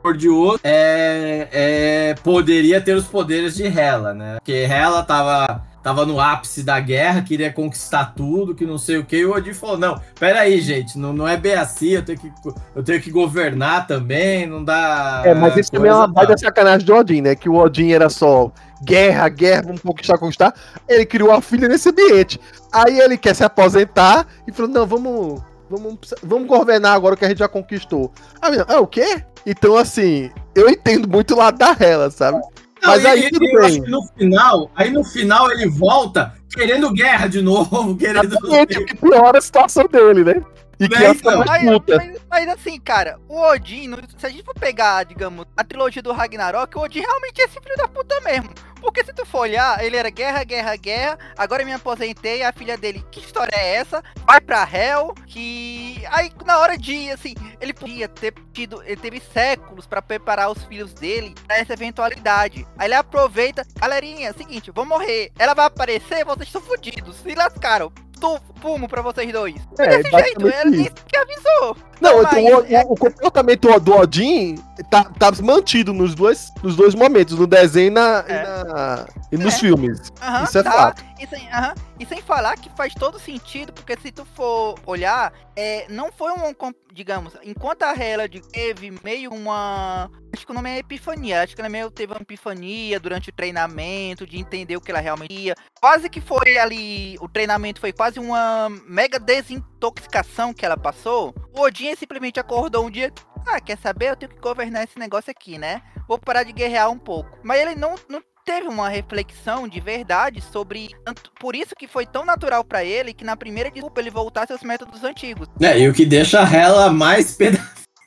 misericordioso é, é, poderia ter os poderes de Hela, né? Porque Hela tava, tava no ápice da guerra, queria conquistar tudo, que não sei o que, e o Odin falou, não, peraí, gente, não, não é bem assim, eu tenho, que, eu tenho que governar também, não dá... É, mas isso também é uma baita sacanagem do Odin, né? Que o Odin era só guerra, guerra, vamos conquistar, conquistar. Ele criou a filha nesse ambiente. Aí ele quer se aposentar e falou: não, vamos. Vamos, vamos governar agora o que a gente já conquistou. Ah, menina, ah, o quê? Então, assim, eu entendo muito o lado da Hela, sabe? Não, Mas aí e- tudo eu acho bem. que no final, aí no final ele volta querendo guerra de novo, <laughs> querendo. Exatamente, o que piora a situação dele, né? E que Né, é então? uma Mas, mas- mas assim, cara, o Odin, se a gente for pegar, digamos, a trilogia do Ragnarok, o Odin realmente é esse filho da puta mesmo. Porque se tu for olhar, ele era guerra, guerra, guerra, agora eu me aposentei, a filha dele, que história é essa? Vai pra Hell, que... Aí, na hora de, assim, ele podia ter tido, ele teve séculos pra preparar os filhos dele pra essa eventualidade. Aí ele aproveita, galerinha, é o seguinte, vou morrer, ela vai aparecer, vocês estão fodidos, se lascaram. Tu, fumo pra vocês dois. É, Desse jeito, isso. disse que avisou. Não, Mas então, o, é- o- o comportamento do Odin tá, tá mantido nos dois, nos dois momentos, no desenho e, na, e É. na- e nos É. filmes. Aham, Isso é tá. fato. E sem, aham, e sem falar que faz todo sentido, porque se tu for olhar, é, não foi um, digamos, enquanto a Hellad teve meio uma, acho que o nome é epifania, acho que ela meio teve uma epifania durante o treinamento, de entender o que ela realmente ia, quase que foi ali, o treinamento foi quase uma mega desintoxicação que ela passou, o Odin simplesmente acordou um dia, ah, quer saber, eu tenho que governar esse negócio aqui, né, vou parar de guerrear um pouco, mas ele não, não teve uma reflexão de verdade sobre. Por isso que foi tão natural pra ele que na primeira desculpa ele voltasse aos métodos antigos. É, e o que deixa ela mais peda...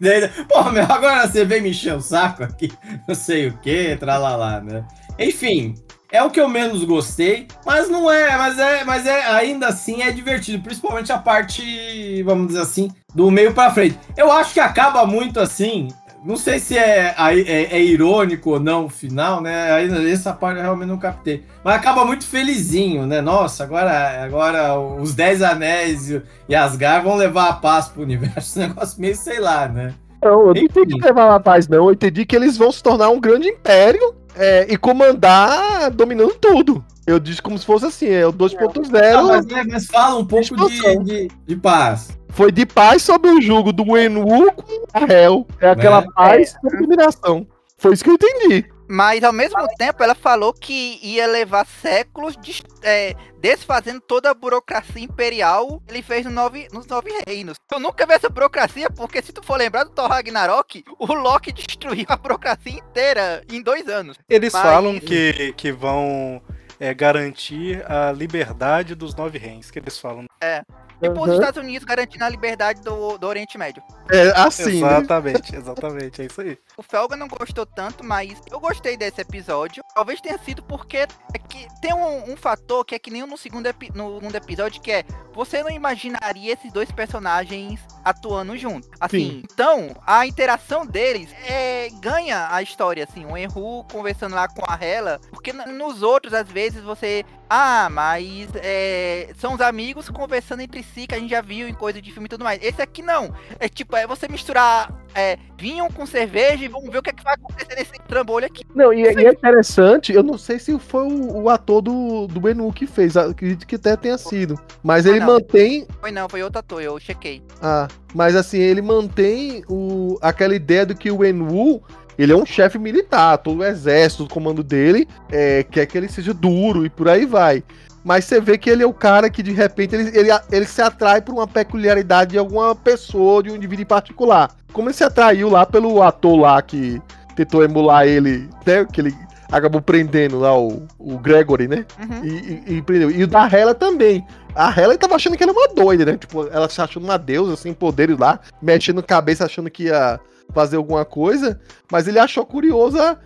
Daí, Pô, meu, agora você vem me encher o saco aqui, <laughs> não sei o que, tralalá, né? Enfim, é o que eu menos gostei, mas não é, mas é, mas é ainda assim é divertido, principalmente a parte, vamos dizer assim, do meio pra frente. Eu acho que acaba muito assim, não sei se é, é, é irônico ou não o final, né? Aí essa parte eu realmente não captei. Mas acaba muito felizinho, né? Nossa, agora, agora os Dez Anéis e Asgard vão levar a paz pro universo. <laughs> Um negócio meio, sei lá, né? Não, eu não entendi que levar a paz, não. Eu entendi que eles vão se tornar um grande império é, e comandar dominando tudo. Eu disse como se fosse assim, é o 2.0. Ah, mas, é, mas fala um pouco de, de, de paz. Foi de paz sob o jugo do Enwu com a Hel. É aquela Né? paz com combinação. Foi isso que eu entendi. Mas ao mesmo tempo ela falou que ia levar séculos de, é, desfazendo toda a burocracia imperial que ele fez no nove, nos Nove Reinos. Eu nunca vi essa burocracia, porque se tu for lembrar do Thor Ragnarok, o Loki destruiu a burocracia inteira em dois anos. Eles Mas- falam que, que vão é, garantir a liberdade dos nove reis, que eles falam. E por Uhum. os Estados Unidos garantindo a liberdade do, do Oriente Médio. É assim, né? exatamente, exatamente, é isso aí. O Felga não gostou tanto, mas eu gostei desse episódio. Talvez tenha sido porque é que tem um, um fator que é que nem no segundo epi- no, no episódio, que é você não imaginaria esses dois personagens atuando juntos. Assim, Sim. então a interação deles é, ganha a história, assim, o Enru conversando lá com a Hela, porque nos outros, às vezes, você. Ah, mas é, são os amigos conversando entre si que a gente já viu em coisa de filme e tudo mais. Esse aqui não. É tipo, é você misturar é, vinho com cerveja e vamos ver o que, é que vai acontecer nesse trambolho aqui. Não, e, é- e é interessante, eu não sei se foi o, o ator do, do Benu que fez, acredito que até tenha sido. Mas ele não. mantém. Foi não, foi outro ator, eu chequei. Ah, mas assim, ele mantém o, aquela ideia do que o Enwu. Ele é um chefe militar, todo o exército, o comando dele é, quer que ele seja duro e por aí vai. Mas você vê que ele é o cara que de repente ele, ele, ele se atrai por uma peculiaridade de alguma pessoa, de um indivíduo em particular. Como ele se atraiu lá pelo ator lá que tentou emular ele, né? Que ele acabou prendendo lá o, o Gregory, né? Uhum. E, e- e prendeu. E o da Hela também. A Hela tava achando que ela é uma doida, né? Tipo, ela se achando uma deusa, sem poderes lá, mexendo cabeça, achando que ia fazer alguma coisa. Mas ele achou curiosa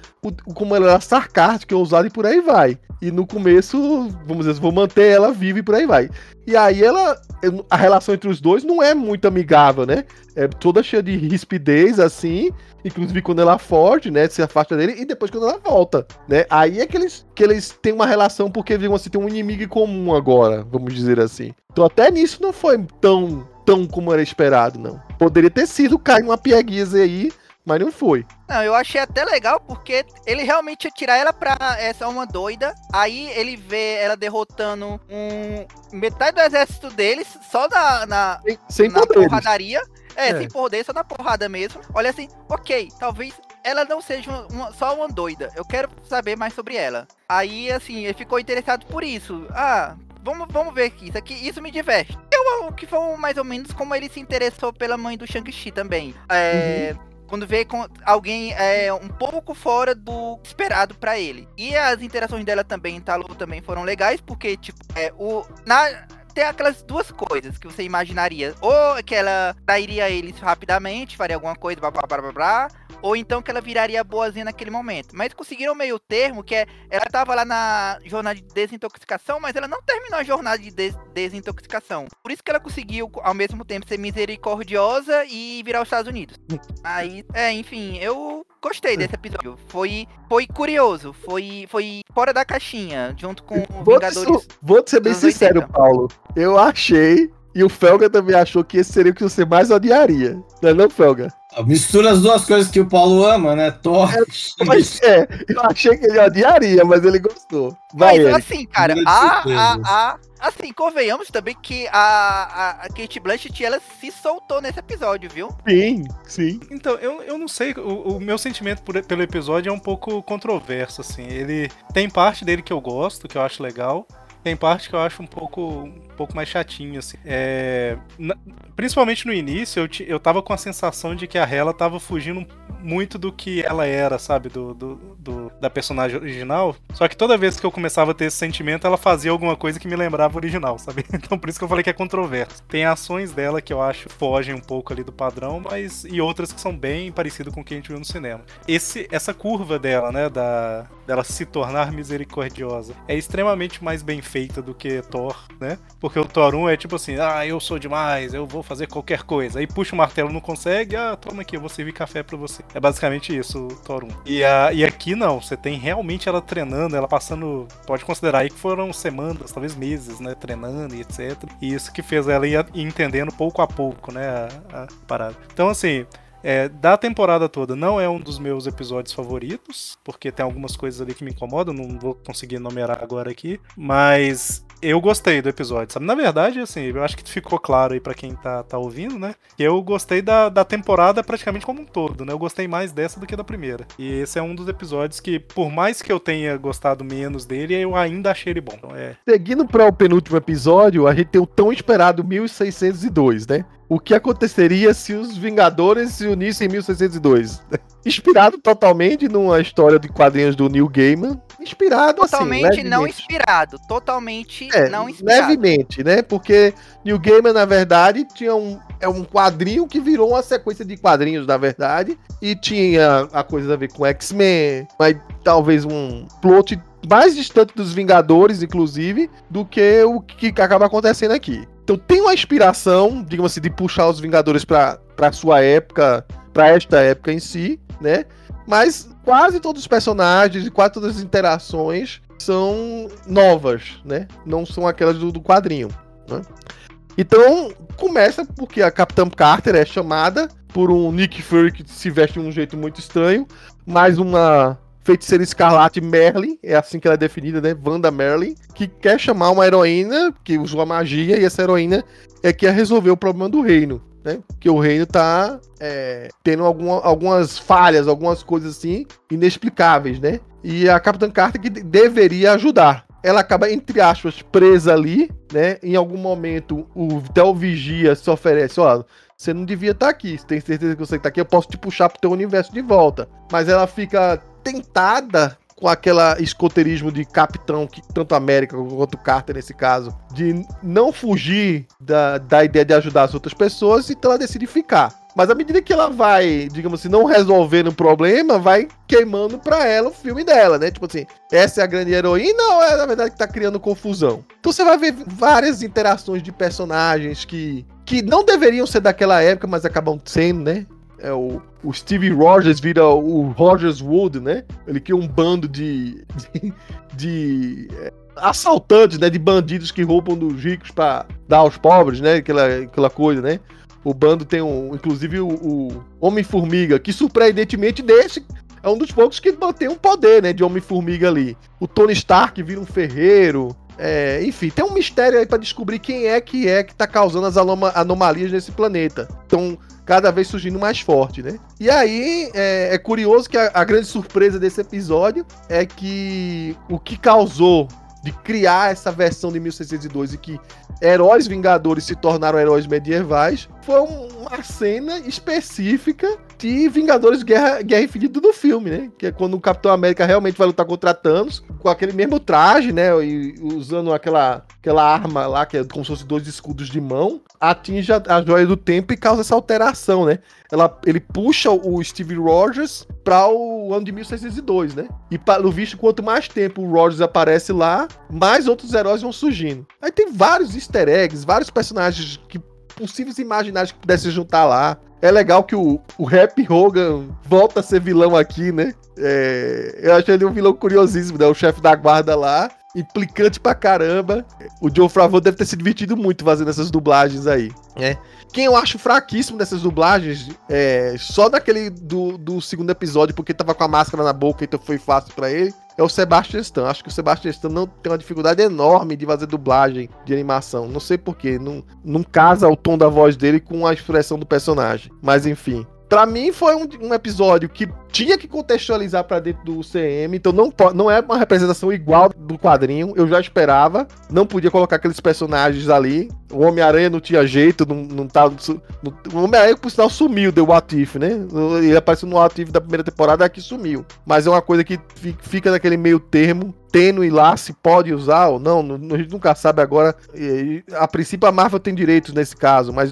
como ela era sarcástica, ousada e por aí vai. E no começo, vamos dizer, vou manter ela viva e por aí vai. E aí ela. A relação entre os dois não é muito amigável, né? É toda cheia de rispidez, assim. Inclusive quando ela foge, né? Se afasta dele, e depois quando ela volta, né? Aí é que eles, que eles têm uma relação, porque, digamos assim, tem um inimigo em comum agora, vamos dizer assim. Então até nisso não foi tão, tão como era esperado, não. Poderia ter sido cair uma pieguias aí, mas não foi. Não, eu achei até legal porque ele realmente ia tirar ela pra essa uma doida. Aí ele vê ela derrotando um metade do exército deles só na, na, Sem, sem na porradaria. É, É. sem poder, só na porrada mesmo. Olha assim, ok, talvez ela não seja uma- só uma doida. Eu quero saber mais sobre ela. Aí, assim, ele ficou interessado por isso. Ah, vamos, vamos ver aqui. Isso aqui, isso me diverte. Eu, que foi mais ou menos como ele se interessou pela mãe do Shang-Chi também. É. Quando vê com alguém é, um pouco fora do esperado pra ele. E as interações dela também em Talu também foram legais, porque, tipo, é, o, na, tem aquelas duas coisas que você imaginaria. Ou que ela trairia eles rapidamente, faria alguma coisa, blá blá blá blá blá. Ou então que ela viraria boazinha naquele momento. Mas conseguiram meio termo, que é. Ela tava lá na jornada de desintoxicação, mas ela não terminou a jornada de des- desintoxicação. Por isso que ela conseguiu, ao mesmo tempo, ser misericordiosa e virar os Estados Unidos. <laughs> Aí, é, enfim, eu gostei desse episódio. Foi, foi curioso, foi, foi fora da caixinha, junto com o Vou te, Vingadores. su- vou te ser bem sincero, 80. Paulo. Eu achei, e o Felga também achou que esse seria o que você mais odiaria. Não é não, Felga? Mistura as duas coisas que o Paulo ama, né? Thor. Mas é, eu achei que ele odiaria, mas ele gostou. Vai, Mas ele. assim, cara, de a, a, a, assim, convenhamos também que a, a, a Kate Blanchett, ela se soltou nesse episódio, viu? Sim, sim. Então, eu, eu não sei, o, o meu sentimento por- pelo episódio é um pouco controverso, assim. Ele tem parte dele que eu gosto, que eu acho legal, tem parte que eu acho um pouco pouco mais chatinho, assim. É, na- principalmente no início, eu, eu tava com a sensação de que a Hela tava fugindo muito do que ela era, sabe? Do, do, do- da personagem original. Só que toda vez que eu começava a ter esse sentimento, ela fazia alguma coisa que me lembrava o original, sabe? <laughs> Então por isso que eu falei que é controverso. Tem ações dela que eu acho fogem um pouco ali do padrão, mas. e outras que são bem parecidas com o que a gente viu no cinema. Esse, essa curva dela, né? Da, dela se tornar misericordiosa é extremamente mais bem feita do que Thor, né? Porque o Thor 1 é tipo assim, ah, eu sou demais, eu vou fazer qualquer coisa. Aí puxa o martelo, não consegue, ah, toma aqui, eu vou servir café pra você. É basicamente isso, o Thor 1. E, a, e aqui não, você tem realmente ela treinando, ela passando, pode considerar aí que foram semanas, talvez meses, né, treinando e etc. E isso que fez ela ir entendendo pouco a pouco, né, a, a parada. Então, assim, é, da temporada toda, não é um dos meus episódios favoritos, porque tem algumas coisas ali que me incomodam, não vou conseguir numerar agora aqui, mas eu gostei do episódio, sabe? Na verdade, assim, eu acho que ficou claro aí pra quem tá, tá ouvindo, né? Que eu gostei da, da temporada praticamente como um todo, né? Eu gostei mais dessa do que da primeira. E esse é um dos episódios que, por mais que eu tenha gostado menos dele, eu ainda achei ele bom. Então, é, Seguindo para o penúltimo episódio, a gente tem o tão esperado 1602, né? O que aconteceria se os Vingadores se unissem em 1602? <laughs> Inspirado totalmente numa história de quadrinhos do Neil Gaiman. Inspirado Totalmente assim, não inspirado. Totalmente É, não inspirado. levemente, né? Porque Neil Gaiman, na verdade, tinha um, é um quadrinho que virou uma sequência de quadrinhos, na verdade. E tinha a coisa a ver com X-Men, mas talvez um plot mais distante dos Vingadores, inclusive, do que o que acaba acontecendo aqui. Então tem uma inspiração, digamos assim, de puxar os Vingadores pra, pra sua época, pra esta época em si, né? Mas quase todos os personagens e quase todas as interações são novas, né? Não são aquelas do, do quadrinho. Né? Então, começa porque a Capitã Carter é chamada por um Nick Fury que se veste de um jeito muito estranho, mais uma feiticeira escarlate Merlin, é assim que ela é definida, né? Wanda Merlin, que quer chamar uma heroína que usou a magia e essa heroína é que ia resolver o problema do reino. Né? Que o reino tá é, tendo alguma- algumas falhas, algumas coisas assim inexplicáveis, né? E a Capitã Carter que de- deveria ajudar. Ela acaba, entre aspas, presa ali, né? Em algum momento, o Del Vigia se oferece, ó, você não devia estar aqui. Você tem certeza que você está aqui? Eu posso te puxar pro teu universo de volta. Mas ela fica tentada com aquela escoteirismo de capitão, que tanto América quanto Carter nesse caso, de não fugir da, da ideia de ajudar as outras pessoas, então ela decide ficar. Mas à medida que ela vai, digamos assim, não resolvendo o problema, vai queimando pra ela o filme dela, né? Tipo assim, essa é a grande heroína ou é na verdade que tá criando confusão? Então você vai ver várias interações de personagens que, que não deveriam ser daquela época, mas acabam sendo, né? É o, o Steve Rogers vira o Rogers Wood, né? Ele cria um bando de, de, de, é, assaltantes, né? De bandidos que roubam dos ricos pra dar aos pobres, né? Aquela, aquela coisa, né? O bando tem um, inclusive o, o Homem-Formiga, que surpreendentemente desse é um dos poucos que mantém um poder, né? De Homem-Formiga ali. O Tony Stark vira um ferreiro. É, enfim, tem um mistério aí pra descobrir quem é que é que tá causando as anoma- anomalias nesse planeta. Então, cada vez surgindo mais forte, né? E aí é, é curioso que a, a grande surpresa desse episódio é que o que causou de criar essa versão de 1602 e que heróis vingadores se tornaram heróis medievais foi um- uma cena específica de Vingadores Guerra, Guerra Infinita do filme, né? Que é quando o Capitão América realmente vai lutar contra Thanos com aquele mesmo traje, né? E usando aquela, aquela arma lá, que é como se fosse dois escudos de mão, atinge a, a joia do tempo e causa essa alteração, né? Ela, ele puxa o Steve Rogers para o ano de 1602, né? E pelo visto, quanto mais tempo o Rogers aparece lá, mais outros heróis vão surgindo. Aí tem vários easter eggs, vários personagens que possíveis imaginários que pudessem juntar lá. É legal que o, o Happy Hogan volta a ser vilão aqui, né? É, eu achei ele um vilão curiosíssimo, né? O chefe da guarda lá, implicante pra caramba. O Joe Favreau deve ter se divertido muito fazendo essas dublagens aí, né? Quem eu acho fraquíssimo dessas dublagens, é, só daquele do, do segundo episódio, porque tava com a máscara na boca, então foi fácil pra ele, é o Sebastian Stan. Acho que o Sebastian Stan não tem uma dificuldade enorme de fazer dublagem de animação. Não sei porquê, não, não casa o tom da voz dele com a expressão do personagem. Mas enfim. Pra mim foi um, um episódio que tinha que contextualizar pra dentro do CM, então não, não é uma representação igual do quadrinho, eu já esperava, não podia colocar aqueles personagens ali. O Homem-Aranha não tinha jeito, não, não tá. não- o Homem-Aranha, por sinal, sumiu do What If, né? Ele apareceu no What If da primeira temporada, aqui sumiu. Mas é uma coisa que fi- fica naquele meio termo, tênue lá, se pode usar ou não, a gente nunca sabe agora. A princípio, a Marvel tem direitos nesse caso, mas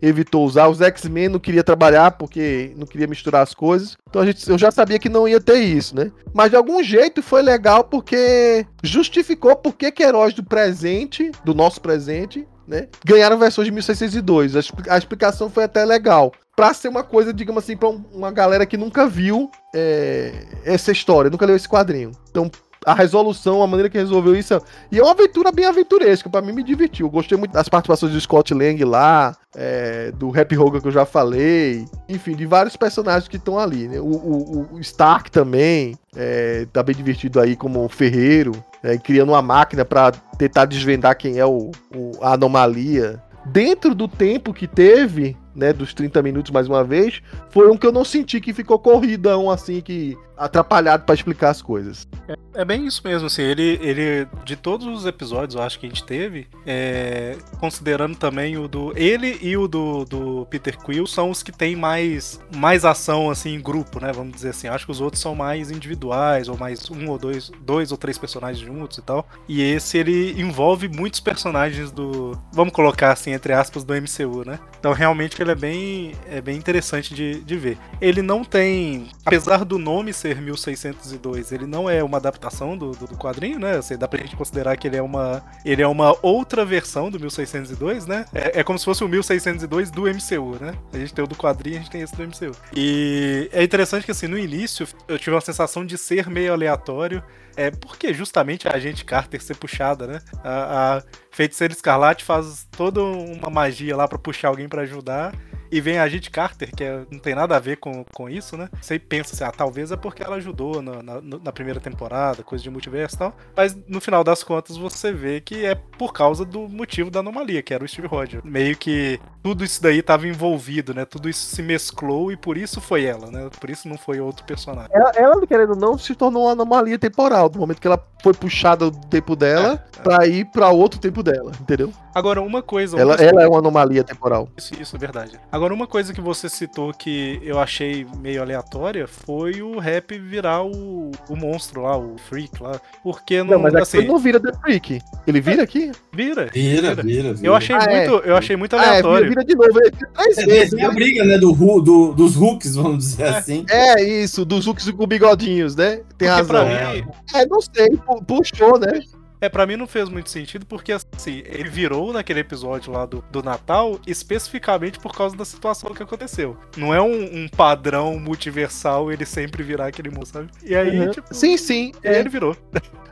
evitou usar. Os X-Men não queria trabalhar porque não queria misturar as coisas. Então a gente, eu já sabia que não ia ter isso, né? Mas de algum jeito foi legal porque justificou por que heróis do presente, do nosso presente, né, ganharam versões de 1602. A, a explicação foi até legal. Pra ser uma coisa, digamos assim, pra um- uma galera que nunca viu é, essa história, nunca leu esse quadrinho. Então, a resolução, a maneira que resolveu isso. E é uma aventura bem aventuresca, pra mim me divertiu. Gostei muito das participações do Scott Lang lá, é, do Happy Hogan que eu já falei, enfim, de vários personagens que estão ali, né? O, o- o Stark também é, tá bem divertido aí como ferreiro, é, criando uma máquina pra tentar desvendar quem é o, o- a anomalia. Dentro do tempo que teve, né, dos 30 minutos mais uma vez, foi um que eu não senti que ficou corridão assim, que atrapalhado pra explicar as coisas. É bem isso mesmo, assim, ele, ele de todos os episódios, eu acho que a gente teve, é, considerando também o do ele e o do, do Peter Quill são os que tem mais mais ação assim em grupo, né? Vamos dizer assim. Acho que os outros são mais individuais ou mais um ou dois, dois ou três personagens juntos e tal. E esse ele envolve muitos personagens do, vamos colocar assim entre aspas do MCU, né? Então realmente ele é bem é bem interessante de, de ver. Ele não tem, apesar do nome ser 1602, ele não é uma adaptação do, do, do quadrinho, né? Assim, dá pra gente considerar que ele é uma ele é uma outra versão do 1602, né? É, é como se fosse o 1602 do MCU, né? A gente tem o do quadrinho, a gente tem esse do MCU. E é interessante que assim, no início eu tive uma sensação de ser meio aleatório, é porque justamente a agente Carter ser puxada, né? A, a feiticeira Escarlate faz toda uma magia lá pra puxar alguém pra ajudar. E vem a agente Carter, que é- não tem nada a ver com, com isso, né? Você pensa assim, ah, talvez é porque ela ajudou na, na, na primeira temporada, coisa de multiverso e tal. Mas no final das contas você vê que é por causa do motivo da anomalia, que era o Steve Rogers. Meio que tudo isso daí tava envolvido, né? Tudo isso se mesclou e por isso foi ela, né? Por isso não foi outro personagem. Ela, ela, querendo ou não, se tornou uma anomalia temporal, do momento que ela foi puxada do tempo dela pra ir pra outro tempo dela, entendeu? Agora, uma coisa. Ela, ela é uma anomalia temporal. Isso, isso é verdade. Agora, uma coisa que você citou que eu achei meio aleatória foi o rap virar o, o monstro lá, o freak lá. Porque não, Não, mas assim, ele não vira The Freak. Ele vira aqui? vira. Vira, vira, vira. Eu achei Ah, é. muito, eu achei muito Ah, é, vira, aleatório. vira de novo. É, três É, vezes, a né? briga, né, do, do- dos hooks, vamos dizer assim. É isso, dos Zucks com bigodinhos, né? Tem Porque pra razão. mim, É, não sei, pu- puxou, né? É, pra mim não fez muito sentido, porque assim, ele virou naquele episódio lá do, do Natal especificamente por causa da situação que aconteceu. Não é um, um padrão multiversal ele sempre virar aquele monstro, sabe? E aí, Uhum. tipo, Sim, sim. é. ele virou.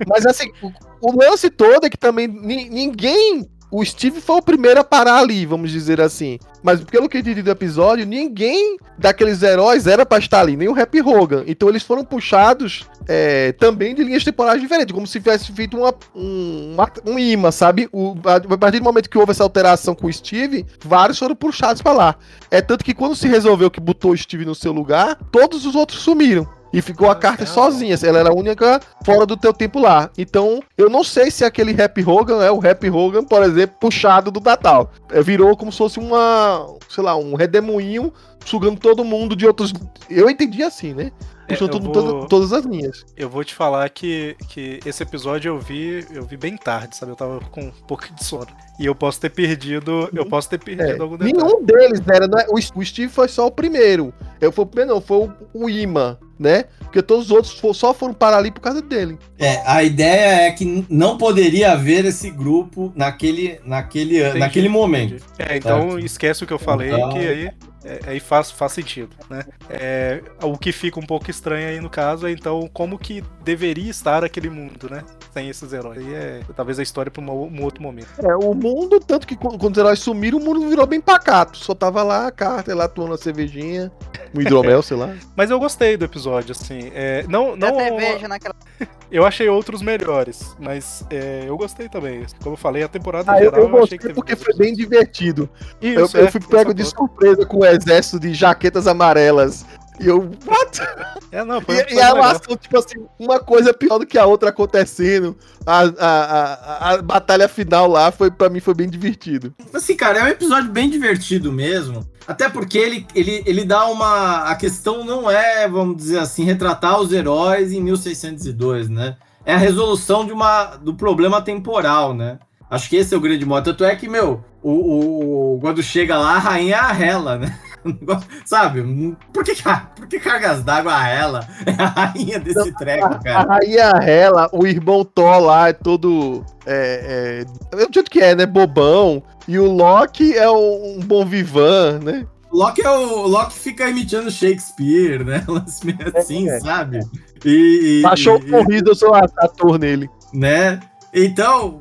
Mas assim, o, o lance todo é que também ni- ninguém. O Steve foi o primeiro a parar ali, vamos dizer assim. Mas pelo que eu entendi do episódio, ninguém daqueles heróis era pra estar ali, nem o Happy Hogan. Então eles foram puxados é, também de linhas temporais diferentes, como se tivesse feito uma, um, uma- um imã, sabe? O, a, partir do momento que houve essa alteração com o Steve, vários foram puxados pra lá. É tanto que quando se resolveu que botou o Steve no seu lugar, todos os outros sumiram. E ficou a Ah, Carter tá. sozinha. Ela era a única fora do teu tempo lá. Então, eu não sei se aquele Happy Hogan é o Happy Hogan, por exemplo, puxado do Natal. É, virou como se fosse uma, sei lá, um redemoinho sugando todo mundo de outros. Eu entendi assim, né? É, Puxando todo- vou- todas as linhas. Eu vou te falar que, que esse episódio eu vi, eu vi bem tarde, sabe? Eu tava com um pouco de sono. E eu posso ter perdido, eu posso ter perdido É, algum detalhe. nenhum deles era, né? O, o Steve foi só o primeiro. Eu fui o primeiro, não, foi o, o Ima, né? Porque todos os outros fo- só foram parar ali por causa dele. É, a ideia é que não poderia haver esse grupo naquele, naquele, Entendi, naquele momento. entendi. É, então Certo. esquece o que eu falei, Então- que aí, é, aí faz, faz sentido, né? É, o que fica um pouco estranho aí no caso é então como que deveria estar aquele mundo, né? Sem esses heróis. Aí é talvez a história pra uma- um outro momento. É, o mundo, tanto que quando os heróis sumiram, o mundo virou bem pacato. Só tava lá a Carter lá atuando a cervejinha, um hidromel, <laughs> sei lá. Mas eu gostei do episódio, assim. É, não, não, cerveja naquela. <laughs> eu achei outros melhores, mas é, eu gostei também. Como eu falei, a temporada Ah, eu, geral eu eu achei gostei que teve porque foi bem divertido. Eu, Isso, eu é, fui essa pego de surpresa com o exército de jaquetas amarelas E eu, what? É, não, foi E, e é ação, tipo assim, uma coisa pior do que a outra acontecendo. A, a, a, a batalha final lá foi, pra mim, foi bem divertido. Assim, cara, é um episódio bem divertido mesmo. Até porque ele, ele, ele dá uma. A questão não é, vamos dizer assim, retratar os heróis em 1602, né? É a resolução de uma, do problema temporal, né? Acho que esse é o grande modo. Tanto é que, meu, o, o- quando chega lá, a rainha é a Hela, né? <laughs> Sabe? Por que, por que cargas d'água a Hela? <laughs> É a rainha desse treco, A cara. rainha Hela, o irmão Thor lá é todo. É, é, eu jeito que é, né? Bobão. E o Loki é um, um bom vivan, né? O Loki, é o, o Loki fica imitando Shakespeare, né? <laughs> Meio assim, É. sabe? E, e- Achou e- corrido, eu sou ator nele. né? Então,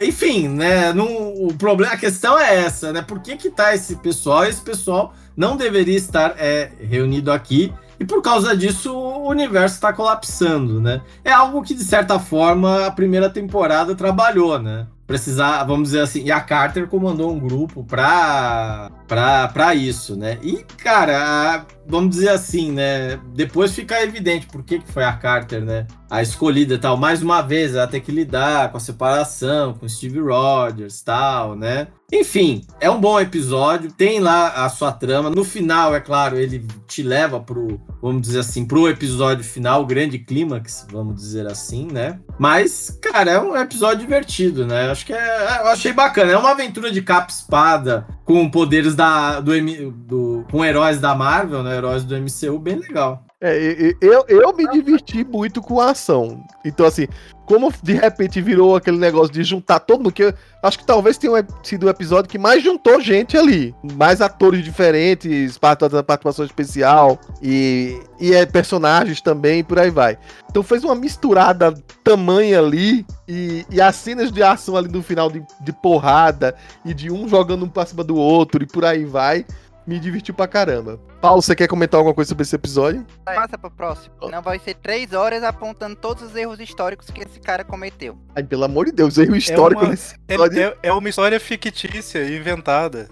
enfim, né? Não, o problema, a questão é essa, né? Por que que tá esse pessoal? Esse pessoal não deveria estar é, reunido aqui e por causa disso o universo está colapsando, né? É algo que de certa forma a primeira temporada trabalhou, né? Precisar, vamos dizer assim, e a Carter comandou um grupo pra, pra, pra isso, né? E, cara, vamos dizer assim, né? Depois fica evidente por que, que foi a Carter, né? A escolhida tal. Mais uma vez, ela tem que lidar com a separação, com Steve Rogers tal, né? Enfim, é um bom episódio, tem lá a sua trama. No final, é claro, ele te leva pro, vamos dizer assim, pro episódio final, o grande clímax, vamos dizer assim, né? Mas, cara, é um episódio divertido, né? Acho que é, eu achei bacana. É uma aventura de capa espada com poderes da, do, do- com heróis da Marvel, né? Heróis do MCU, bem legal. É, eu, eu me diverti muito com a ação. Então, assim, como de repente virou aquele negócio de juntar todo mundo, que acho que talvez tenha sido o episódio que mais juntou gente ali. Mais atores diferentes, part- participação especial e, e é, personagens também, por aí vai. Então fez uma misturada tamanha ali e, e as cenas de ação ali no final de, de porrada e de um jogando um pra cima do outro e por aí vai. Me divertiu pra caramba. Paulo, você quer comentar alguma coisa sobre esse episódio? Passa pro próximo. Não vai ser três horas apontando todos os erros históricos que esse cara cometeu. Ai, pelo amor de Deus, erro histórico uma- nesse É, episódio. é- é uma história fictícia, inventada.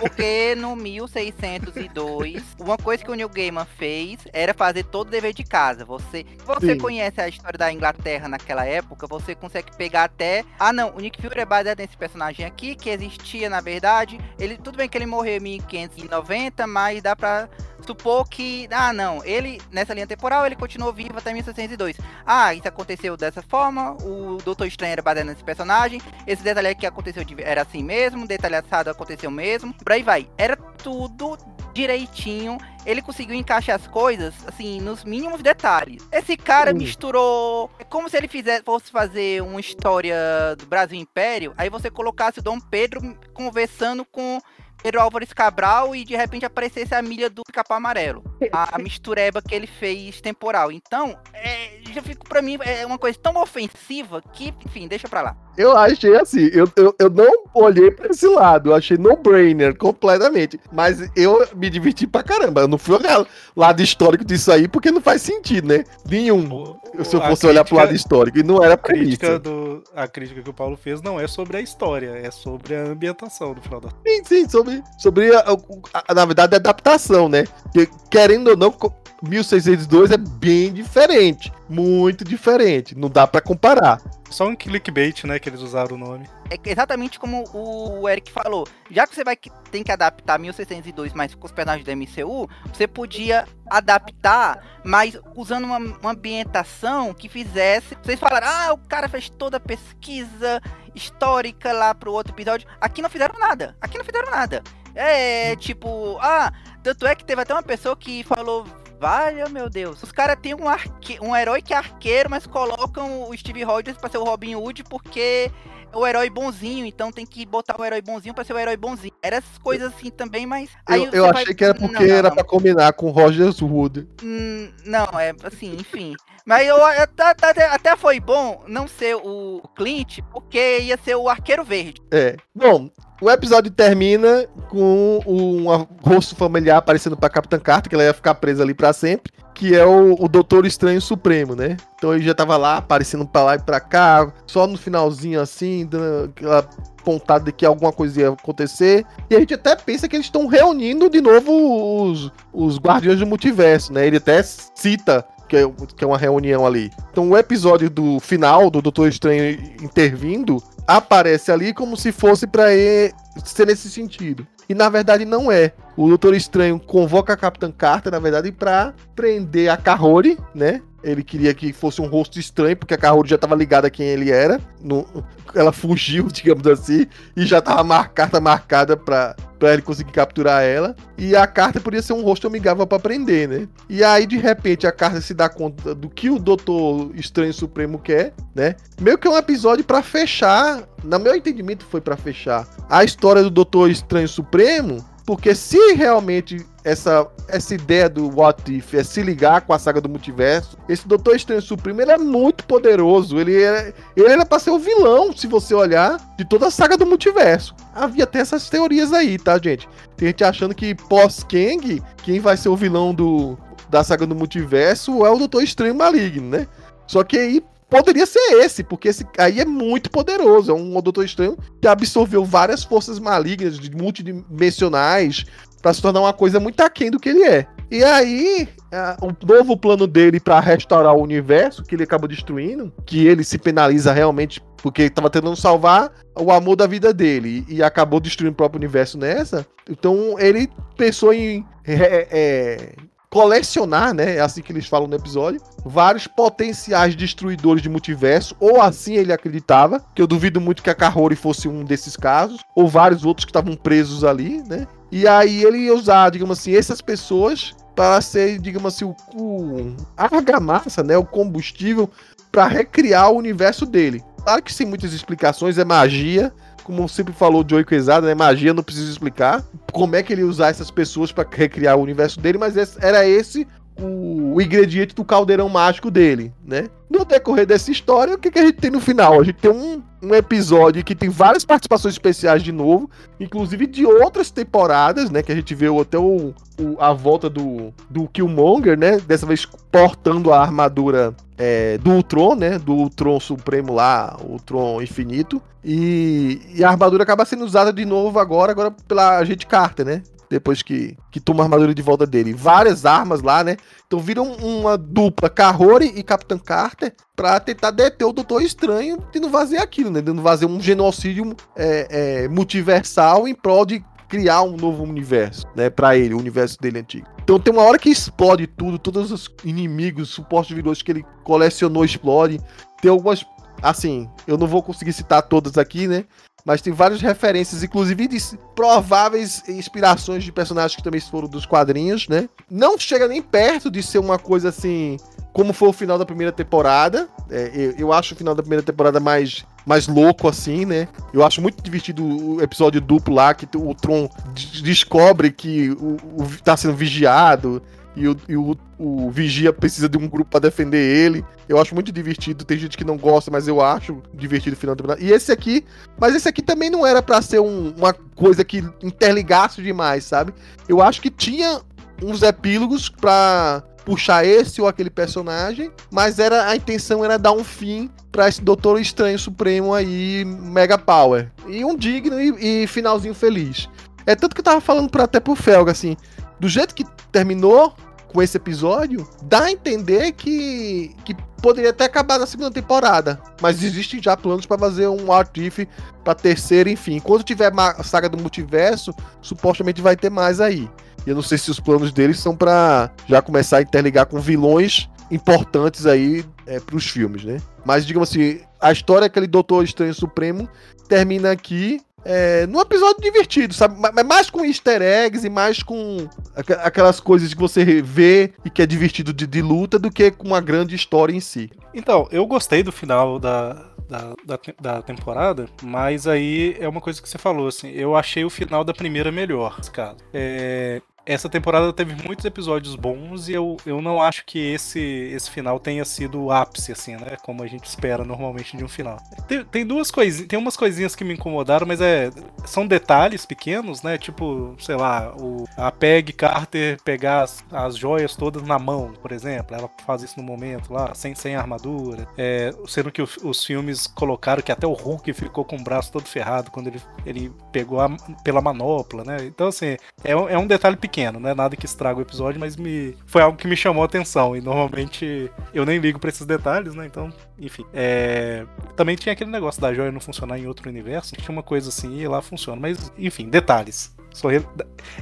Porque no 1602, uma coisa que o Neil Gaiman fez era fazer todo o dever de casa. Você, se você Sim. conhece a história da Inglaterra naquela época, você consegue pegar até. Ah, não, o Nick Fury é baseado nesse personagem aqui, que existia na verdade. Ele, tudo bem que ele morreu em 1590, mas dá pra supor que. Ah, não, ele, nessa linha temporal, ele continuou vivo até 1602. Ah, isso aconteceu dessa forma. O Doutor Estranho era baseado nesse personagem. Esse detalhe aqui aconteceu de- era assim mesmo, detalhe assado aconteceu mesmo. Por aí vai. Era tudo direitinho. Ele conseguiu encaixar as coisas, assim, nos mínimos detalhes. Esse cara Hum. misturou. É como se ele fizesse, fosse fazer uma história do Brasil Império. Aí você colocasse o Dom Pedro conversando com Pedro Álvares Cabral e de repente aparecesse a milha do Capão Amarelo. A, a mistureba que ele fez temporal. Então, é, já fico pra mim, é uma coisa tão ofensiva que, enfim, deixa pra lá. Eu achei assim, eu, eu, eu não olhei pra esse lado, eu achei no-brainer completamente. Mas eu me diverti pra caramba. Eu não fui olhar o lado histórico disso aí, porque não faz sentido, né? Nenhum. Se eu A fosse olhar pro lado crítica- histórico. E não era A pra crítica, isso. do, a crítica que o Paulo fez não é sobre a história, é sobre a ambientação no final da. Sim, sim, sobre, sobre a, a- a- na verdade, a adaptação, né? Que, querendo ou não, co- 1602 é bem diferente. Muito diferente. Não dá pra comparar. Só um clickbait, né, que eles usaram o nome. É exatamente como o Eric falou. Já que você vai que- tem que adaptar 1602 mais com os personagens do MCU, você podia adaptar, mas usando uma, uma ambientação que fizesse. Vocês falaram, ah, o cara fez toda a pesquisa histórica lá pro outro episódio. Aqui não fizeram nada. Aqui não fizeram nada. É tipo, ah, tanto é que teve até uma pessoa que falou. Vale, meu Deus. Os caras têm um, arque... um herói que é arqueiro, mas colocam o Steve Rogers pra ser o Robin Hood porque o herói bonzinho, então tem que botar o herói bonzinho pra ser o herói bonzinho. Era essas coisas assim também, mas. aí Eu, eu vai- achei que era Não, porque não, era não. pra combinar com Rogers Wood. Hum, não, é assim, enfim. Mas eu, tá- tá- até, até foi bom não ser o Clint, porque ia ser o Arqueiro Verde. É. Bom, o episódio termina com um rosto familiar aparecendo pra Capitã Carter, que ela ia ficar presa ali pra sempre. Que é o, o Doutor Estranho Supremo, né? Então ele já tava lá, aparecendo pra lá e pra cá, só no finalzinho assim, aquela pontada de que alguma coisa ia acontecer. E a gente até pensa que eles estão reunindo de novo os, os Guardiões do Multiverso, né? Ele até cita que é, que é uma reunião ali. Então o episódio do final do Doutor Estranho intervindo aparece ali como se fosse pra ser nesse sentido. E na verdade não é. O Doutor Estranho convoca a Capitã Carter, na verdade, pra prender a Kahori, né? Ele queria que fosse um rosto estranho, porque a Kahori já estava ligada a quem ele era. No, ela fugiu, <laughs> digamos assim, e já estava mar, carta marcada para para ele conseguir capturar ela. E a carta podia ser um rosto amigável para prender, né? E aí, de repente, a carta se dá conta do que o Doutor Estranho Supremo quer, né? Meio que é um episódio para fechar, no meu entendimento foi para fechar a história do Doutor Estranho Supremo porque se realmente essa, essa ideia do What If é se ligar com a saga do multiverso, esse Doutor Estranho Supremo ele é muito poderoso. Ele, é, ele era pra ser o vilão, se você olhar, de toda a saga do multiverso. Havia até essas teorias aí, tá, gente? Tem gente achando que pós-Kang, quem vai ser o vilão do, da saga do multiverso é o Doutor Estranho Maligno, né? Só que aí poderia ser esse, porque esse aí é muito poderoso. É um Doutor Estranho que absorveu várias forças malignas, multidimensionais, para se tornar uma coisa muito aquém do que ele é. E aí, o novo plano dele para restaurar o universo, que ele acabou destruindo, que ele se penaliza realmente porque estava tentando salvar o amor da vida dele e acabou destruindo o próprio universo nessa. Então ele pensou em é, é, colecionar, né? É assim que eles falam no episódio, vários potenciais destruidores de multiverso, ou assim ele acreditava, que eu duvido muito que a Kahori fosse um desses casos, ou vários outros que estavam presos ali, né? E aí ele ia usar, digamos assim, essas pessoas para ser, digamos assim, o, o a argamassa, né, o combustível para recriar o universo dele. Claro que sem muitas explicações, é magia, como sempre falou Joey Quesada, né? Magia não precisa explicar como é que ele ia usar essas pessoas para recriar o universo dele, mas era esse o, o, ingrediente do caldeirão mágico dele, né? No decorrer dessa história, o que, que a gente tem no final? A gente tem um, um episódio que tem várias participações especiais de novo, inclusive de outras temporadas, né? Que a gente vê até o, o a volta do, do Killmonger, né? Dessa vez portando a armadura é, do Ultron, né? Do Ultron Supremo lá, o Ultron Infinito. E, e, a armadura acaba sendo usada de novo agora, agora pela agente Carter, né? Depois que, que toma a armadura de volta dele. Várias armas lá, né? Então viram uma dupla Kahori e Capitão Carter pra tentar deter o Doutor Estranho de não fazer aquilo, né? De não fazer um genocídio é, é, multiversal em prol de criar um novo universo, né? Pra ele, o universo dele antigo. Então tem uma hora que explode tudo, todos os inimigos, supostos vilões que ele colecionou explodem. Tem algumas assim, eu não vou conseguir citar todas aqui, né? Mas tem várias referências, inclusive de prováveis inspirações de personagens que também foram dos quadrinhos, né? Não chega nem perto de ser uma coisa assim, como foi o final da primeira temporada. É, eu, eu, acho o final da primeira temporada mais, mais louco, assim, né? Eu acho muito divertido o episódio duplo lá, que o Tron descobre que o, o, tá sendo vigiado e o, e o, o Vigia precisa de um grupo para defender ele. Eu acho muito divertido. Tem gente que não gosta, mas eu acho divertido o final temporada. E esse aqui, mas esse aqui também não era para ser um, uma coisa que interligasse demais, sabe? Eu acho que tinha uns epílogos para puxar esse ou aquele personagem, mas era a intenção era dar um fim para esse Doutor Estranho Supremo aí, Mega Power. E um digno e, e finalzinho feliz. É tanto que eu tava falando pra, até pro Felga, assim, do jeito que terminou com esse episódio, dá a entender que, que poderia até acabar na segunda temporada. Mas existem já planos para fazer um Artif pra terceira, enfim. Quando tiver a saga do multiverso, supostamente vai ter mais aí. E eu não sei se os planos deles são para já começar a interligar com vilões importantes aí é, pros filmes, né? Mas, digamos assim, a história daquele Doutor Estranho Supremo termina aqui é, num episódio divertido, sabe? Mas mais com easter eggs e mais com aquelas coisas que você vê e que é divertido de, de luta do que com uma grande história em si. Então, eu gostei do final da, da, da, da, temporada, mas aí é uma coisa que você falou, assim, eu achei o final da primeira melhor, caso. É, essa temporada teve muitos episódios bons e eu, eu não acho que esse, esse final tenha sido o ápice, assim, né? Como a gente espera normalmente de um final. Tem, tem duas coisinhas, tem umas coisinhas que me incomodaram, mas é são detalhes pequenos, né? Tipo, sei lá, o, a Peg Carter pegar as, as joias todas na mão, por exemplo. Ela faz isso no momento lá, sem, sem armadura. É, sendo que o, os filmes colocaram que até o Hulk ficou com o braço todo ferrado quando ele, ele pegou a, pela manopla, né? Então, assim, é, é um detalhe pequeno, não é nada que estraga o episódio, mas me, foi algo que me chamou a atenção. E normalmente eu nem ligo pra esses detalhes, né? Então, enfim. É, também tinha aquele negócio da joia não funcionar em outro universo. Tinha uma coisa assim e lá funciona. Mas, enfim, detalhes. Re...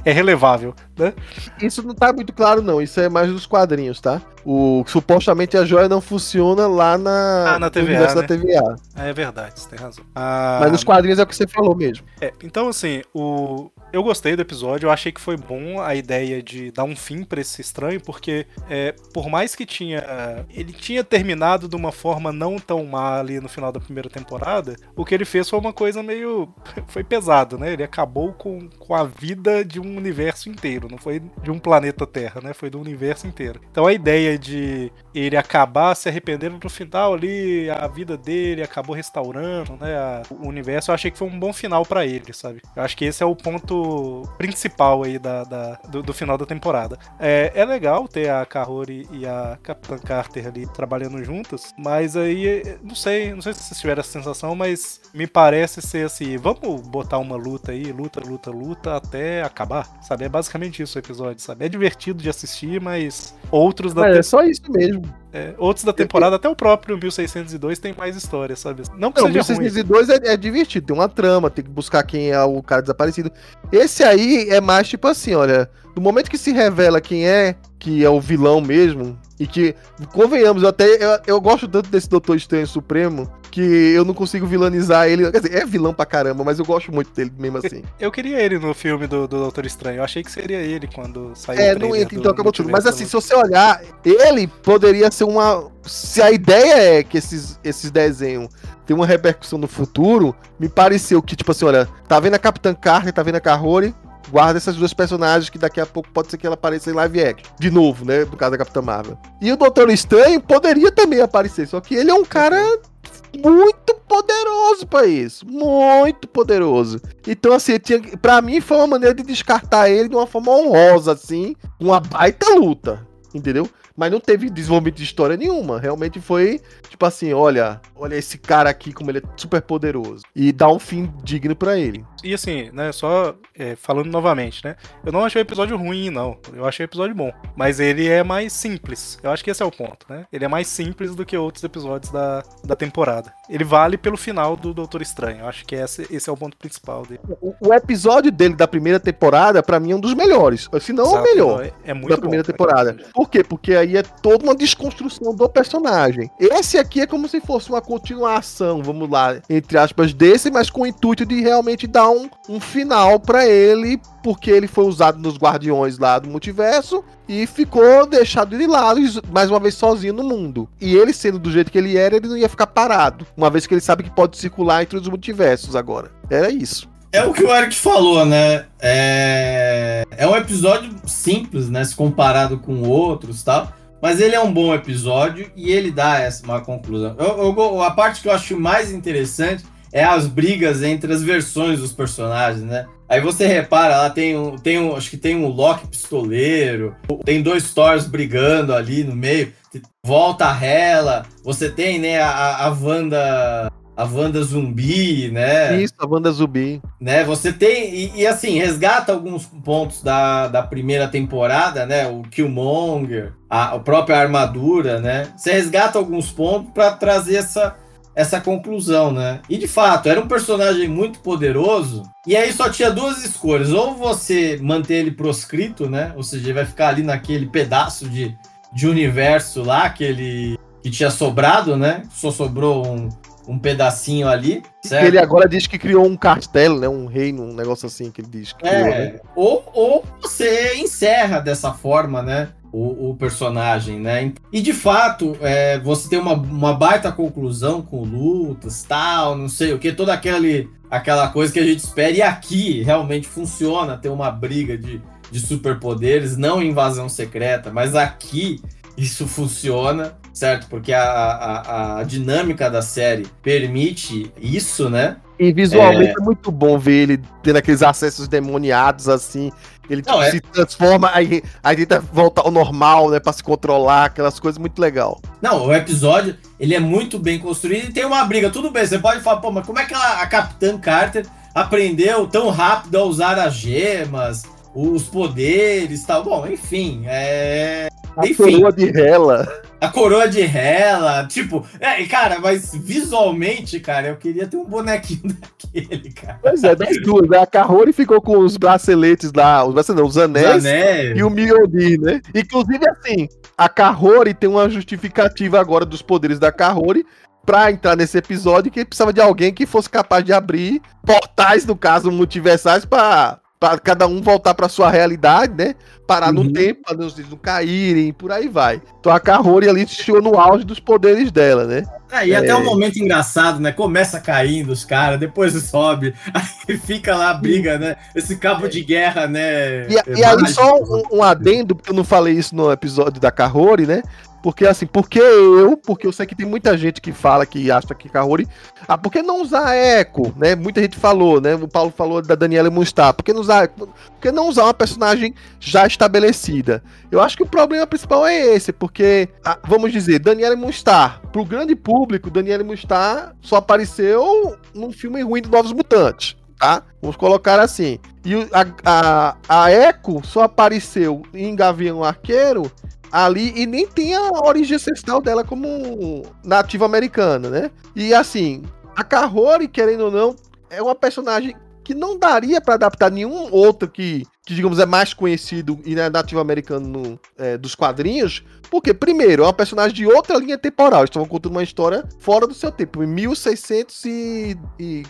É relevável, né? Isso não tá muito claro, não. Isso é mais dos quadrinhos, tá? O, supostamente a joia não funciona lá na, ah, na TVA, universo né? da TVA. É verdade, você tem razão. Ah, Mas nos quadrinhos é o que você falou mesmo. É, então, assim, o... eu gostei do episódio, eu achei que foi bom a ideia de dar um fim pra esse estranho, porque é, por mais que tinha. Ele tinha terminado de uma forma não tão má ali no final da primeira temporada, o que ele fez foi uma coisa meio. <laughs> foi pesado, né? Ele acabou com, com a vida de um universo inteiro, não foi de um planeta Terra, né? Foi do universo inteiro. Então a ideia de ele acabar se arrependendo no final ali, a vida dele acabou restaurando, né? a- o universo, eu achei que foi um bom final pra ele, sabe? Eu acho que esse é o ponto principal aí da, da- do, do final da temporada. É, é legal ter a Kahori e a Capitã Carter ali trabalhando juntas, mas aí, eh, não sei, não sei se vocês tiveram essa sensação, mas me parece ser assim, vamos botar uma luta aí, luta, luta, luta, até acabar, sabe? É basicamente isso o episódio, sabe? É divertido de assistir, mas outros da Mas é só isso mesmo. É, outros da temporada, até o próprio 1602 tem mais história, sabe? Não que Não, seja ruim. 1602 é, é divertido, tem uma trama, tem que buscar quem é o cara desaparecido. Esse aí é mais tipo assim, olha, no momento que se revela quem é, que é o vilão mesmo, e que, convenhamos, eu até eu, eu gosto tanto desse Doutor Estranho Supremo, que eu não consigo vilanizar ele. Quer dizer, é vilão pra caramba, mas eu gosto muito dele mesmo assim. <laughs> Eu queria ele no filme do, do Doutor Estranho. Eu achei que seria ele quando saiu É, não entra, então acabou tudo. Mas assim, se você olhar, ele poderia ser uma. Se a ideia é que esses, esses desenhos tem uma repercussão no futuro, me pareceu que, tipo assim, olha, tá vendo a Capitã Carter, tá vendo a Kahori, guarda essas duas personagens que daqui a pouco pode ser que ela apareça em live action. De novo, né? No caso da Capitã Marvel. E o Doutor Estranho poderia também aparecer, só que ele é um cara muito poderoso pra isso. Muito poderoso. Então, assim, tinha, pra mim foi uma maneira de descartar ele de uma forma honrosa, assim. Uma baita luta. Entendeu? Mas não teve desenvolvimento de história nenhuma. Realmente foi, tipo assim, olha, olha esse cara aqui como ele é super poderoso. E dá um fim digno pra ele. E assim, né, só é, falando novamente, né? Eu não achei o episódio ruim, não. Eu achei o episódio bom. Mas ele é mais simples. Eu acho que esse é o ponto, né? Ele é mais simples do que outros episódios da, da temporada. Ele vale pelo final do Doutor Estranho. Eu acho que esse, esse é o ponto principal dele. O, o episódio dele da primeira temporada, pra mim, é um dos melhores. Se não, o Exato, melhor. É, é muito da bom, primeira cara. temporada. Por quê? Porque aí é toda uma desconstrução do personagem. Esse aqui é como se fosse uma continuação, vamos lá, entre aspas, desse, mas com o intuito de realmente dar um, um final pra ele, porque ele foi usado nos Guardiões lá do multiverso e ficou deixado de lado, mais uma vez sozinho no mundo. E ele sendo do jeito que ele era, ele não ia ficar parado, uma vez que ele sabe que pode circular entre os multiversos agora. Era isso. É o que o Eric falou, né? É, é um episódio simples, né? Se comparado com outros e tal. Mas ele é um bom episódio e ele dá essa uma conclusão. Eu- eu a parte que eu acho mais interessante é as brigas entre as versões dos personagens, né? Aí você repara, lá tem um, tem um, acho que tem um Loki pistoleiro, tem dois Thors brigando ali no meio, volta a Hela, você tem, né, a a Wanda, a Wanda zumbi, né? Isso, a Wanda Zubi. né? Você tem e, e, assim resgata alguns pontos da, da primeira temporada, né? O Killmonger, a, a própria armadura, né? Você resgata alguns pontos para trazer essa essa conclusão, né? E de fato era um personagem muito poderoso e aí só tinha duas escolhas: ou você manter ele proscrito, né? Ou seja, ele vai ficar ali naquele pedaço de, de universo lá que ele que tinha sobrado, né? Só sobrou um, um pedacinho ali, certo? Ele agora diz que criou um castelo, né? Um reino, um negócio assim que ele diz. Que criou, né? É, ou, ou você encerra dessa forma, né? O, o personagem, né? E de fato, é, você tem uma, uma baita conclusão com lutas, tal, não sei o que, toda aquele, aquela coisa que a gente espera. E aqui realmente funciona ter uma briga de, de superpoderes, não invasão secreta, mas aqui isso funciona, certo? Porque a, a, a dinâmica da série permite isso, né? E visualmente é... é... muito bom ver ele tendo aqueles acessos demoniados assim. Ele Não, tipo, é... se transforma, aí, aí tenta voltar ao normal, né? Pra se controlar, aquelas coisas muito legal. Não, o episódio, ele é muito bem construído e tem uma briga. Tudo bem, você pode falar, pô, mas como é que a, a Capitã Carter aprendeu tão rápido a usar as gemas, os poderes tal? Bom, enfim, é. A enfim. coroa de Hela. A coroa de Hela, tipo, é, cara, mas visualmente, cara, eu queria ter um bonequinho <laughs> daquele, cara. Pois é, das duas, né? A Kahori ficou com os braceletes lá, os braceletes, não, os anéis, Os anéis. e o Mjolnir, né? Inclusive, assim, a Kahori tem uma justificativa agora dos poderes da Kahori pra entrar nesse episódio que precisava de alguém que fosse capaz de abrir portais, no caso, multiversais, pra, pra cada um voltar pra sua realidade, né? Parar no Uhum. tempo, pra os não caírem, por aí vai. Então a Kahori ali chegou no auge dos poderes dela, né? É, e até um momento engraçado, né? Começa caindo os caras, depois <laughs> sobe, aí fica lá a briga, né? Esse cabo de guerra, né? E, e aí, só um, um adendo, porque eu não falei isso no episódio da Kahori, né? Porque assim, porque eu, porque eu sei que tem muita gente que fala que acha que Kahori. Ah, por que não usar Echo, né? Muita gente falou, né? O Paulo falou da Daniela Mustar. Por que não usar, por que não usar uma personagem já estabelecida? Eu acho que o problema principal é esse, porque, ah, vamos dizer, Daniela Mustar, pro grande público, Daniela Mustar só apareceu num filme ruim de Novos Mutantes tá? Vamos colocar assim. E a, a, a Echo só apareceu em Gavião Arqueiro ali e nem tem a origem ancestral dela como nativa americana, né? E assim, a Kahori, querendo ou não, é uma personagem que não daria pra adaptar nenhum outro que, que digamos, é mais conhecido e é nativo americano no- é, dos quadrinhos. Porque, primeiro, é uma personagem de outra linha temporal. Estavam contando uma história fora do seu tempo, em 1600 e, e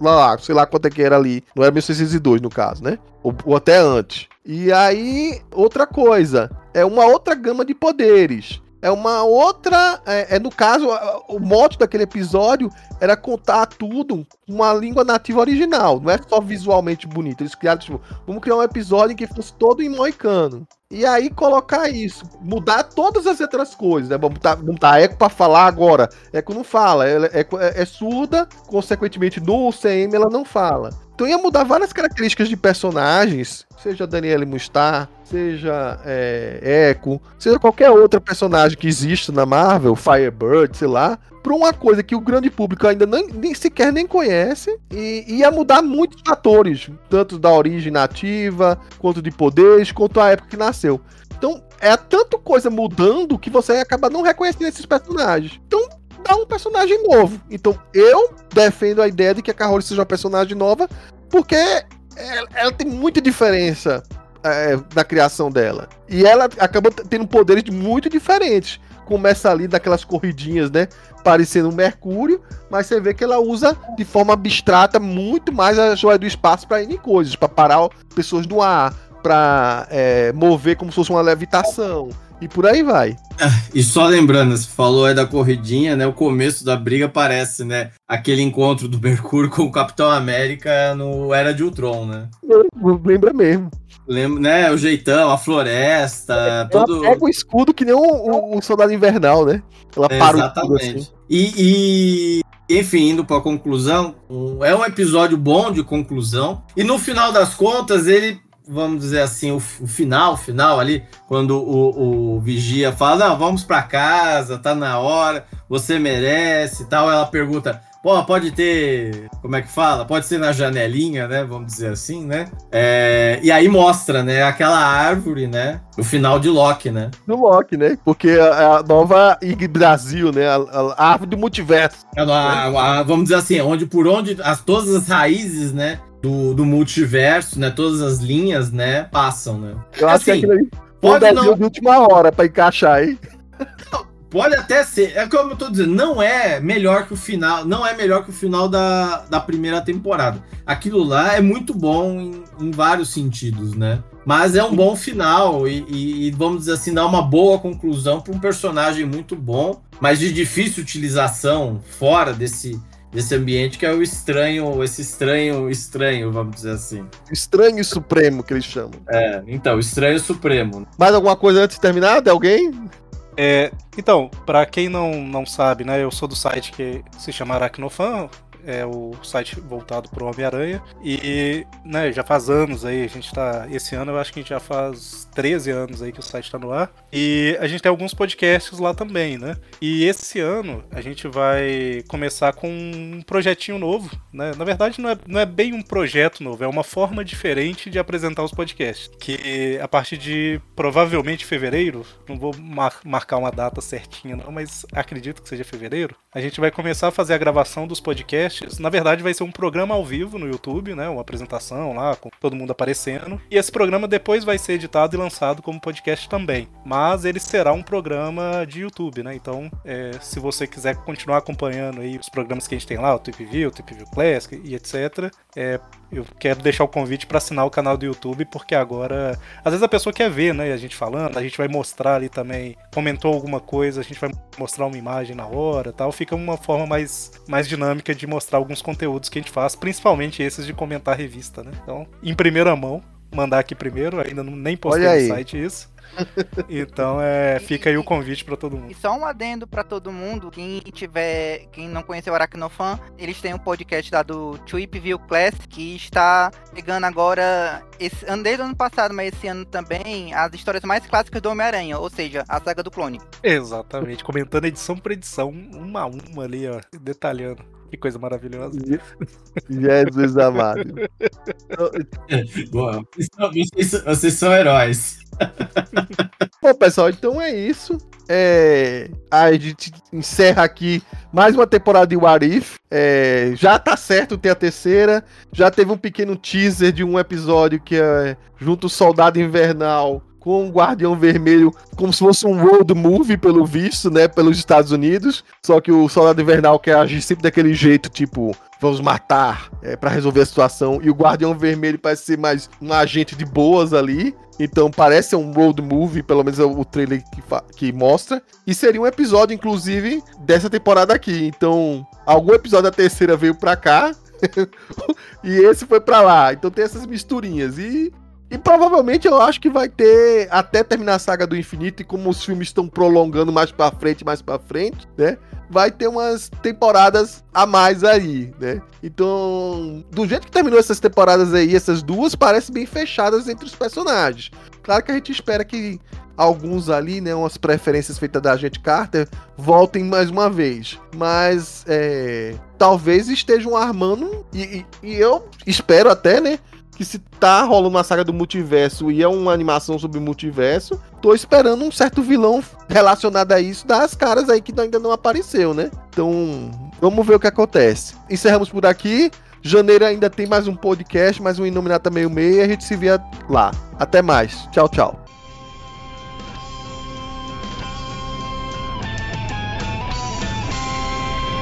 lá, sei lá quanto é que era ali. Não era 1602 no caso, né? Ou, ou até antes. E aí, outra coisa, é uma outra gama de poderes. É uma outra. É, é, no caso, o mote daquele episódio era contar tudo com uma língua nativa original. Não é só visualmente bonito. Eles criaram, tipo, vamos criar um episódio em que fosse todo em moicano. E aí colocar isso, mudar todas as outras coisas, né? Vamos botar, botar Eco pra falar agora. Eco não fala, é, é- é surda, consequentemente no CM ela não fala. Então ia mudar várias características de personagens, seja Daniele Mustar, seja é, Echo, seja qualquer outra personagem que exista na Marvel, Firebird, sei lá, pra uma coisa que o grande público ainda nem, nem sequer nem conhece e ia mudar muitos fatores, tanto da origem nativa, quanto de poderes, quanto a época que nasceu. Então, é tanto coisa mudando que você acaba não reconhecendo esses personagens. Então, dá um personagem novo. Então, eu defendo a ideia de que a Kahori seja uma personagem nova, porque ela, ela tem muita diferença é, na criação dela. E ela acaba tendo poderes muito diferentes. Começa ali daquelas corridinhas, né? Parecendo um Mercúrio, mas você vê que ela usa de forma abstrata muito mais a joia do espaço para ir em coisas, para parar pessoas no ar, para mover como se fosse uma levitação. E por aí vai. E só lembrando, você falou aí da corridinha, né? O começo da briga parece, né? Aquele encontro do Mercúrio com o Capitão América no Era de Ultron, né? Lembra mesmo. Lembra, né? O jeitão, a floresta, todo. Ela pega o escudo que nem o, o- o soldado invernal, né? Ela para o escudo Exatamente. assim. E, e, enfim, indo para a conclusão, é um episódio bom de conclusão. E no final das contas, ele, vamos dizer assim, o, o final, o final ali, quando o, o Vigia fala: Não, vamos para casa, tá na hora, você merece e tal. Ela pergunta. Pô, pode ter, como é que fala? Pode ser na janelinha, né? Vamos dizer assim, né? É, e aí mostra, né? Aquela árvore, né? O final de Loki, né? Do Loki, né? Porque a, a nova IG Brasil, né? A, a árvore do multiverso. A- a- a- vamos dizer assim, onde por onde as, todas as raízes, né, do, do multiverso, né, todas as linhas, né, passam, né. Eu acho que Assim, aquilo pode desenho não- de última hora pra encaixar aí. Pode até ser, é como eu tô dizendo, não é melhor que o final, não é melhor que o final da, da primeira temporada. Aquilo lá é muito bom em, em vários sentidos, né? Mas é um bom final e, e- e, vamos dizer assim, dá uma boa conclusão para um personagem muito bom, mas de difícil utilização fora desse desse ambiente que é o estranho, esse estranho estranho, vamos dizer assim. Estranho supremo que eles chamam. É, então, estranho supremo. Mais alguma coisa antes de terminar? De alguém? É, então, para quem não, não sabe, né, eu sou do site que se chama Aracnofan, é o site voltado pro Homem-Aranha. E, né, já faz anos aí, a gente tá. Esse ano eu acho que a gente já faz 13 anos aí que o site tá no ar. E a gente tem alguns podcasts lá também, né? E esse ano a gente vai começar com um projetinho novo, né? Na verdade, não é, não é bem um projeto novo, é uma forma diferente de apresentar os podcasts. Que a partir de provavelmente fevereiro, não vou mar marcar uma data certinha, não, mas acredito que seja fevereiro, a gente vai começar a fazer a gravação dos podcasts podcasts. Na verdade, vai ser um programa ao vivo no YouTube, né? Uma apresentação lá, com todo mundo aparecendo. E esse programa depois vai ser editado e lançado como podcast também. Mas ele será um programa de YouTube, né? Então, é, se você quiser continuar acompanhando aí os programas que a gente tem lá, o Tip View, o Tip View Classic e etc., é, eu quero deixar o convite para assinar o canal do YouTube, porque agora, às vezes a pessoa quer ver, né, a gente falando, a gente vai mostrar ali também, comentou alguma coisa, a gente vai mostrar uma imagem na hora, tal, fica uma forma mais, mais dinâmica de mostrar alguns conteúdos que a gente faz, principalmente esses de comentar revista, né? Então, em primeira mão, mandar aqui primeiro, ainda não, nem postei no site isso <laughs> então é, fica aí o convite para todo mundo. E só um adendo para todo mundo, quem tiver, quem não conheceu o Aracnofan, eles têm um podcast lá do Tweep View Class que está pegando agora esse ano desde o ano passado, mas esse ano também as histórias mais clássicas do Homem-Aranha, ou seja, a saga do clone. Exatamente, comentando edição por edição, uma a uma ali, ó, detalhando. Que coisa maravilhosa. Jesus amado. <laughs> Boa. Vocês, vocês são heróis. Bom, pessoal, então é isso. É, a gente encerra aqui mais uma temporada de What If. É, já tá certo ter a terceira. Já teve um pequeno teaser de um episódio que é junto o Soldado Invernal com o Guardião Vermelho, como se fosse um road movie, pelo visto, né? Pelos Estados Unidos. Só que o Soldado Invernal quer agir sempre daquele jeito, tipo, vamos matar é, para resolver a situação. E o Guardião Vermelho parece ser mais um agente de boas ali. Então parece um road movie, pelo menos é o trailer que, que mostra. E seria um episódio, inclusive, dessa temporada aqui. Então, algum episódio da terceira veio pra cá. <laughs> e esse foi pra lá. Então tem essas misturinhas. E e provavelmente eu acho que vai ter até terminar a saga do infinito e como os filmes estão prolongando mais para frente, mais para frente, né? Vai ter umas temporadas a mais aí, né? Então, do jeito que terminou essas temporadas aí, essas duas parecem bem fechadas entre os personagens. Claro que a gente espera que alguns ali, né, umas preferências feitas da gente Carter, voltem mais uma vez. Mas é, talvez estejam armando, e, e, e eu espero até, né, que se tá rolando uma saga do multiverso e é uma animação sobre multiverso, tô esperando um certo vilão relacionado a isso das caras aí que ainda não apareceu, né? Então, vamos ver o que acontece. Encerramos por aqui. Janeiro ainda tem mais um podcast, mais um Inominata Meio Meio e a gente se vê lá. Até mais. Tchau, tchau.